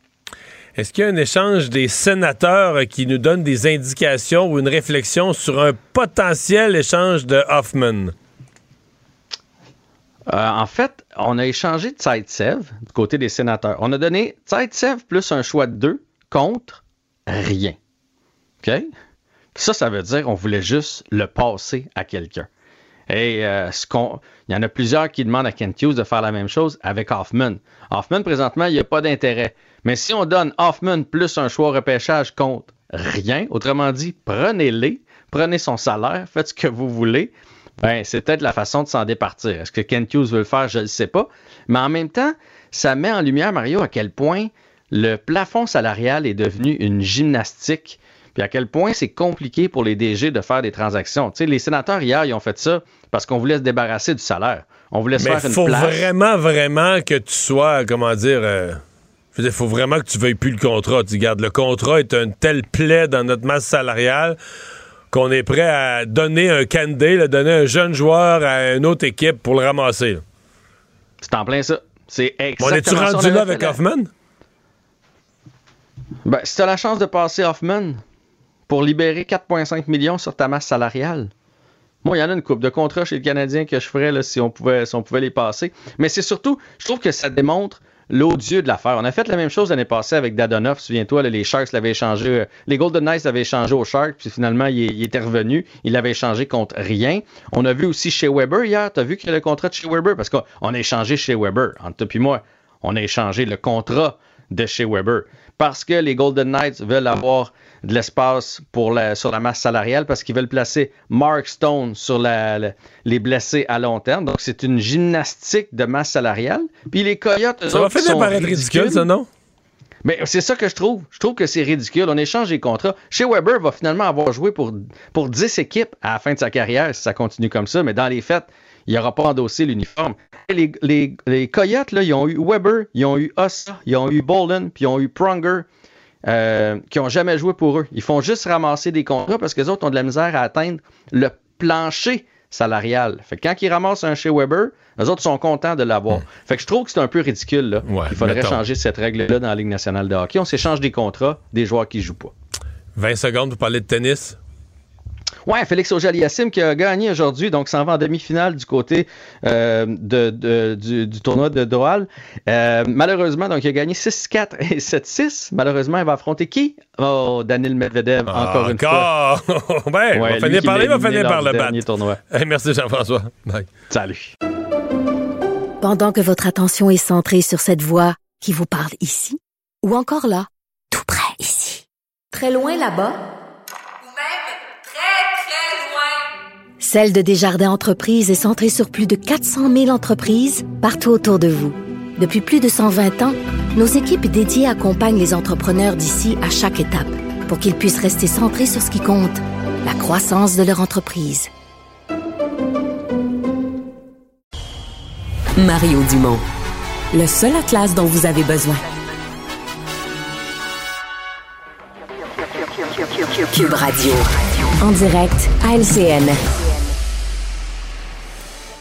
Est-ce qu'il y a un échange des sénateurs qui nous donne des indications ou une réflexion sur un potentiel échange de Hoffman? Euh, en fait, on a échangé Tsaitsev du côté des sénateurs. On a donné Tsaitsev plus un choix de deux contre rien. OK? Ça, ça veut dire qu'on voulait juste le passer à quelqu'un. Et euh, ce qu'on, il y en a plusieurs qui demandent à Kent Hughes de faire la même chose avec Hoffman. Hoffman, présentement, il n'y a pas d'intérêt. Mais si on donne Hoffman plus un choix au repêchage contre rien, autrement dit, prenez-les, prenez son salaire, faites ce que vous voulez, ben, c'est peut-être la façon de s'en départir. Est-ce que Kent Hughes veut le faire? Je ne le sais pas. Mais en même temps, ça met en lumière, Mario, à quel point le plafond salarial est devenu une gymnastique, puis à quel point c'est compliqué pour les DG de faire des transactions. Tu sais, les sénateurs, hier, ils ont fait ça parce qu'on voulait se débarrasser du salaire. On voulait se Mais faire une faut place. vraiment, vraiment que tu sois, comment dire, euh, dire, faut vraiment que tu veuilles plus le contrat. Tu le contrat est un tel plaid dans notre masse salariale qu'on est prêt à donner un candé, donner un jeune joueur à une autre équipe pour le ramasser. là. C'est en plein ça. C'est On exactement est-tu. On rendu avait là avec Hoffman? Ben, si tu as la chance de passer Hoffman pour libérer 4,5 millions sur ta masse salariale, moi, il y en a une coupe de contrats chez le Canadien que je ferais si, on pouvait, si les passer. Mais c'est surtout, je trouve que ça démontre l'odieux de l'affaire. On a fait la même chose l'année passée avec Dadonoff. Souviens-toi, les Sharks l'avaient échangé, euh, les Golden Knights l'avaient échangé aux Sharks, puis finalement, il, il était revenu. Il l'avait échangé contre rien. On a vu aussi chez Weber hier. Tu as vu qu'il y a le contrat de chez Weber? Parce qu'on on a échangé chez Weber. Entre toi et moi, on a échangé le contrat de chez Weber parce que les Golden Knights veulent avoir de l'espace pour la, sur la masse salariale parce qu'ils veulent placer Mark Stone sur la- la- les blessés à long terme. Donc, c'est une gymnastique de masse salariale. Puis les Coyotes, Ça va finir sont par être ridicule, ça, non? Mais c'est ça que je trouve. Je trouve que c'est ridicule. On échange les contrats. Chez Weber va finalement avoir joué pour, pour 10 équipes à la fin de sa carrière si ça continue comme ça. Mais dans les faits, il n'aura pas endossé l'uniforme. Les, les, les Coyotes, là, ils ont eu Weber, ils ont eu Ossa, ils ont eu Bolden, puis ils ont eu Pronger, euh, qui n'ont jamais joué pour eux. Ils font juste ramasser des contrats parce que les autres ont de la misère à atteindre le plancher salarial. Fait que quand ils ramassent un chez Weber, les autres sont contents de l'avoir. Fait que je trouve que c'est un peu ridicule. Là. Il faudrait mettons. changer cette règle-là dans la Ligue nationale de hockey. On s'échange des contrats des joueurs qui jouent pas. 20 secondes pour parler de tennis. Ouais, Félix Auger-Aliassime qui a gagné aujourd'hui, donc s'en va en demi-finale du côté euh, de, de- du, du tournoi de Doha. Euh, malheureusement, donc il a gagné 6-4 et 7-6. Malheureusement, il va affronter qui? Oh, Daniel Medvedev, encore une fois. Encore! ben, Ouais, on finir par il va finir par du le dernier battre. tournoi. Hey, merci Jean-François. Bye. Salut. Pendant que votre attention est centrée sur cette voix qui vous parle ici, ou encore là, tout près ici, très loin là-bas, Celle de Desjardins Entreprises est centrée sur plus de 400 000 entreprises partout autour de vous. Depuis plus de 120 ans, nos équipes dédiées accompagnent les entrepreneurs d'ici à chaque étape pour qu'ils puissent rester centrés sur ce qui compte, la croissance de leur entreprise. Mario Dumont, le seul atlas dont vous avez besoin. Cube Radio, en direct à LCN.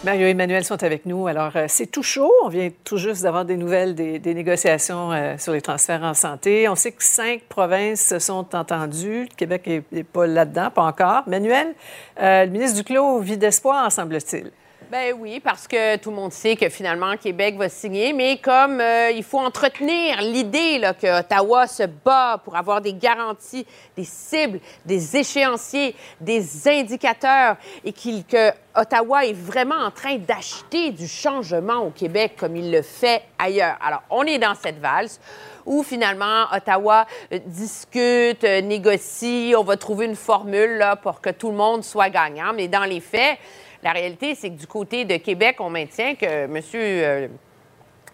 Mario et Emmanuel sont avec nous. Alors, euh, c'est tout chaud. On vient tout juste d'avoir des nouvelles des, négociations euh, sur les transferts en santé. On sait que cinq provinces se sont entendues. Québec n'est pas là-dedans, pas encore. Manuel, euh, le ministre Duclos vit d'espoir, semble-t-il. Ben oui, parce que tout le monde sait que finalement Québec va signer, mais comme euh, il faut entretenir l'idée là, que Ottawa se bat pour avoir des garanties, des cibles, des échéanciers, des indicateurs, et qu'il, que Ottawa est vraiment en train d'acheter du changement au Québec comme il le fait ailleurs. Alors, on est dans cette valse où finalement Ottawa euh, discute, euh, négocie, on va trouver une formule pour que tout le monde soit gagnant, mais dans les faits, la réalité, c'est que du côté de Québec, on maintient que M. euh,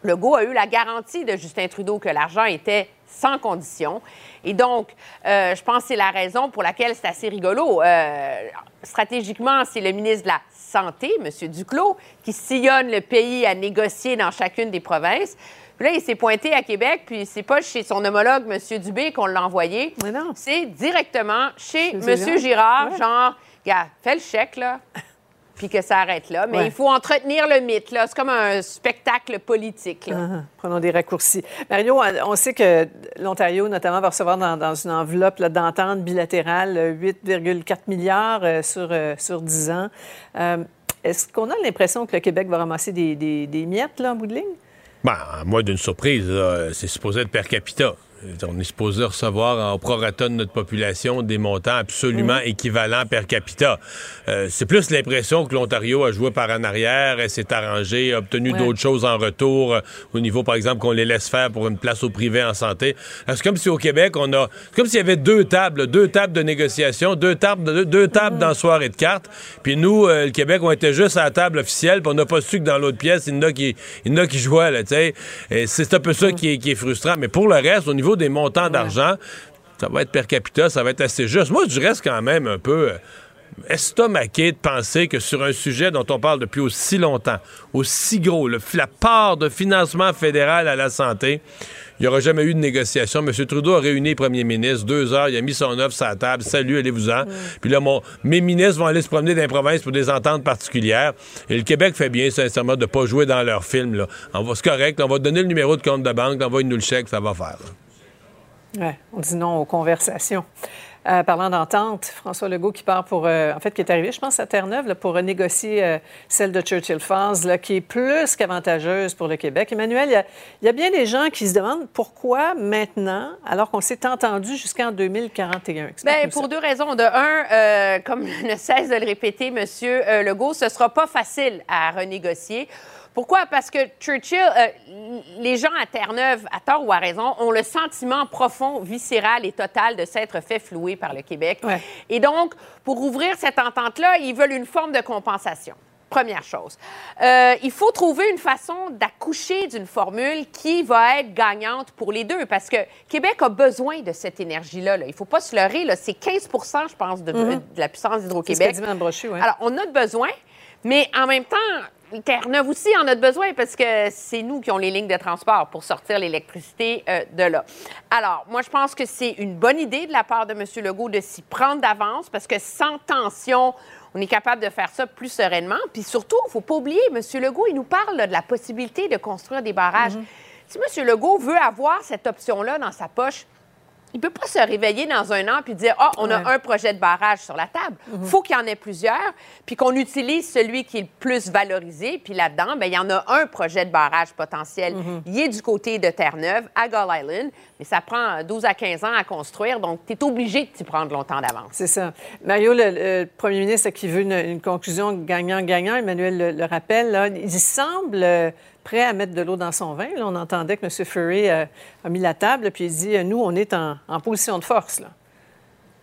Legault a eu la garantie de Justin Trudeau que l'argent était sans condition. Et donc, euh, je pense que c'est la raison pour laquelle c'est assez rigolo. Euh, stratégiquement, c'est le ministre de la Santé, M. Duclos, qui sillonne le pays à négocier dans chacune des provinces. Puis là, il s'est pointé à Québec, puis c'est pas chez son homologue, M. Dubé, qu'on l'a envoyé. C'est directement chez M. Girard. Girard, Ouais. genre, gars, fais le chèque, là, puis que ça arrête là. Mais Ouais. il faut entretenir le mythe, là. C'est comme un spectacle politique, là. Ah, prenons des raccourcis. Mario, on sait que l'Ontario, notamment, va recevoir dans, dans une enveloppe là, d'entente bilatérale euh, 8,4 milliards euh, sur, euh, sur 10 ans. Euh, Est-ce qu'on a l'impression que le Québec va ramasser des, des- des miettes là, en bout de ligne? Ben, à moins d'une surprise, là, c'est supposé être per capita. On est supposé recevoir en prorata de notre population des montants absolument équivalents per capita. Euh, c'est plus l'impression que l'Ontario a joué par en arrière, elle s'est arrangée, a obtenu Ouais. d'autres choses en retour, euh, au niveau, par exemple, qu'on les laisse faire pour une place au privé en santé. Euh, C'est comme si au Québec, on a. C'est comme s'il y avait deux tables, deux tables de négociation, deux tables, deux, deux tables dans soirée de cartes. Puis nous, euh, le Québec, on était juste à la table officielle, puis on n'a pas su que dans l'autre pièce, il y en a qui, il y en a qui jouaient, là, tu sais. C'est un peu ça qui, est, qui est frustrant. Mais pour le reste, au niveau des montants d'argent, ça va être per capita, ça va être assez juste. Moi, je reste quand même un peu euh, estomaqué de penser que sur un sujet dont on parle depuis aussi longtemps, aussi gros, le- la part de financement fédéral à la santé, il n'y aura jamais eu de négociation. M. Trudeau a réuni les premiers ministres, deux heures, il a mis son offre sur la table, salut, allez-vous-en. Puis là, mon- mes ministres vont aller se promener dans les provinces pour des ententes particulières. Et le Québec fait bien, sincèrement, de ne pas jouer dans leur film. Là. On va, c'est correct, on va donner le numéro de compte de banque, envoie-nous le chèque, ça va faire. là. Ouais, on dit non aux conversations. Euh, parlant d'entente, François Legault qui part pour, euh, en fait, qui est arrivé, je pense, à Terre-Neuve là, pour renégocier euh, celle de Churchill Falls, là, qui est plus qu'avantageuse pour le Québec. Emmanuel, il y a- il y, a bien des gens qui se demandent pourquoi maintenant, alors qu'on s'est entendu jusqu'en 2041. Explique-nous Ben, pour ça. deux raisons. De un, comme ne cesse de le répéter M. Legault, ce sera pas facile à renégocier. Pourquoi? Parce que Churchill, euh, les gens à Terre-Neuve, à tort ou à raison, ont le sentiment profond, viscéral et total de s'être fait flouer par le Québec. Et donc, pour ouvrir cette entente-là, ils veulent une forme de compensation. Première chose. Euh, il faut trouver une façon d'accoucher d'une formule qui va être gagnante pour les deux, parce que Québec a besoin de cette énergie-là. là. Il ne faut pas se leurrer. C'est 15% je pense, de, Mhm. de la puissance d'Hydro-Québec. ouais. Alors, on a de besoin, mais en même temps, Terre-Neuve aussi en a besoin parce que c'est nous qui avons les lignes de transport pour sortir l'électricité euh, de là. Alors, moi, je pense que c'est une bonne idée de la part de M. Legault de s'y prendre d'avance parce que sans tension, on est capable de faire ça plus sereinement. Puis surtout, il ne faut pas oublier, M. Legault, il nous parle là, de la possibilité de construire des barrages. Si M. Legault veut avoir cette option-là dans sa poche, il ne peut pas se réveiller dans un an puis dire Ah, on Ouais. a un projet de barrage sur la table. Il faut qu'il y en ait plusieurs, puis qu'on utilise celui qui est le plus valorisé. Puis là-dedans, ben, il y en a un projet de barrage potentiel. Il est du côté de Terre-Neuve, à Gull Island, mais ça prend 12 à 15 ans à construire, donc tu es obligé de t'y prendre longtemps d'avance. C'est ça. Mario, le, le premier ministre qui veut une, une conclusion gagnant-gagnant, Emmanuel le, le rappelle, là, il semble euh, prêt à mettre de l'eau dans son vin. On entendait que M. Furry euh, a mis la table, puis il dit euh, Nous, on est en, en position de force. Là.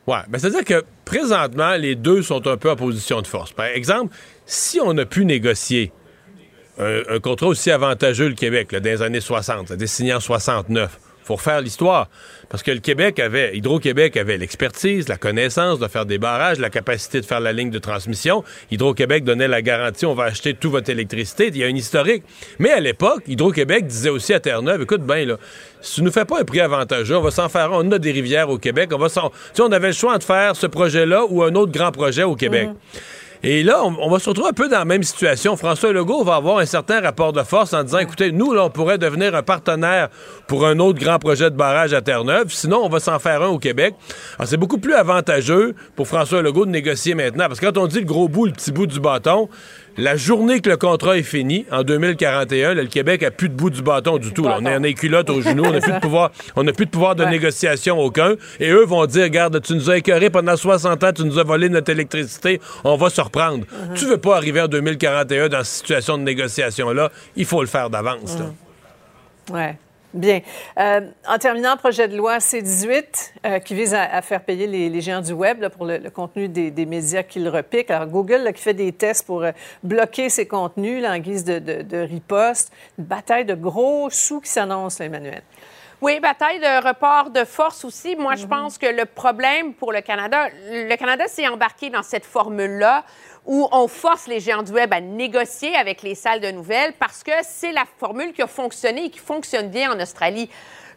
Ouais, ben c'est-à-dire que présentement, les deux sont un peu en position de force. Par exemple, si on a pu négocier un, contrat aussi avantageux, le Québec, là, dans les années 60, ça a été signé en 69 faut refaire l'histoire. Parce que le Québec avait, Hydro-Québec avait l'expertise, la connaissance de faire des barrages, la capacité de faire la ligne de transmission. Hydro-Québec donnait la garantie, on va acheter toute votre électricité. Il y a une historique. Mais à l'époque, Hydro-Québec disait aussi à Terre-Neuve, écoute bien, là, si tu nous fais pas un prix avantageux, on va s'en faire un. On a des rivières au Québec. On va s'en... Tu sais, on avait le choix de faire ce projet-là ou un autre grand projet au Québec. Et là, on, va se retrouver un peu dans la même situation. François Legault va avoir un certain rapport de force en disant, écoutez, nous, là, on pourrait devenir un partenaire pour un autre grand projet de barrage à Terre-Neuve. Sinon, on va s'en faire un au Québec. C'est beaucoup plus avantageux pour François Legault de négocier maintenant. Parce que quand on dit le gros bout, le petit bout du bâton, la journée que le contrat est fini, en 2041, là, le Québec a plus de bout du bâton du tout. là. On est est culottes aux genoux, on n'a plus de pouvoir, on n'a plus de pouvoir de Ouais. négociation aucun. Et eux vont dire, regarde, tu nous as écœuré pendant 60 ans, tu nous as volé notre électricité, on va se reprendre. Tu veux pas arriver en 2041 dans cette situation de négociation-là, il faut le faire d'avance. Bien. Euh, en terminant, projet de loi C-18 euh, qui vise à, à faire payer les, les géants du Web là, pour le, le contenu des, des médias qu'ils repiquent. Alors, Google là, qui fait des tests pour euh, bloquer ces contenus là, en guise de, de, de riposte. Une bataille de gros sous qui s'annonce, Emmanuel. Oui, bataille de report de force aussi. Moi, je pense que le problème pour le Canada, le Canada s'est embarqué dans cette formule-là où on force les géants du Web à négocier avec les salles de nouvelles parce que c'est la formule qui a fonctionné et qui fonctionne bien en Australie.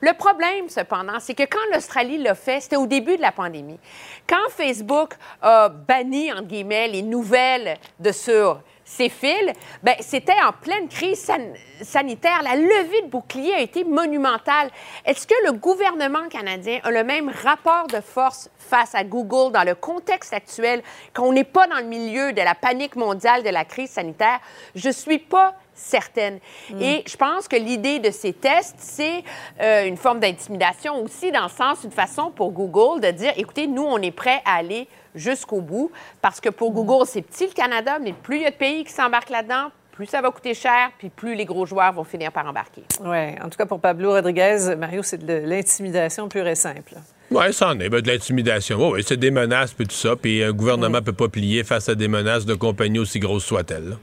Le problème, cependant, c'est que quand l'Australie l'a fait, c'était au début de la pandémie. Quand Facebook a banni, entre guillemets, les nouvelles de sur ces fils, ben, c'était en pleine crise san- sanitaire. La levée de bouclier a été monumentale. Est-ce que le gouvernement canadien a le même rapport de force face à Google dans le contexte actuel, qu'on n'est pas dans le milieu de la panique mondiale de la crise sanitaire? Je suis pas certaine. Et je pense que l'idée de ces tests, c'est euh, une forme d'intimidation aussi, dans le sens, une façon pour Google de dire, écoutez, nous, on est prêt à aller jusqu'au bout, parce que pour Google, c'est petit le Canada, mais plus il y a de pays qui s'embarquent là-dedans, plus ça va coûter cher, puis plus les gros joueurs vont finir par embarquer. Oui. En tout cas, pour Pablo Rodriguez, Mario, c'est de l'intimidation pure et simple. Oui, ça en est. Ben, de l'intimidation. Oui, oui, c'est des menaces, puis tout ça. Puis un gouvernement peut pas plier face à des menaces de compagnies aussi grosses soient-elles.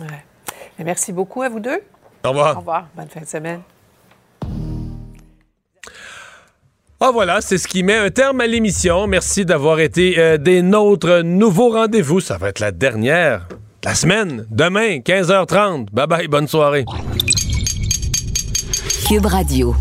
Ouais. Et Merci beaucoup à vous deux. Au revoir. Au revoir. Bonne fin de semaine. Ah voilà, c'est ce qui met un terme à l'émission. Merci d'avoir été euh, des nôtres. Nouveau rendez-vous, ça va être la dernière de la semaine. Demain, 15h30. Bye bye, bonne soirée. Cube Radio.